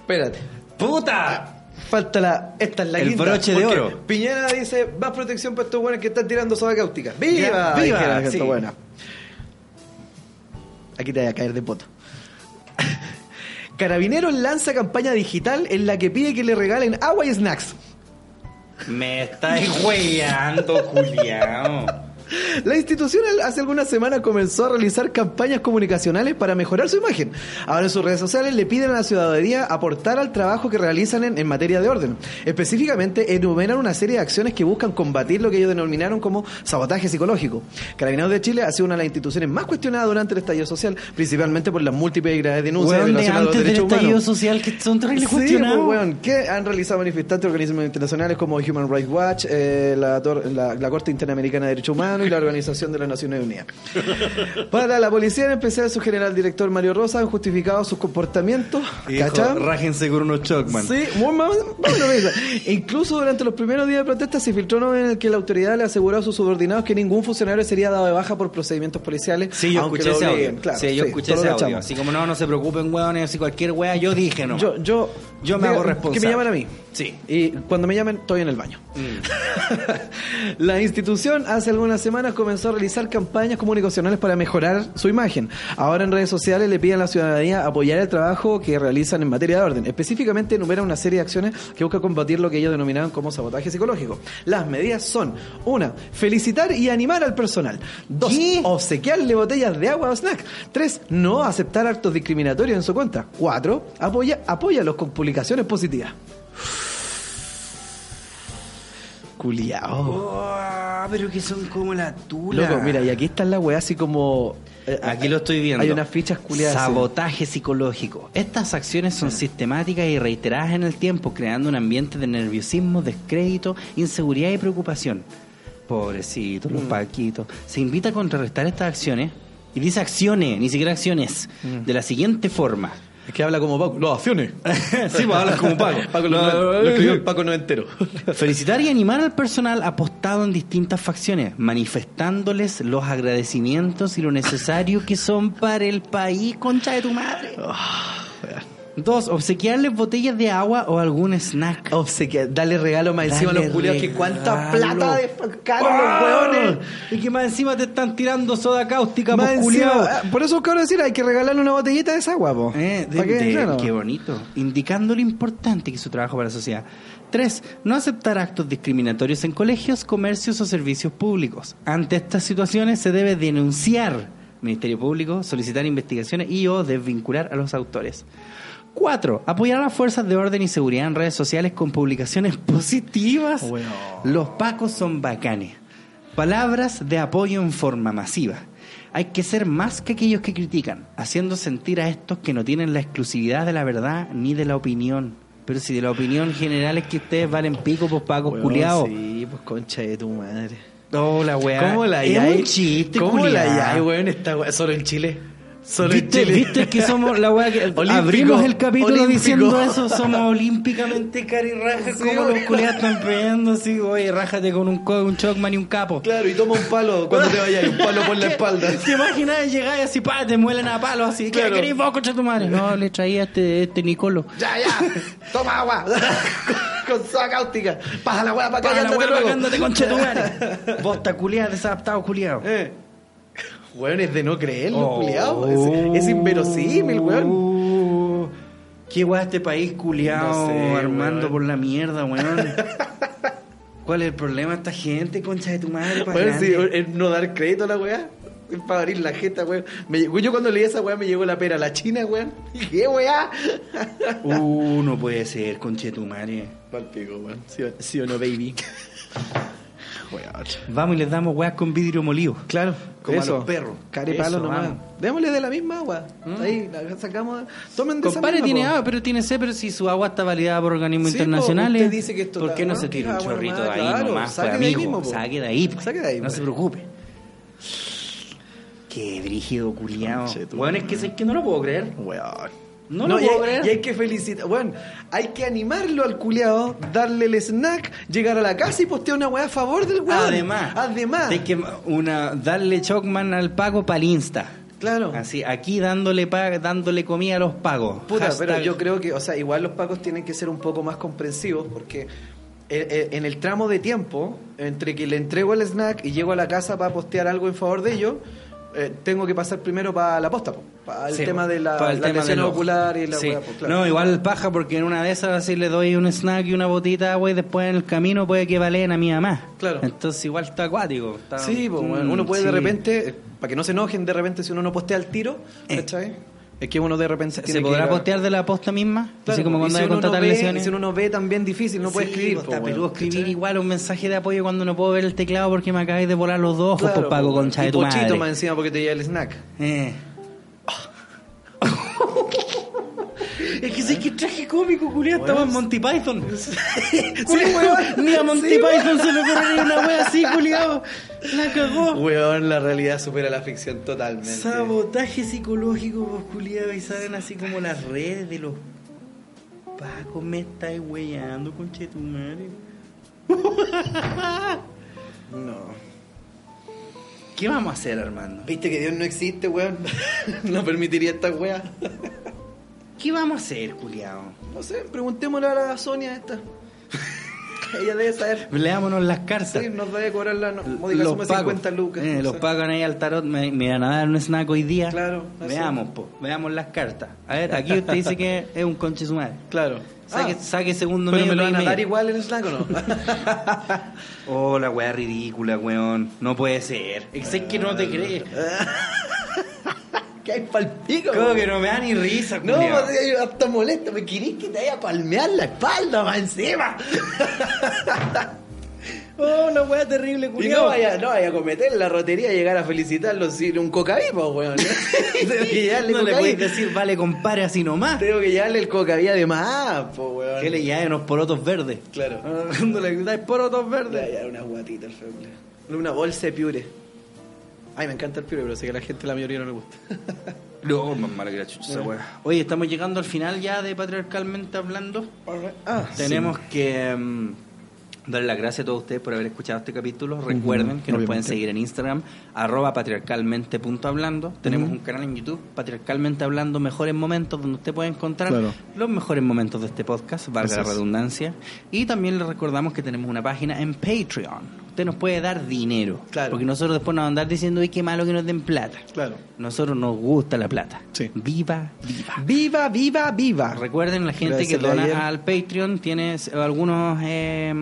espérate.
¡Puta!
Falta la. Esta es la
El
guinda,
broche de
porque
oro.
Piñera dice: más protección para estos buenos que están tirando soda cáustica. ¡Viva!
Ya, viva, sí.
buena. Aquí te voy a caer de poto. Carabineros lanza campaña digital en la que pide que le regalen agua y snacks.
Me estáis hueando, culiao.
La institución hace algunas semanas comenzó a realizar campañas comunicacionales para mejorar su imagen. Ahora en sus redes sociales le piden a la ciudadanía aportar al trabajo que realizan en, en materia de orden. Específicamente enumeran una serie de acciones que buscan combatir lo que ellos denominaron como sabotaje psicológico. Carabineros de Chile ha sido una de las instituciones más cuestionadas durante el estallido social, principalmente por las múltiples y graves denuncias de
Weón, de
violación a los
del
derechos
estallido
humanos.
social que son
Sí,
cuestionados.
pues, weón, que han realizado manifestantes de organismos internacionales como Human Rights Watch, eh, la- la Corte Interamericana de Derechos Humanos y la Organización de las Naciones Unidas. Para la policía, en especial su general director Mario Rosa, han justificado sus comportamientos.
Rájense con unos Chocman.
Sí, muy más-. Incluso durante los primeros días de protesta se filtró uno en el que la autoridad le aseguró a sus subordinados que ningún funcionario sería dado de baja por procedimientos policiales.
Sí, yo escuché ese audio.
Claro,
sí, yo escuché ese audio. Así como no, no se preocupen, weones, así cualquier wea, yo dije no.
Yo, yo,
Yo me
diga-
hago responsable.
Que me llaman a mí.
Sí.
Y cuando me llamen, estoy en el baño. la institución hace algunas semanas comenzó a realizar campañas comunicacionales para mejorar su imagen. Ahora en redes sociales le piden a la ciudadanía apoyar el trabajo que realizan en materia de orden. Específicamente enumera una serie de acciones que busca combatir lo que ellos denominaban como sabotaje psicológico. Las medidas son: una, felicitar y animar al personal. Dos,
¿Qué?
obsequiarle botellas de agua o snack. Tres, no aceptar actos discriminatorios en su cuenta. Cuatro, apoya, apóyalos con publicaciones positivas. Culiao.
Oh, pero que son como la tula.
Loco, mira, y aquí está la weá así como. eh,
Aquí lo estoy viendo.
Hay unas fichas culiadas. así.
Sabotaje psicológico. Estas acciones son sistemáticas y reiteradas en el tiempo, creando un ambiente de nerviosismo, descrédito, inseguridad y preocupación. Pobrecitos,
Mm.
los paquitos. Se invita a contrarrestar estas acciones, y dice acciones, ni siquiera acciones,
Mm.
de la siguiente forma.
Es que habla como Paco. No, acciones.
sí, pues hablas como Paco.
Paco lo, lo escribió el Paco no entero.
Felicitar y animar al personal apostado en distintas facciones, manifestándoles los agradecimientos y lo necesario que son para el país, concha de tu madre. Dos, obsequiarles botellas de agua o algún snack.
Obsequia, dale regalo más encima a los culiados. Que cuánta plata de caro los
¡Ah!
hueones.
Y que más encima te están tirando soda cáustica,
Más encima- ah, por eso quiero decir, hay que regalarle una botellita de esa agua, po.
Eh, de-
¿Pa' qué?
de-
Claro.
qué bonito. Indicando lo importante que es su trabajo para la sociedad. Tres, no aceptar actos discriminatorios en colegios, comercios o servicios públicos. Ante estas situaciones se debe denunciar Ministerio Público, solicitar investigaciones y o desvincular a los autores. Cuatro, apoyar a las fuerzas de orden y seguridad en redes sociales con publicaciones positivas.
Bueno.
Los pacos son bacanes. Palabras de apoyo en forma masiva. Hay que ser más que aquellos que critican, haciendo sentir a estos que no tienen la exclusividad de la verdad ni de la opinión. Pero si de la opinión general es que ustedes valen pico, pues pacos culiados.
Sí, pues concha de tu madre.
Oh, la weá.
¿Cómo la
es
hay?
un chiste,
¿Cómo la hay, weón? Esta weá solo en Chile. Solo en
¿Viste,
Chile.
¿Viste que somos la weá que abrimos el capítulo
olímpico.
diciendo eso? Somos olímpicamente carirrajas
Sí,
como los culiados están peleando así, oye, rájate con un, un chocman y un capo.
Claro, y toma un palo cuando te vayas, un palo por la espalda.
¿Te imaginas llegar y así, pa, te muelen a palo así?
Claro.
¿Qué querés vos, concha tu madre? No, le traía este, este Nicolo.
Ya, ya, toma agua. Con soda cáustica. Pasa la weá para acá y
Para la weá,
luego.
bacándote, concha tu madre. Vos ta culiado, desadaptado culiado.
Eh. Weón, es de no creerlo,
Oh.
culiao. Es, es inverosímil, weón.
Uh, ¿Qué weá este país culiado
No sé,
armando
weón.
por la mierda, weón? ¿Cuál es el problema de esta gente, concha de tu madre?
Weón, sí, es no dar crédito a la weá. Es para abrir la jeta, weón. Me yo cuando leí esa weá me llegó la pera a la china, weón. ¿Y ¿Qué weá?
Uh, no puede ser, concha de tu madre.
Palpico, weón. ¿Sí, sí o no, baby?
Vamos y les damos weas con vidrio molido.
Claro,
Como a
eso.
los perros.
Care palo
Eso,
nomás.
vamos.
Démosle de la misma agua. Ahí, la sacamos. Tomen de esa misma,
tiene
po.
agua, pero tiene sed, pero si su agua está validada por organismos
Sí, po,
internacionales,
usted dice que esto
¿por qué no
ah,
se tira un
agua
chorrito de ahí
claro,
nomás,
saque
pues,
de ahí mismo,
saque de ahí, po.
Saque de ahí,
no
pues.
se preocupe. Qué brígido,
tu
Bueno, es que, es que no lo puedo creer.
Weón.
No lo
y
puedo
hay-
creer.
Y hay que felicitar. Bueno, hay que animarlo al culiao, darle el snack, llegar a la casa y postear una weá a favor del weón.
Además,
Además.
de que una, darle Chocman al pago para el Insta.
Claro.
Así, aquí dándole dándole comida a los pagos.
Puta,
Hashtag-
pero yo creo que, o sea, igual los pacos tienen que ser un poco más comprensivos porque eh, eh, en el tramo de tiempo entre que le entrego el snack y llego a la casa para postear algo en favor de ellos, eh, tengo que pasar primero para la posta, para el
Sí,
tema de la, la
tema
lesión ocular y la
Sí.
pues, claro.
No, igual paja porque en una de esas así le doy un snack y una botita de agua y después en el camino puede que valeen a mi mamá.
Claro.
Entonces igual está acuático. está-
Sí, pues,
Mm,
uno puede de repente, eh, para que no se enojen de repente si uno no postea al tiro,
Eh.
¿cachai? Es que uno de repente
¿Se, podrá
que-
postear de la posta misma?
Claro,
así como cuando
si
hay
no
contratar
ve,
lesiones.
Si uno no ve también difícil, no puede
Sí,
escribir.
pues,
po,
está peludo escribir
¿cachai?
igual un mensaje de apoyo cuando no puedo ver el teclado porque me acabáis de volar los dos ojos,
Claro,
pues pago
po,
con
weón.
de tu
pochito
madre.
más encima porque te lleva el snack.
Eh. Es que sé que traje cómico, culiado, estaba en Monty Python. Ni a Monty Python se le ocurriría una wea así, culiado. La cagó.
Weón, la realidad supera la ficción totalmente.
Sabotaje psicológico, vos culiado, y salen así como las redes de los pacos. Me estáis weyando, conche tu madre.
No.
¿Qué vamos a hacer, Armando?
¿Viste que Dios no existe, weón? no permitiría esta weá.
¿Qué vamos a hacer, culiado?
No sé, preguntémosle a la Sonia esta. Ella debe saber.
Leámonos las cartas.
Sí, nos debe cobrar la suma de
pagos,
50 lucas.
eh,
no
los
sé.
pagan ahí al tarot, me, me van a dar un snack hoy día.
Claro.
Veamos, po, veamos las cartas. A ver, aquí usted dice que es un conche su madre.
Claro.
Saque,
Ah,
saque segundo
pero
medio.
me lo van a dar igual el snack o no?
Oh, la weá ridícula, weón. No puede ser. Es que no te crees.
¿Qué hay palpico?
Como que no me da ni risa,
No,
culiao.
pues, hasta molesto, me querís que te vaya a palmear la espalda más encima.
Oh, la weá terrible,
Y
culiao.
no vaya, no vaya a cometer la rotería y llegar a felicitarlo sin un cocaví, pues, weón. Tengo que llevarle
No le podéis decir, vale, compare así nomás.
Tengo que llevarle el cocaví además, pues, weón.
Que le llave unos porotos verdes.
Claro.
Cuando le dais porotos
Le voy a
verdes.
llevar unas guatitas. Una bolsa de piure. Ay, me encanta el piure, pero sé que a la gente la mayoría no le gusta.
No, más mala que la chucha esa weá. Oye, estamos llegando al final ya de Patriarcalmente Hablando.
Ah,
Tenemos que mm, darle las gracias a todos ustedes por haber escuchado este capítulo. Recuerden que nos pueden seguir en Instagram, arroba patriarcalmente.hablando. Tenemos un canal en YouTube, Patriarcalmente Hablando, Mejores Momentos, donde usted puede encontrar
Claro.
los mejores momentos de este podcast, valga la redundancia. Y también les recordamos que tenemos una página en Patreon. Usted nos puede dar dinero.
Claro.
Porque nosotros después nos andar diciendo, uy, qué malo que nos den plata.
Claro.
Nosotros nos gusta la plata.
Sí.
Viva, viva.
Viva, viva, viva.
Recuerden, la gente
Gracias,
que dona al Patreon tiene algunos... eh,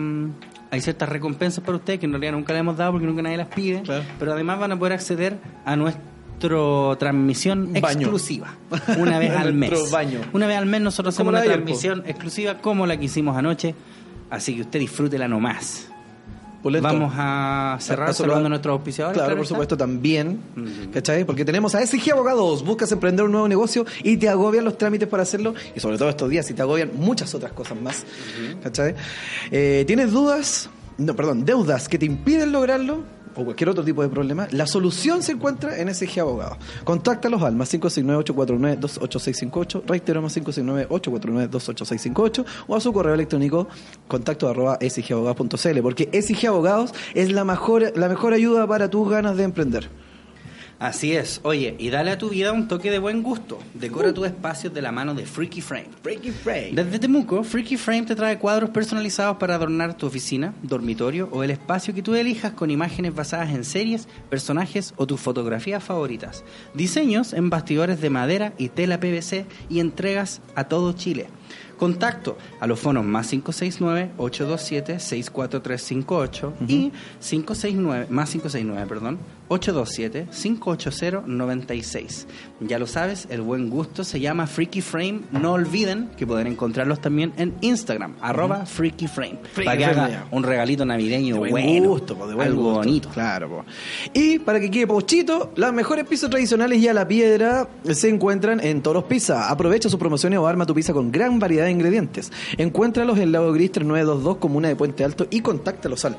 hay ciertas recompensas para ustedes que en realidad nunca le hemos dado porque nunca nadie las pide.
Claro.
Pero además van a poder acceder a nuestra transmisión
Baño.
exclusiva. Una vez al mes.
Baño.
Una vez al mes nosotros hacemos una
po.
transmisión exclusiva como la que hicimos anoche. Así que usted disfrútela nomás. Vamos a cerrar
A- a
saludando a nuestros auspiciadores.
Claro, por
está.
supuesto, también.
Ujú.
¿Cachai? Porque tenemos a SG Abogados. Buscas emprender un nuevo negocio y te agobian los trámites para hacerlo. Y sobre todo estos días, y te agobian muchas otras cosas más. ¿Cachai? Eh, ¿Tienes dudas? No, perdón, deudas que te impiden lograrlo. O cualquier otro tipo de problema, la solución se encuentra en SG Abogados. Contáctalos al más 569-849-28658, reitero más 569-849-28658 o a su correo electrónico contacto arroba sgabogados.cl porque SG Abogados es la mejor, la mejor ayuda para tus ganas de emprender.
Así es. Oye, y dale a tu vida un toque de buen gusto. Decora tus espacios de la mano de Freaky Frame.
Freaky Frame.
Desde Temuco, Freaky Frame te trae cuadros personalizados para adornar tu oficina, dormitorio o el espacio que tú elijas con imágenes basadas en series, personajes o tus fotografías favoritas. Diseños en bastidores de madera y tela PVC y entregas a todo Chile. Contacto a los fonos más 569-827-64358 y 569, más 569, perdón, 827-580-96. Ya lo sabes, el buen gusto se llama Freaky Frame. No olviden que pueden encontrarlos también en Instagram, arroba Freaky Frame.
Freaky
para que
Frame,
haga un regalito navideño
De buen
bueno,
gusto, po, de buen
algo
gusto.
bonito.
Claro, po. Y para que quede pochito, las mejores pizzas tradicionales y a la piedra se encuentran en Toros Pizza. Aprovecha sus promociones o arma tu pizza con gran variedad de ingredientes. Encuéntralos en Lago Gris 3922, comuna de Puente Alto, y contáctalos al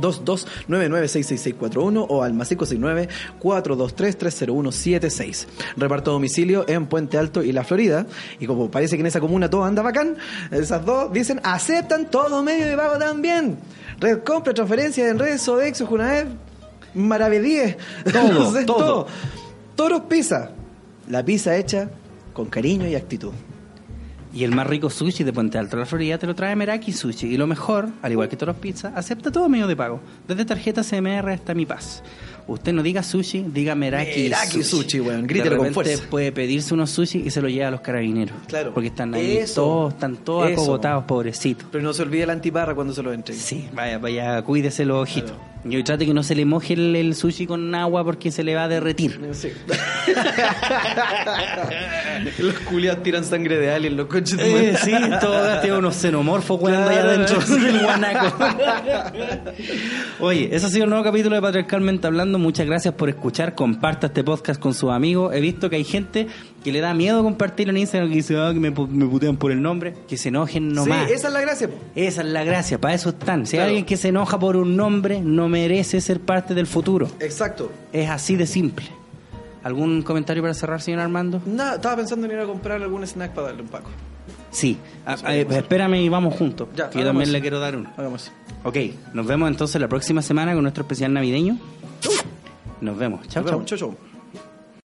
2299666641 o al más 569-423-30176. Reparto a domicilio en Puente Alto y La Florida. Y como parece que en esa comuna todo anda bacán, esas dos dicen aceptan todo medio de pago también. Red compra, transferencia en redes, Sodexo, Junaed, Maravedíes.
Todo,
sé,
todo.
Toros Pizza. La pizza hecha con cariño y actitud.
Y el más rico sushi de Puente Alto la Florida te lo trae Meraki Sushi. Y lo mejor, al igual que todos los pizzas, acepta todo medio de pago. Desde tarjeta CMR hasta Mi Paz. Usted no diga sushi, diga Meraki,
Meraki sushi, weón.
De
Grítelo con fuerza.
puede pedirse unos sushi y se lo lleva a los carabineros.
Claro.
Porque están ahí
Eso.
todos, están todos
Eso.
acogotados, pobrecitos.
Pero no se olvide la antiparra cuando se lo entregue.
Sí, vaya, vaya, cuídese los ojitos. Y trate que no se le moje el, el sushi con agua porque se le va a derretir.
Sí. los culiados tiran sangre de alien, los coches de
Eh, sí, todo tiene unos xenomorfos allá
Claro.
adentro del guanaco. Oye, ese ha sido el nuevo capítulo de Patriarcalmente Hablando. Muchas gracias por escuchar. Comparta este podcast con sus amigos. He visto que hay gente que le da miedo compartirlo en Instagram, que dice, ah, que me, pu- me putean por el nombre. Que se enojen nomás.
Sí, esa es la gracia.
Esa es la gracia, para eso están. Si hay alguien que se enoja por un nombre, no merece ser parte del futuro.
Exacto.
Es así de simple. ¿Algún comentario para cerrar, señor Armando?
Nada, estaba pensando en ir a comprar algún snack para darle un paco.
Sí. Ah, eh, espérame y vamos juntos.
Ya,
que yo también le quiero dar uno.
Hagamos.
Ok, nos vemos entonces la próxima semana con nuestro especial navideño. Nos vemos. Chao, chao.
chau.